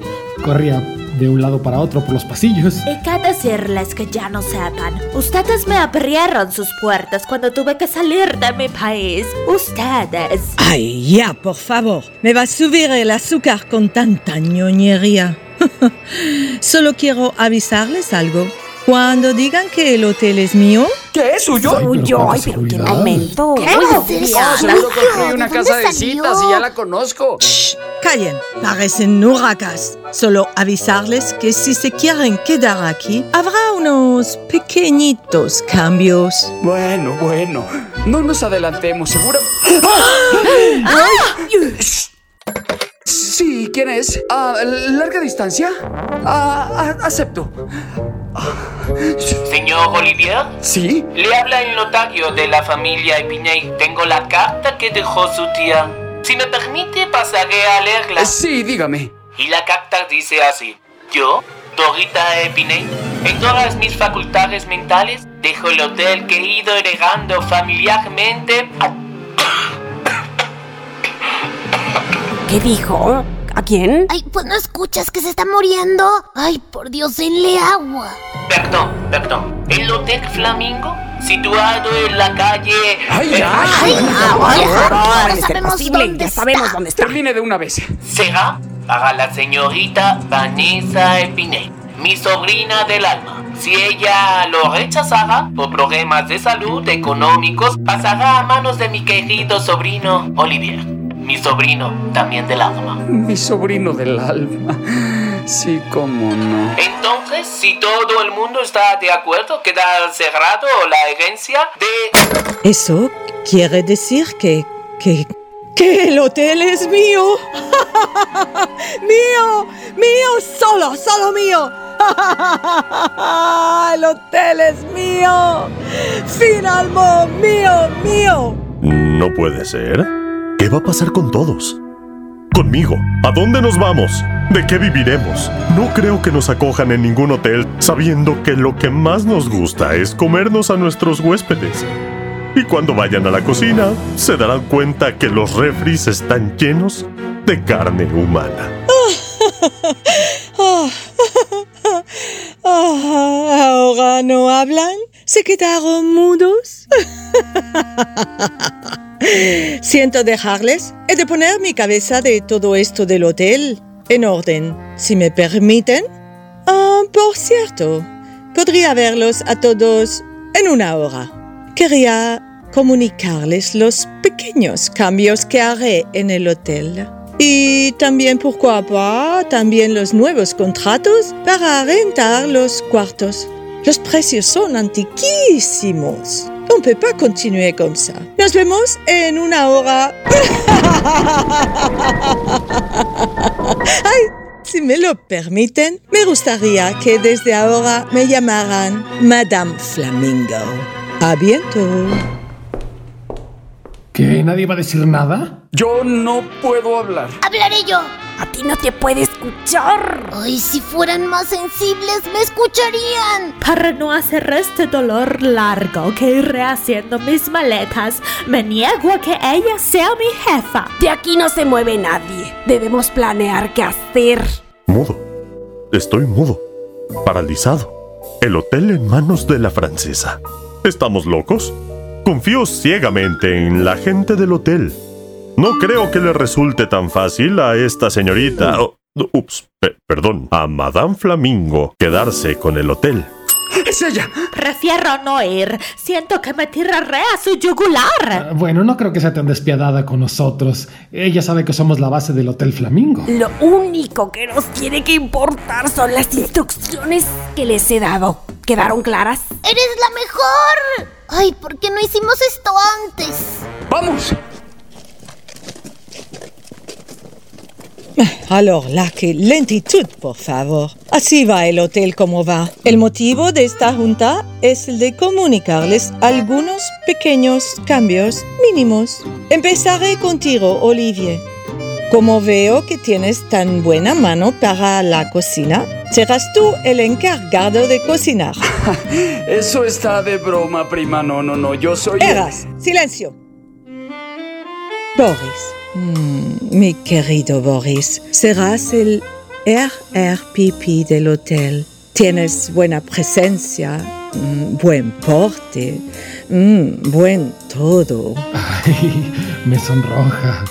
Corría de un lado para otro por los pasillos. Y que decirles que ya no sepan. Ustedes me abrieron sus puertas cuando tuve que salir de mi país. Ustedes. Ay, ya, por favor. Me va a subir el azúcar con tanta ñoñería. (laughs) Solo quiero avisarles algo. Cuando digan que el hotel es mío... ¿Qué es suyo? Suyo, ay, pero qué momento. ¿Qué a hacer eso? seguro construí ¿De una casa de citas y ya la conozco. Callen, parecen huracas. Solo avisarles que si se quieren quedar aquí, habrá unos pequeñitos cambios. Bueno, bueno. No nos adelantemos, seguro. Sí, ¿quién es? Ah, ¿Larga distancia? Ah, ah, acepto. (laughs) Señor Olivier, ¿Sí? le habla el notario de la familia Epiney. Tengo la carta que dejó su tía. Si me permite, pasaré a leerla. Eh, Sí, dígame. Y la carta dice así. Yo, Dorita Epiney, en todas mis facultades mentales, dejo el hotel que he ido heredando familiarmente a ¿Qué dijo? ¿A quién? Ay, pues no escuchas que se está muriendo. Ay, por Dios, denle agua. Perdón, perdón. El Hotel Flamingo, situado en la calle... ¡Ay, Eh, ya! Ay, agua, puede ser posible. Ya sabemos dónde está. Termine de una vez. Será para la señorita Vanessa Epinet, mi sobrina del alma. Si ella lo rechazara por problemas de salud económicos, pasará a manos de mi querido sobrino Olivier, mi sobrino también del alma. Mi sobrino del alma. Sí, cómo no. Entonces, si todo el mundo está de acuerdo, queda cerrado la herencia de... Eso quiere decir que, que, que el hotel es mío. (laughs) mío, mío, solo, solo mío. (laughs) el hotel es mío. Finalmente, mío, mío. No puede ser. ¿Qué va a pasar con todos? Conmigo. ¿A dónde nos vamos? ¿De qué viviremos? No creo que nos acojan en ningún hotel sabiendo que lo que más nos gusta es comernos a nuestros huéspedes. Y cuando vayan a la cocina, se darán cuenta que los refris están llenos de carne humana. Ah, ahora no hablan, se quedaron mudos. Siento dejarles. He de poner mi cabeza de todo esto del hotel en orden, si me permiten. Ah, por cierto, podría verlos a todos en una hora. Quería comunicarles los pequeños cambios que haré en el hotel. Y también, pourquoi pas, también los nuevos contratos para rentar los cuartos. Los precios son antiquísimos. On peut pas continuer comme ça. Nos vemos en una hora. (laughs) Ay, si me lo permiten, me gustaría que desde ahora me llamaran Madame Flamingo. A bientôt. ¿Qué? ¿Nadie va a decir nada? Yo no puedo hablar. Hablaré yo. A ti no te puede escuchar. Ay, si fueran más sensibles, me escucharían. Para no hacer este dolor largo que iré haciendo mis maletas, me niego a que ella sea mi jefa. De aquí no se mueve nadie. Debemos planear qué hacer. Mudo. Estoy mudo. Paralizado. El hotel en manos de la francesa. ¿Estamos locos? Confío ciegamente en la gente del hotel. No creo que le resulte tan fácil a esta señorita. oh, ups, pe- perdón, a Madame Flamingo quedarse con el hotel. ¡Es ella! Prefiero no ir. Siento que me tiraré a su yugular. Ah, Bueno, no creo que sea tan despiadada con nosotros. Ella sabe que somos la base del Hotel Flamingo. Lo único que nos tiene que importar son las instrucciones que les he dado. ¿Quedaron claras? ¡Eres la mejor! Ay, ¿por qué no hicimos esto antes? ¡Vamos! Alors là, que lentitud, por favor. Así va el hotel como va. El motivo de esta junta es el de comunicarles algunos pequeños cambios mínimos. Empezaré contigo, Olivier. Como veo que tienes tan buena mano para la cocina, serás tú el encargado de cocinar. (laughs) Eso está de broma, prima. No, no, no. Yo soy. Eras, silencio. Boris, mm, mi querido Boris, serás el RRPP del hotel. Tienes buena presencia, mm, buen porte, mm, buen todo. Ay, me sonroja.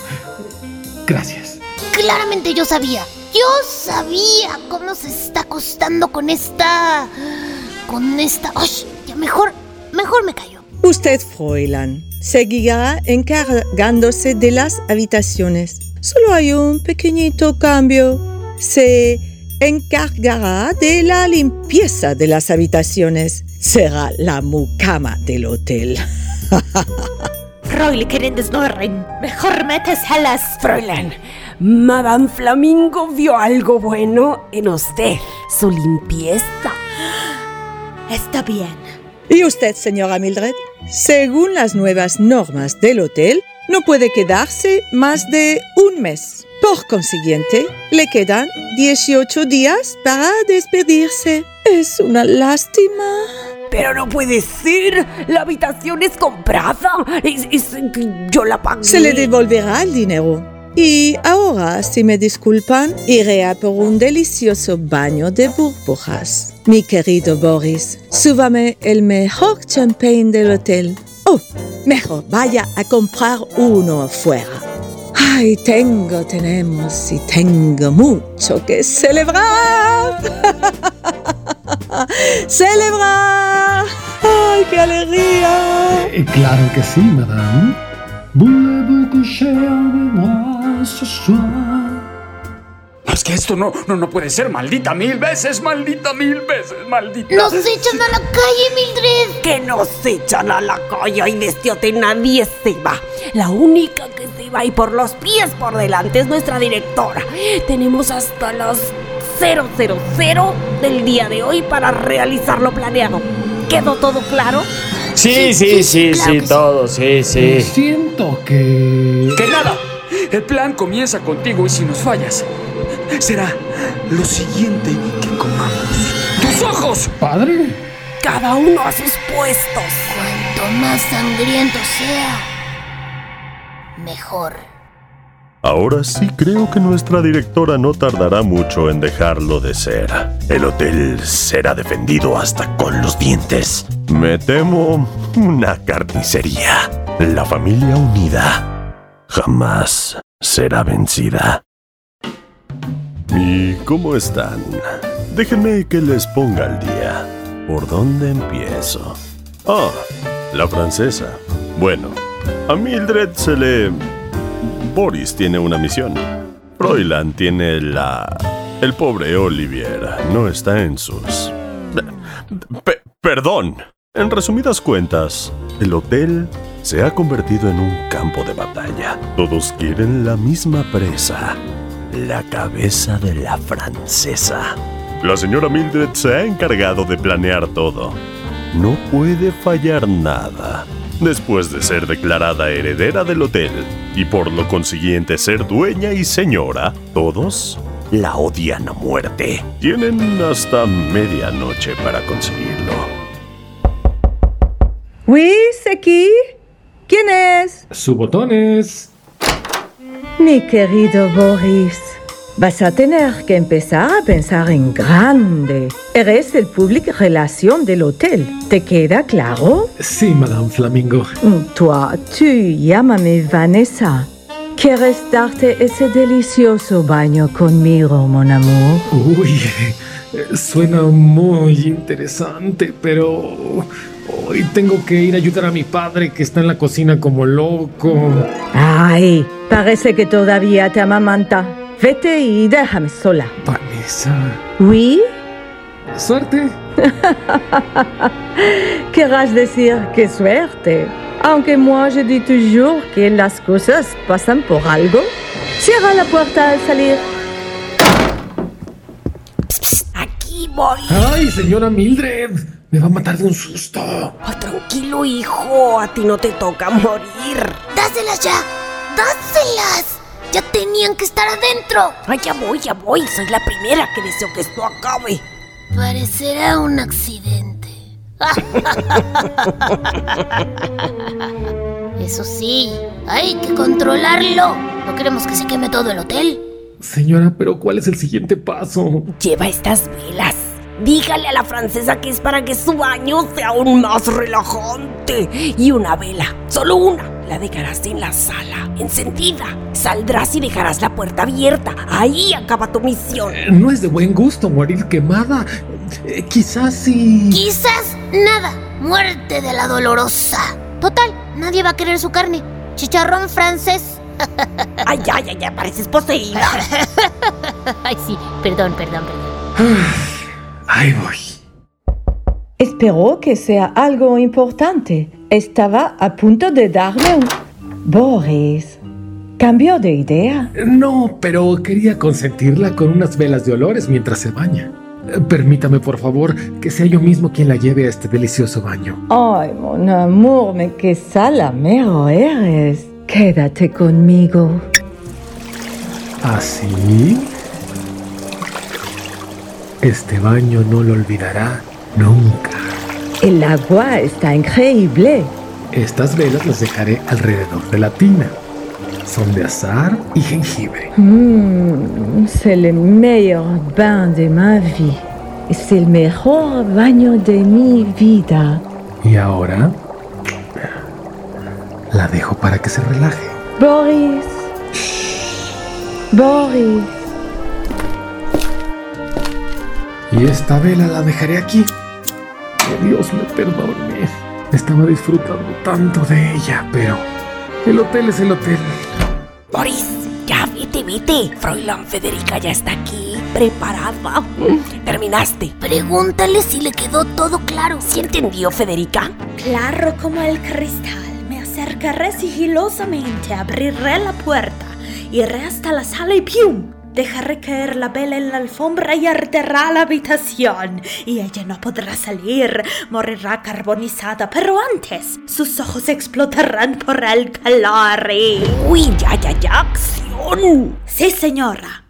Gracias. Claramente yo sabía. Yo sabía cómo se está acostando con esta. con esta. ¡Ay! Ya mejor. Mejor me callo. Usted, Fräulein, seguirá encargándose de las habitaciones. Solo hay un pequeñito cambio. Se encargará de la limpieza de las habitaciones. Será la mucama del hotel. (laughs) Fräulein. Mejor méteselas. Fräulein, Madame Flamingo vio algo bueno en usted. Su limpieza. Está bien. ¿Y usted, señora Mildred? Según las nuevas normas del hotel, no puede quedarse más de un mes. Por consiguiente, le quedan 18 días para despedirse. Es una lástima. Pero no puede ser. La habitación es comprada. Es, es- yo la pagué. Se le devolverá el dinero. Y ahora, si me disculpan, iré a por un delicioso baño de burbujas. Mi querido Boris, súbame el mejor champagne del hotel. Oh, Mejor vaya a comprar uno afuera. Ay, tengo, tenemos y tengo mucho que celebrar. (laughs) celebrar. Ay, qué alegría. Eh, claro que sí, madame. Voulez-vous coucher avec moi ce soir? Es que esto no, no, no puede ser. Maldita mil veces, maldita mil veces, maldita. ¡Nos echan a la calle, Mildred! Que nos echan a la calle y de este hotel nadie se va. La única que se va y por los pies por delante es nuestra directora. Tenemos hasta las 000 del día de hoy para realizar lo planeado. ¿Quedó todo claro? Sí, sí, sí, sí, todo, sí, sí. Siento que... Que nada. El plan comienza contigo y si nos fallas, será lo siguiente que comamos. ¡Tus ojos! ¿Padre? Cada uno a sus puestos. Cuanto más sangriento sea, mejor. Ahora sí creo que nuestra directora no tardará mucho en dejarlo de ser. El hotel será defendido hasta con los dientes. Me temo una carnicería. La familia unida jamás será vencida. ¿Y cómo están? Déjenme que les ponga al día. ¿Por dónde empiezo? Ah, la francesa. Bueno, a Mildred se le... Boris tiene una misión. Froilan tiene la... El pobre Olivier no está en sus... Pe- perdón. En resumidas cuentas, el hotel se ha convertido en un campo de batalla. Todos quieren la misma presa, la cabeza de la francesa. La señora Mildred se ha encargado de planear todo. No puede fallar nada. Después de ser declarada heredera del hotel y por lo consiguiente ser dueña y señora, todos la odian a muerte. Tienen hasta medianoche para conseguirlo. Oui, c'est qui? ¿Quién es? Su botón es... Mi querido Boris, vas a tener que empezar a pensar en grande. Eres el public relación del hotel. ¿Te queda claro? Sí, Madame Flamingo. Toi, tú llámame Vanessa. ¿Quieres darte ese delicioso baño conmigo, mon amour? Uy, eh, suena muy interesante, pero hoy tengo que ir a ayudar a mi padre que está en la cocina como loco. Ay, parece que todavía te amamanta. Vete y déjame sola. Vanessa. ¿Oui? Suerte. (laughs) Querrás decir qué suerte. Aunque moi je dis toujours que las cosas pasan por algo. Cierra la puerta al salir. Aquí, Boris. Ay, señora Mildred. Me va a matar de un susto. Ah, tranquilo, hijo. A ti no te toca morir. ¡Dáselas ya! ¡Dáselas! ¡Ya tenían que estar adentro! Ay, ya voy, ya voy. Soy la primera que deseo que esto acabe. Parecerá un accidente. (laughs) Eso sí, hay que controlarlo. No queremos que se queme todo el hotel. Señora, pero ¿cuál es el siguiente paso? Lleva estas velas. Dígale a la francesa que es para que su baño sea aún más relajante. Y una vela, solo una, la dejarás en la sala, encendida. Saldrás y dejarás la puerta abierta. Ahí acaba tu misión. No es de buen gusto morir quemada. Eh, quizás sí. Quizás nada. Muerte de la dolorosa. Total, nadie va a querer su carne. Chicharrón francés. (laughs) Ay, ay, ay, ya pareces poseída. (laughs) Ay, sí, perdón, perdón, perdón. (sighs) (laughs) Ahí voy. Espero que sea algo importante. Estaba a punto de darle un... Boris, ¿cambió de idea? No, pero quería consentirla con unas velas de olores mientras se baña. Permítame, por favor, que sea yo mismo quien la lleve a este delicioso baño. Ay, mon amour, me qué salamero eres. Quédate conmigo. ¿Así? Este baño no lo olvidará nunca. El agua está increíble. Estas velas las dejaré alrededor de la tina. Son de azar y jengibre. Mm, c'est le meilleur bain de ma vie. Es el mejor baño de mi vida. Y ahora La dejo para que se relaje. Boris. Boris. Y esta vela la dejaré aquí. Que Dios me perdone. Estaba disfrutando tanto de ella, pero el hotel es el hotel. Boris, ya vete, vete. Fräulein Federica ya está aquí, preparada. ¿Terminaste? Pregúntale si le quedó todo claro. ¿Sí entendió, Federica? Claro como el cristal. Me acercaré sigilosamente, abriré la puerta, iré hasta la sala y ¡pium! Dejaré caer la vela en la alfombra y arderá la habitación. Y ella no podrá salir, morirá carbonizada. Pero antes, sus ojos explotarán por el calor. y- Uy, ya, ya, ya, acción. Sí, señora.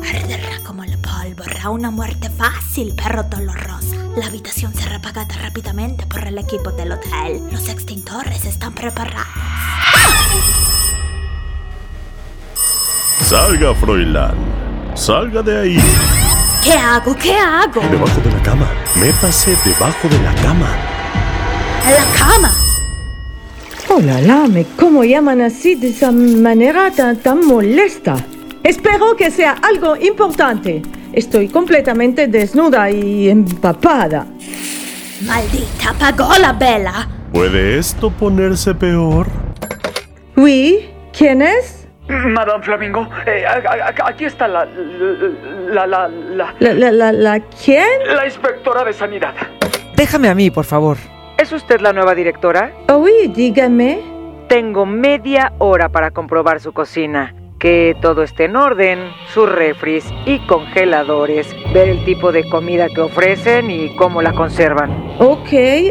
Arderá como el pólvora, una muerte fácil pero dolorosa. La habitación será apagada rápidamente por el equipo del hotel. Los extintores están preparados. Salga, Froilán. Salga de ahí. ¿Qué hago? ¿Qué hago? Debajo de la cama. Métase debajo de la cama. En la cama. Oh la la, mais ¿cómo llaman así de esa manera tan, tan molesta? Espero que sea algo importante. Estoy completamente desnuda y empapada. Maldita, apagó la vela. ¿Puede esto ponerse peor? Oui, ¿quién es? Madame Flamingo, eh, a- a- a- aquí está la la, la, la, ¿La, la, la, la quién? la inspectora de sanidad. Déjame a mí, por favor. ¿Es usted la nueva directora? Oh, oui, dígame. Tengo media hora para comprobar su cocina. Que todo esté en orden, sus refris y congeladores, ver el tipo de comida que ofrecen y cómo la conservan. Ok,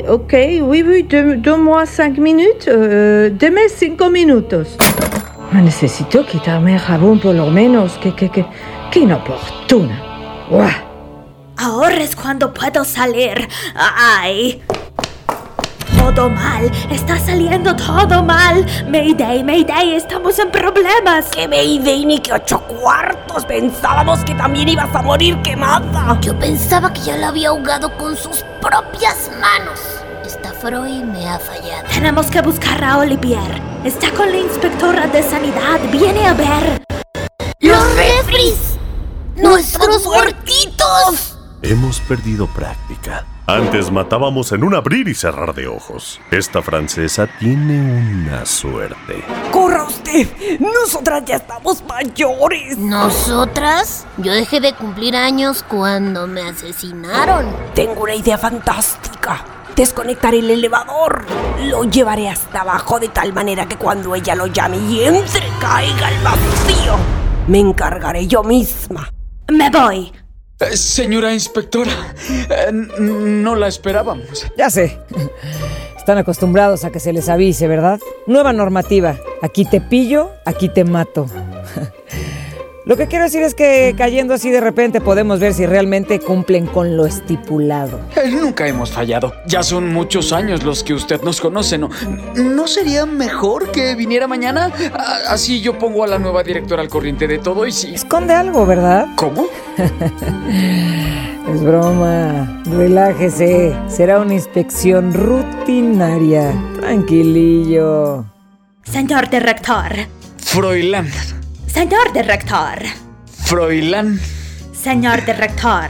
ok, oui, oui, de- donne-moi cinq minutes. Euh, deme cinco minutos. Necesito quitarme el jabón por lo menos. Qué, qué, qué, qué inoportuna. Uah. Ahora es cuando puedo salir. ¡Ay! Todo mal, está saliendo todo mal. Mayday, Mayday, estamos en problemas. Que Mayday ni que ocho cuartos. Pensábamos que también ibas a morir quemada. Yo pensaba que ya la había ahogado con sus propias manos. Freud me ha fallado. Tenemos que buscar a Olivier. Está con la inspectora de sanidad. Viene a ver. ¡Los refris! ¡Nuestros huertitos! Hemos perdido práctica. Antes matábamos en un abrir y cerrar de ojos. Esta francesa tiene una suerte. ¡Corra usted! Nosotras ya estamos mayores. ¿Nosotras? Yo dejé de cumplir años cuando me asesinaron. Tengo una idea fantástica. Desconectaré el elevador. Lo llevaré hasta abajo de tal manera que cuando ella lo llame y entre caiga al vacío. Me encargaré yo misma. Me voy. Eh, señora inspectora, eh, no la esperábamos. Ya sé. (laughs) Están acostumbrados a que se les avise, ¿verdad? Nueva normativa. Aquí te pillo, aquí te mato. (laughs) Lo que quiero decir es que cayendo así de repente podemos ver si realmente cumplen con lo estipulado. Eh, nunca hemos fallado. Ya son muchos años los que usted nos conoce, ¿no? ¿No sería mejor que viniera mañana? A- Así yo pongo a la nueva directora al corriente de todo y si... Esconde algo, ¿verdad? ¿Cómo? (laughs) Es broma. Relájese. Será una inspección rutinaria. Tranquilillo. Señor director. Froilán. Señor director. Froilán. Señor director.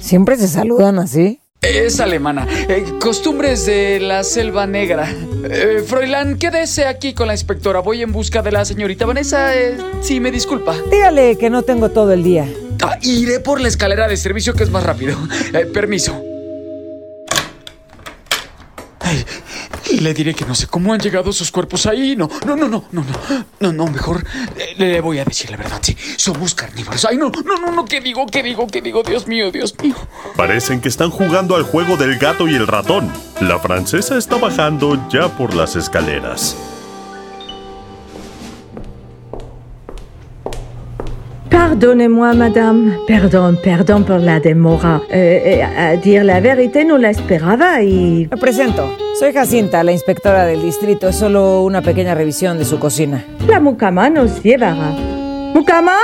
¿Siempre se saludan así? Es alemana. Eh, costumbres de la selva negra. Eh, Froilán, quédese aquí con la inspectora. Voy en busca de la señorita Vanessa. Eh, sí, me disculpa. Dígale que no tengo todo el día. Ah, iré por la escalera de servicio que es más rápido. Eh, permiso. Ay, le diré que no sé cómo han llegado sus cuerpos ahí. No, no, no, no, no, no. No, no, mejor eh, le voy a decir la verdad. Sí, somos carnívoros. Ay, no, no, no, no. ¿Qué digo? ¿Qué digo? ¿Qué digo? Dios mío, Dios mío. Parecen que están jugando al juego del gato y el ratón. La francesa está bajando ya por las escaleras. Pardonnez-moi, madame. Perdón, perdón por la demora. Eh, eh, a dire la vérité, no la esperaba y... Me presento. Soy Jacinta, la inspectora del distrito. Es solo una pequeña revisión de su cocina. La mucama nos llevará. ¿Mucama?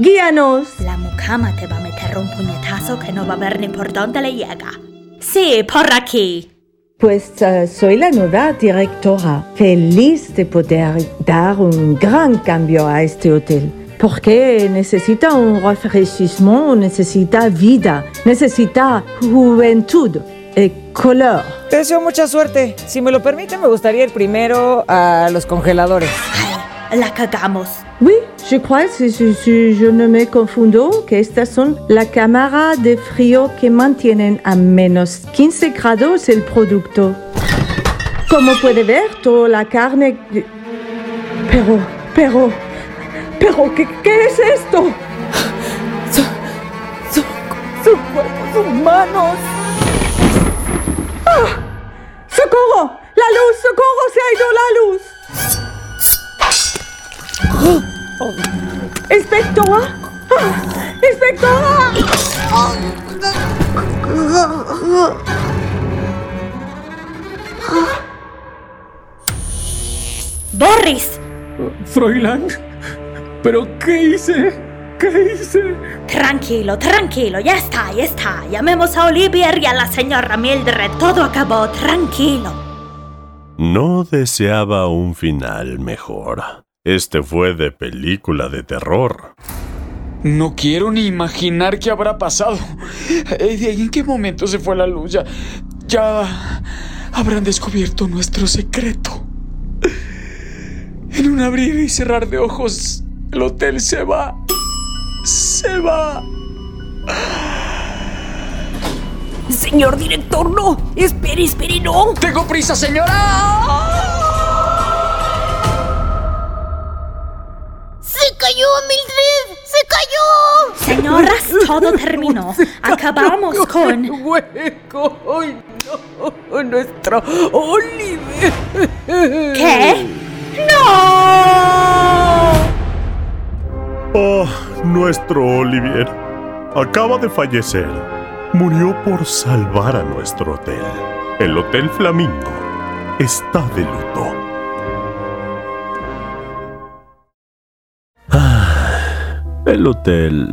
Guíanos. La mucama te va a meter un puñetazo que no va a ver ni por dónde le llega. Sí, por aquí. Pues uh, soy la nueva directora, feliz de poder dar un gran cambio a este hotel. Porque necesita un rafraîchissement, necesita vida, necesita juventud y color. Te deseo mucha suerte. Si me lo permite, me gustaría ir primero a los congeladores. La cagamos. Oui, je crois, si, si- si je no me confundo, que estas son la cámara de frío que mantienen a menos 15 grados el producto. Como puede ver, toda la carne... Pero, pero, pero, ¿qué, qué es esto? ¡Son cuerpos humanos! ¡Ah! ¡Socorro! ¡La luz! ¡Socorro! ¡Se ha ido la luz! ¡Inspectora! ¡Ah! ¡Inspectora! ¡Boris! Froilán, ¿pero qué hice? ¿Qué hice? Tranquilo, tranquilo, ya está, ya está. Llamemos a Olivier y a la señora Mildred. Todo acabó, tranquilo. No deseaba un final mejor. Este fue de película de terror. No quiero ni imaginar qué habrá pasado. Eh, ¿En qué momento se fue la luz? Ya, ya habrán descubierto nuestro secreto. En un abrir y cerrar de ojos, el hotel se va. Se va. Señor director, no. Espere, espere, no. Tengo prisa, señora. ¡Se cayó, Mildred! ¡Se cayó! Señoras, (laughs) todo terminó. Acabamos con... hueco. ¡Ay, no! Nuestro Oliver. ¿Qué? ¡No! Oh, nuestro Olivier acaba de fallecer. Murió por salvar a nuestro hotel. El Hotel Flamingo está de luto. Ah, El hotel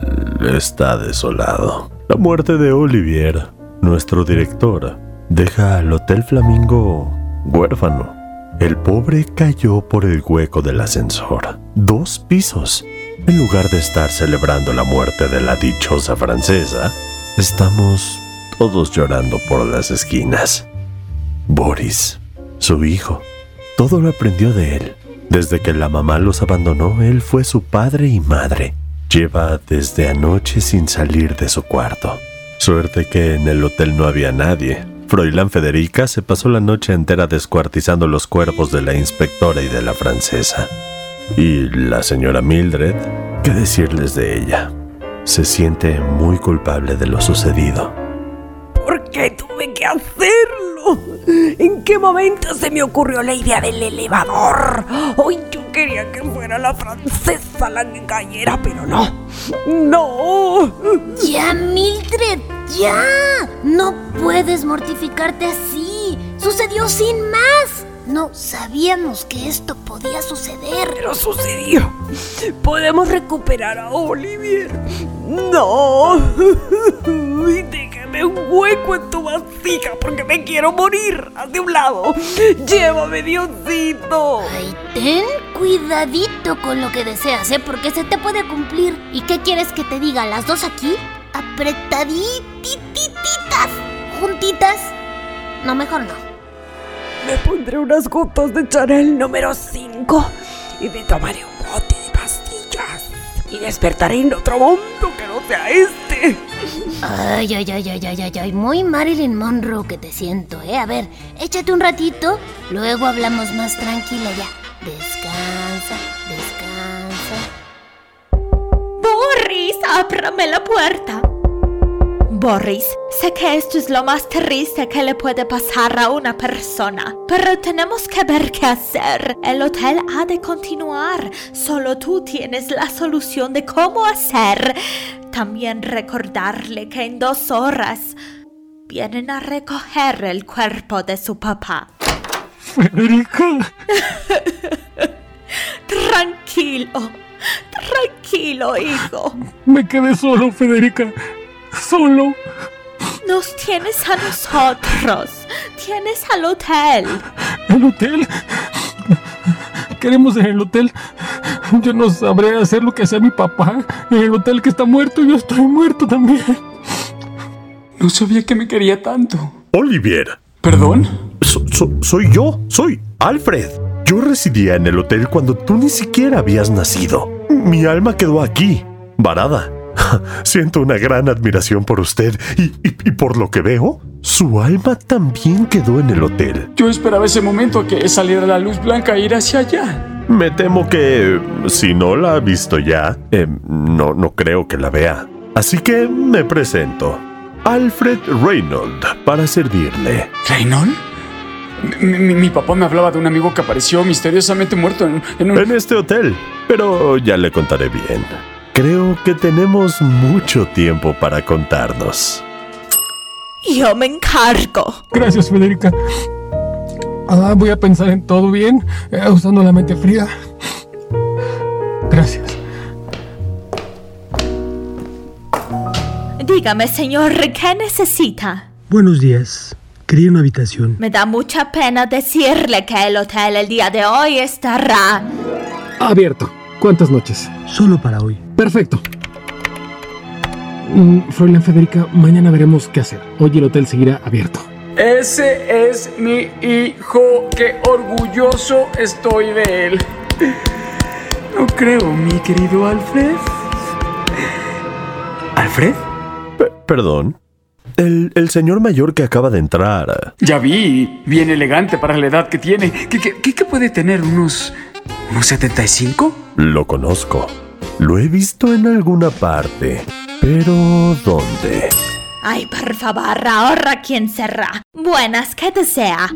está desolado. La muerte de Olivier, nuestro director, deja al Hotel Flamingo huérfano. El pobre cayó por el hueco del ascensor. Dos pisos. En lugar de estar celebrando la muerte de la dichosa francesa, estamos todos llorando por las esquinas. Boris, su hijo, todo lo aprendió de él. Desde que la mamá los abandonó, él fue su padre y madre. Lleva desde anoche sin salir de su cuarto. Suerte que en el hotel no había nadie. Froilán Federica se pasó la noche entera descuartizando los cuerpos de la inspectora y de la francesa. Y la señora Mildred, ¿qué decirles de ella? Se siente muy culpable de lo sucedido. ¿Por qué tuve que hacerlo? ¿En qué momento se me ocurrió la idea del elevador? Hoy yo quería que fuera la francesa la que cayera, pero no. ¡No! Ya, Mildred, ya. No puedes mortificarte así. Sucedió sin más. No sabíamos que esto podía suceder. Pero sucedió. Podemos recuperar a Olivier. No. Y déjame un hueco en tu vasija porque me quiero morir. Haz de un lado. Llévame, Diosito. Ay, ten cuidadito con lo que deseas, ¿eh? Porque se te puede cumplir. ¿Y qué quieres que te diga? ¿Las dos aquí? Apretadititas. Juntitas. No, mejor no. Me pondré unas gotas de Chanel número 5 y me tomaré un bote de pastillas. Y despertaré en otro mundo que no sea este. Ay, ay, ay, ay, ay, ay, ay, muy Marilyn Monroe que te siento, ¿eh? A ver, échate un ratito, luego hablamos más tranquila ya. Descansa, descansa. Boris, ábrame la puerta. Boris, sé que esto es lo más triste que le puede pasar a una persona, pero tenemos que ver qué hacer. El hotel ha de continuar. Solo tú tienes la solución de cómo hacer. También recordarle que en dos horas vienen a recoger el cuerpo de su papá. Federica. (laughs) Tranquilo, tranquilo, hijo. Me quedé solo, Federica. Solo. Nos tienes a nosotros. Tienes al hotel. ¿El hotel? Queremos en el hotel. Yo no sabré hacer lo que hacía mi papá. En el hotel que está muerto, yo estoy muerto también. No sabía que me quería tanto. Olivier. ¿Perdón? So- so- soy yo, soy Alfred. Yo residía en el hotel cuando tú ni siquiera habías nacido. Mi alma quedó aquí, varada. (laughs) Siento una gran admiración por usted y, y- y por lo que veo, su alma también quedó en el hotel. Yo esperaba ese momento a que saliera la luz blanca e ir hacia allá. Me temo que si no la ha visto ya, eh, no, no creo que la vea. Así que me presento. Alfred Reynold, para servirle. ¿Reynold? Mi, mi- mi papá me hablaba de un amigo que apareció misteriosamente muerto en, en un... En este hotel, pero ya le contaré bien. Creo que tenemos mucho tiempo para contarnos. Yo me encargo. Gracias, Federica. Ah, voy a pensar en todo bien, eh, usando la mente fría. Gracias. Dígame, señor, ¿qué necesita? Buenos días. Quería una habitación. Me da mucha pena decirle que el hotel el día de hoy estará... Abierto. ¿Cuántas noches? Solo para hoy. Perfecto. Mm, Fräulein Federica, mañana veremos qué hacer. Hoy el hotel seguirá abierto. Ese es mi hijo. Qué orgulloso estoy de él. No creo, mi querido Alfred. ¿Alfred? perdón. El, el señor mayor que acaba de entrar. Ya vi, bien elegante para la edad que tiene. ¿Qué, qué- qué- qué puede tener? ¿Unos. Unos 75? Lo conozco. Lo he visto en alguna parte. Pero ¿dónde? Ay, por favor, ahora quién será. Buenas, ¿qué desea?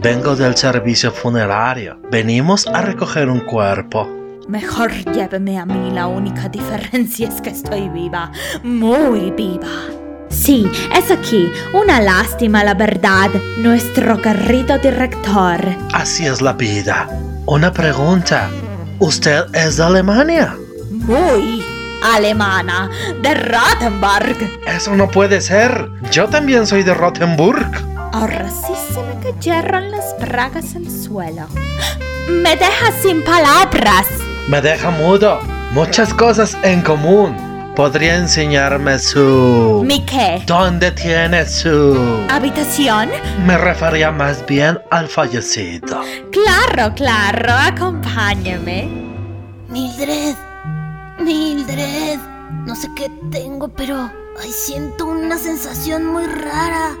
Vengo del servicio funerario. Venimos a recoger un cuerpo. Mejor lléveme a mí, la única diferencia es que estoy viva, muy viva. Sí, es aquí. Una lástima, la verdad. Nuestro querido director. Así es la vida. Una pregunta. ¿Usted es de Alemania? Muy alemana, de Rottenburg. Eso no puede ser. Yo también soy de Rottenburg. Ahora sí se me cayeron las bragas al suelo. Me deja sin palabras. Me deja mudo. Muchas cosas en común. ¿Podría enseñarme su... ¿Mi qué? ¿Dónde tiene su... ¿Habitación? Me refería más bien al fallecido. Claro, claro, acompáñame. Mildred, Mildred, no sé qué tengo, pero ay, siento una sensación muy rara.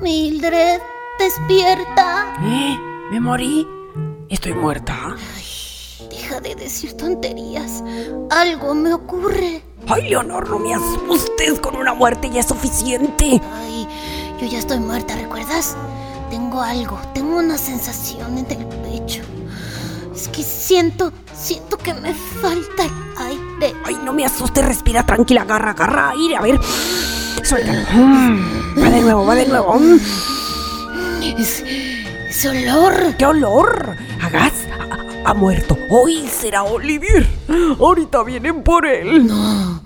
Mildred, despierta. ¿Eh? ¿Me morí? ¿Estoy muerta? Deja de decir tonterías. Algo me ocurre. Ay, Leonor, no me asustes. Con una muerte ya es suficiente. Ay, yo ya estoy muerta, ¿recuerdas? Tengo algo, tengo una sensación en el pecho. Es que siento, siento que me falta el aire. Ay, no me asustes. Respira tranquila. Agarra, agarra aire. A ver. Suéltalo. Mm, Va de nuevo, va de nuevo. Es, ese olor. ¿Qué olor? Hagas. Ha muerto. Hoy será Olivier. Ahorita vienen por él. No,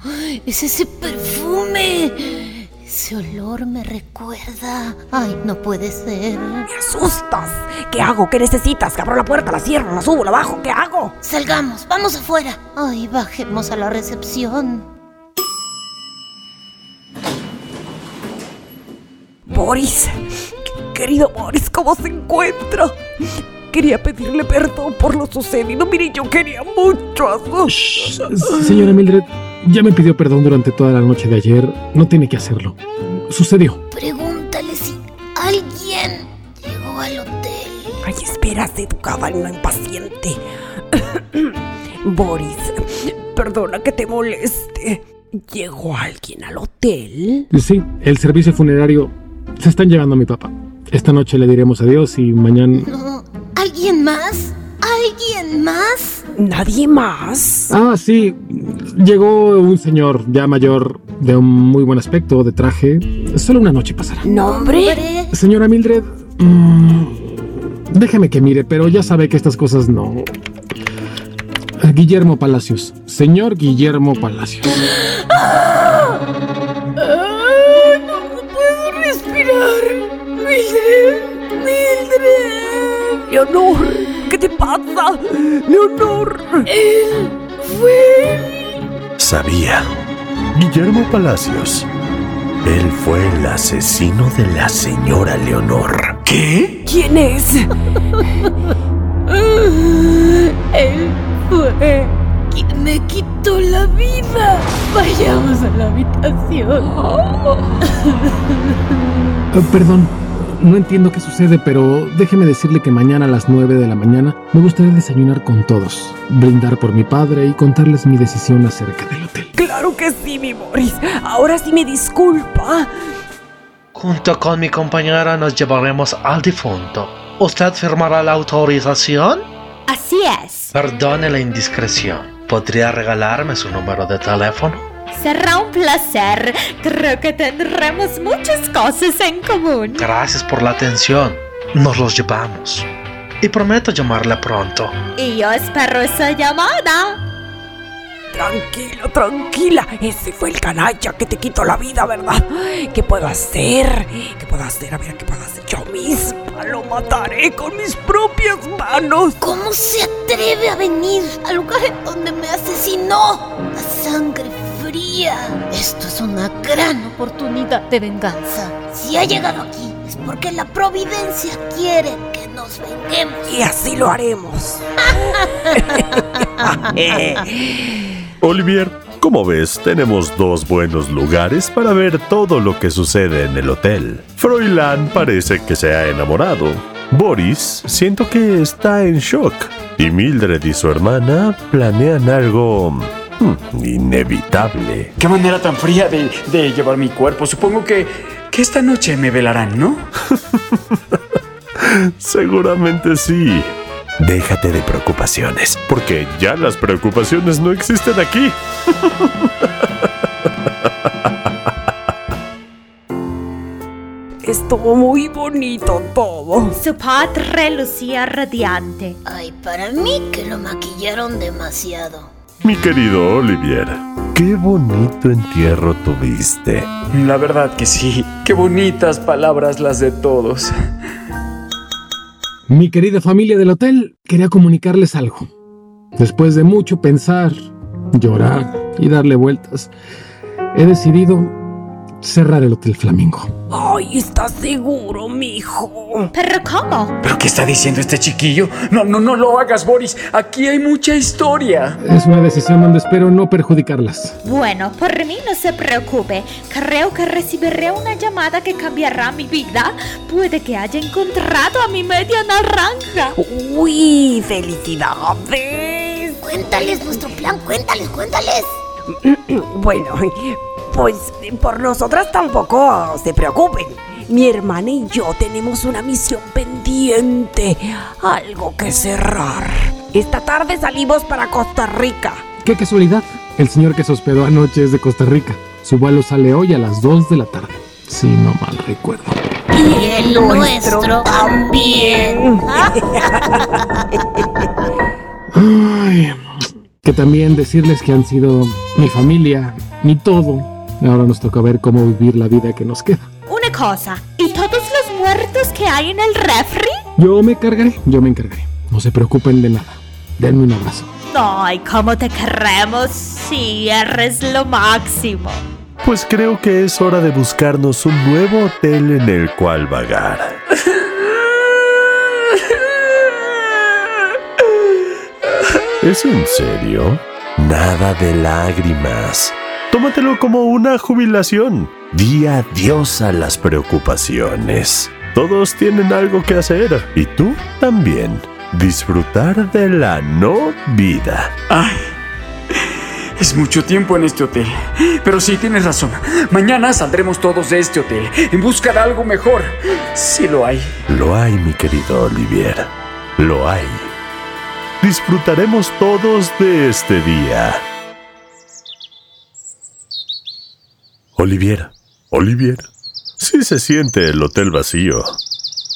es ese perfume. Ese olor me recuerda. Ay, no puede ser. Me asustas. ¿Qué hago? ¿Qué necesitas? Que abro la puerta, la cierro, la subo, la bajo. ¿Qué hago? Salgamos, vamos afuera. Ay, bajemos a la recepción. Boris. Querido Boris, ¿cómo se encuentra? Quería pedirle perdón por lo sucedido. Mire, yo quería mucho a su... Señora Mildred, ya me pidió perdón durante toda la noche de ayer. No tiene que hacerlo. Sucedió. Pregúntale si alguien llegó al hotel. Ay, esperas, educada y no impaciente. (coughs) Boris, perdona que te moleste. ¿Llegó alguien al hotel? Sí, el servicio funerario se están llevando a mi papá. Esta noche le diremos adiós y mañana... No, ¿Alguien más? ¿Alguien más? ¿Nadie más? Ah, sí. Llegó un señor ya mayor, de un muy buen aspecto, de traje. Solo una noche pasará. ¿Nombre? Señora Mildred, mm, déjeme que mire, pero ya sabe que estas cosas no. Guillermo Palacios. Señor Guillermo Palacios. (gasps) Leonor, ¿qué te pasa? Leonor. Él fue. Sabía. Guillermo Palacios. Él fue el asesino de la señora Leonor. ¿Qué? ¿Quién es? (laughs) Él fue quien me quitó la vida. Vayamos a la habitación. Eh, perdón, no entiendo qué sucede, pero déjeme decirle que mañana a las 9 de la mañana me gustaría desayunar con todos, brindar por mi padre y contarles mi decisión acerca del hotel. Claro que sí, mi Boris. Ahora sí me disculpa. Junto con mi compañera nos llevaremos al difunto. ¿Usted firmará la autorización? Así es. Perdone la indiscreción. ¿Podría regalarme su número de teléfono? Será un placer. Creo que tendremos muchas cosas en común. Gracias por la atención. Nos los llevamos. Y prometo llamarle pronto. Y yo espero esa llamada. Tranquila, tranquila. Ese fue el canalla que te quitó la vida, ¿verdad? ¿Qué puedo hacer? ¿Qué puedo hacer? A ver, ¿qué puedo hacer? Yo misma lo mataré con mis propias manos. ¿Cómo se atreve a venir al lugar en donde me asesinó? A sangre Esto es una gran oportunidad de venganza. Si ha llegado aquí es porque la providencia quiere que nos venguemos. Y así lo haremos. (laughs) Olivier, como ves, tenemos dos buenos lugares para ver todo lo que sucede en el hotel. Froilán parece que se ha enamorado. Boris, siento que está en shock. Y Mildred y su hermana planean algo hmm, inevitable. Qué manera tan fría de, de llevar mi cuerpo. Supongo que, que esta noche me velarán, ¿no? (laughs) Seguramente sí. Déjate de preocupaciones, porque ya las preocupaciones no existen aquí. (laughs) Estuvo muy bonito todo. Su padre lucía radiante. Ay, para mí que lo maquillaron demasiado. Mi querido Olivier, qué bonito entierro tuviste. La verdad que sí. Qué bonitas palabras las de todos. Mi querida familia del hotel, quería comunicarles algo. Después de mucho pensar, llorar y darle vueltas, he decidido cerrar el Hotel Flamingo. Ay, ¿estás seguro, mijo? ¿Pero cómo? ¿Pero qué está diciendo este chiquillo? No, no, no lo hagas, Boris. Aquí hay mucha historia. Es una decisión donde espero no perjudicarlas. Bueno, por mí no se preocupe. Creo que recibiré una llamada que cambiará mi vida. Puede que haya encontrado a mi media naranja. Uy, felicidades. Cuéntales nuestro plan, cuéntales, cuéntales. (clears throat) Bueno, pues por nosotras tampoco se preocupen. Mi hermana y yo tenemos una misión pendiente, algo que cerrar. Esta tarde salimos para Costa Rica. ¡Qué casualidad! El señor que se hospedó anoche es de Costa Rica. Su vuelo sale hoy a las 2 de la tarde. Si no mal recuerdo. Y el nuestro también. (laughs) Ay, que también decirles que han sido mi familia, mi todo. Ahora nos toca ver cómo vivir la vida que nos queda. Una cosa, ¿y todos los muertos que hay en el refri? Yo me encargaré, yo me encargaré. No se preocupen de nada. Denme un abrazo. Ay, cómo te queremos. Sí, eres lo máximo. Pues creo que es hora de buscarnos un nuevo hotel en el cual vagar. ¿Es en serio? Nada de lágrimas. Tómatelo como una jubilación. Di adiós a las preocupaciones. Todos tienen algo que hacer y tú también. Disfrutar de la no vida. Ay, es mucho tiempo en este hotel. Pero sí, tienes razón. Mañana saldremos todos de este hotel en busca de algo mejor. Sí lo hay. Lo hay, mi querido Olivier. Lo hay. Disfrutaremos todos de este día. Olivier, Olivier, sí se siente el hotel vacío.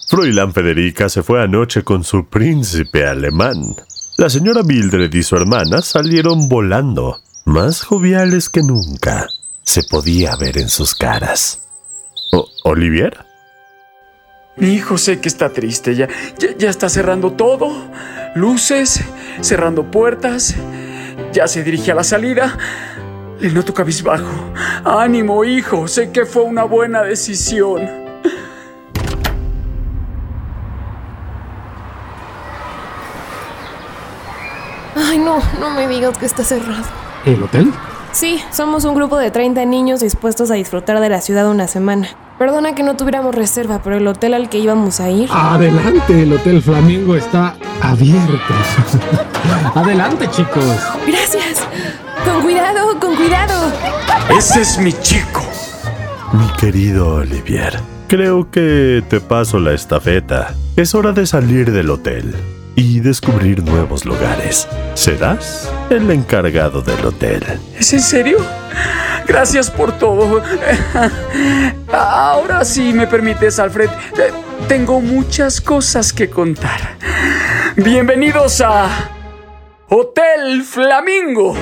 Froilán Federica se fue anoche con su príncipe alemán. La señora Mildred y su hermana salieron volando, más joviales que nunca. Se podía ver en sus caras. O-. Mi hijo sé que está triste, ya, ya, ya está cerrando todo, luces, cerrando puertas, ya se dirige a la salida. Le noto cabizbajo. Ánimo, hijo, sé que fue una buena decisión. Ay, no, no me digas que está cerrado. ¿El hotel? Sí, somos un grupo de 30 niños dispuestos a disfrutar de la ciudad una semana. Perdona que no tuviéramos reserva, pero el hotel al que íbamos a ir... Adelante, el Hotel Flamingo está abierto. (laughs) Adelante, chicos. Gracias. Con cuidado, con cuidado. Ese es mi chico. Mi querido Olivier, creo que te paso la estafeta. Es hora de salir del hotel y descubrir nuevos lugares. Serás el encargado del hotel. ¿Es en serio? Gracias por todo. Ahora sí me permites, Alfred. Tengo muchas cosas que contar. Bienvenidos a Hotel Flamingo.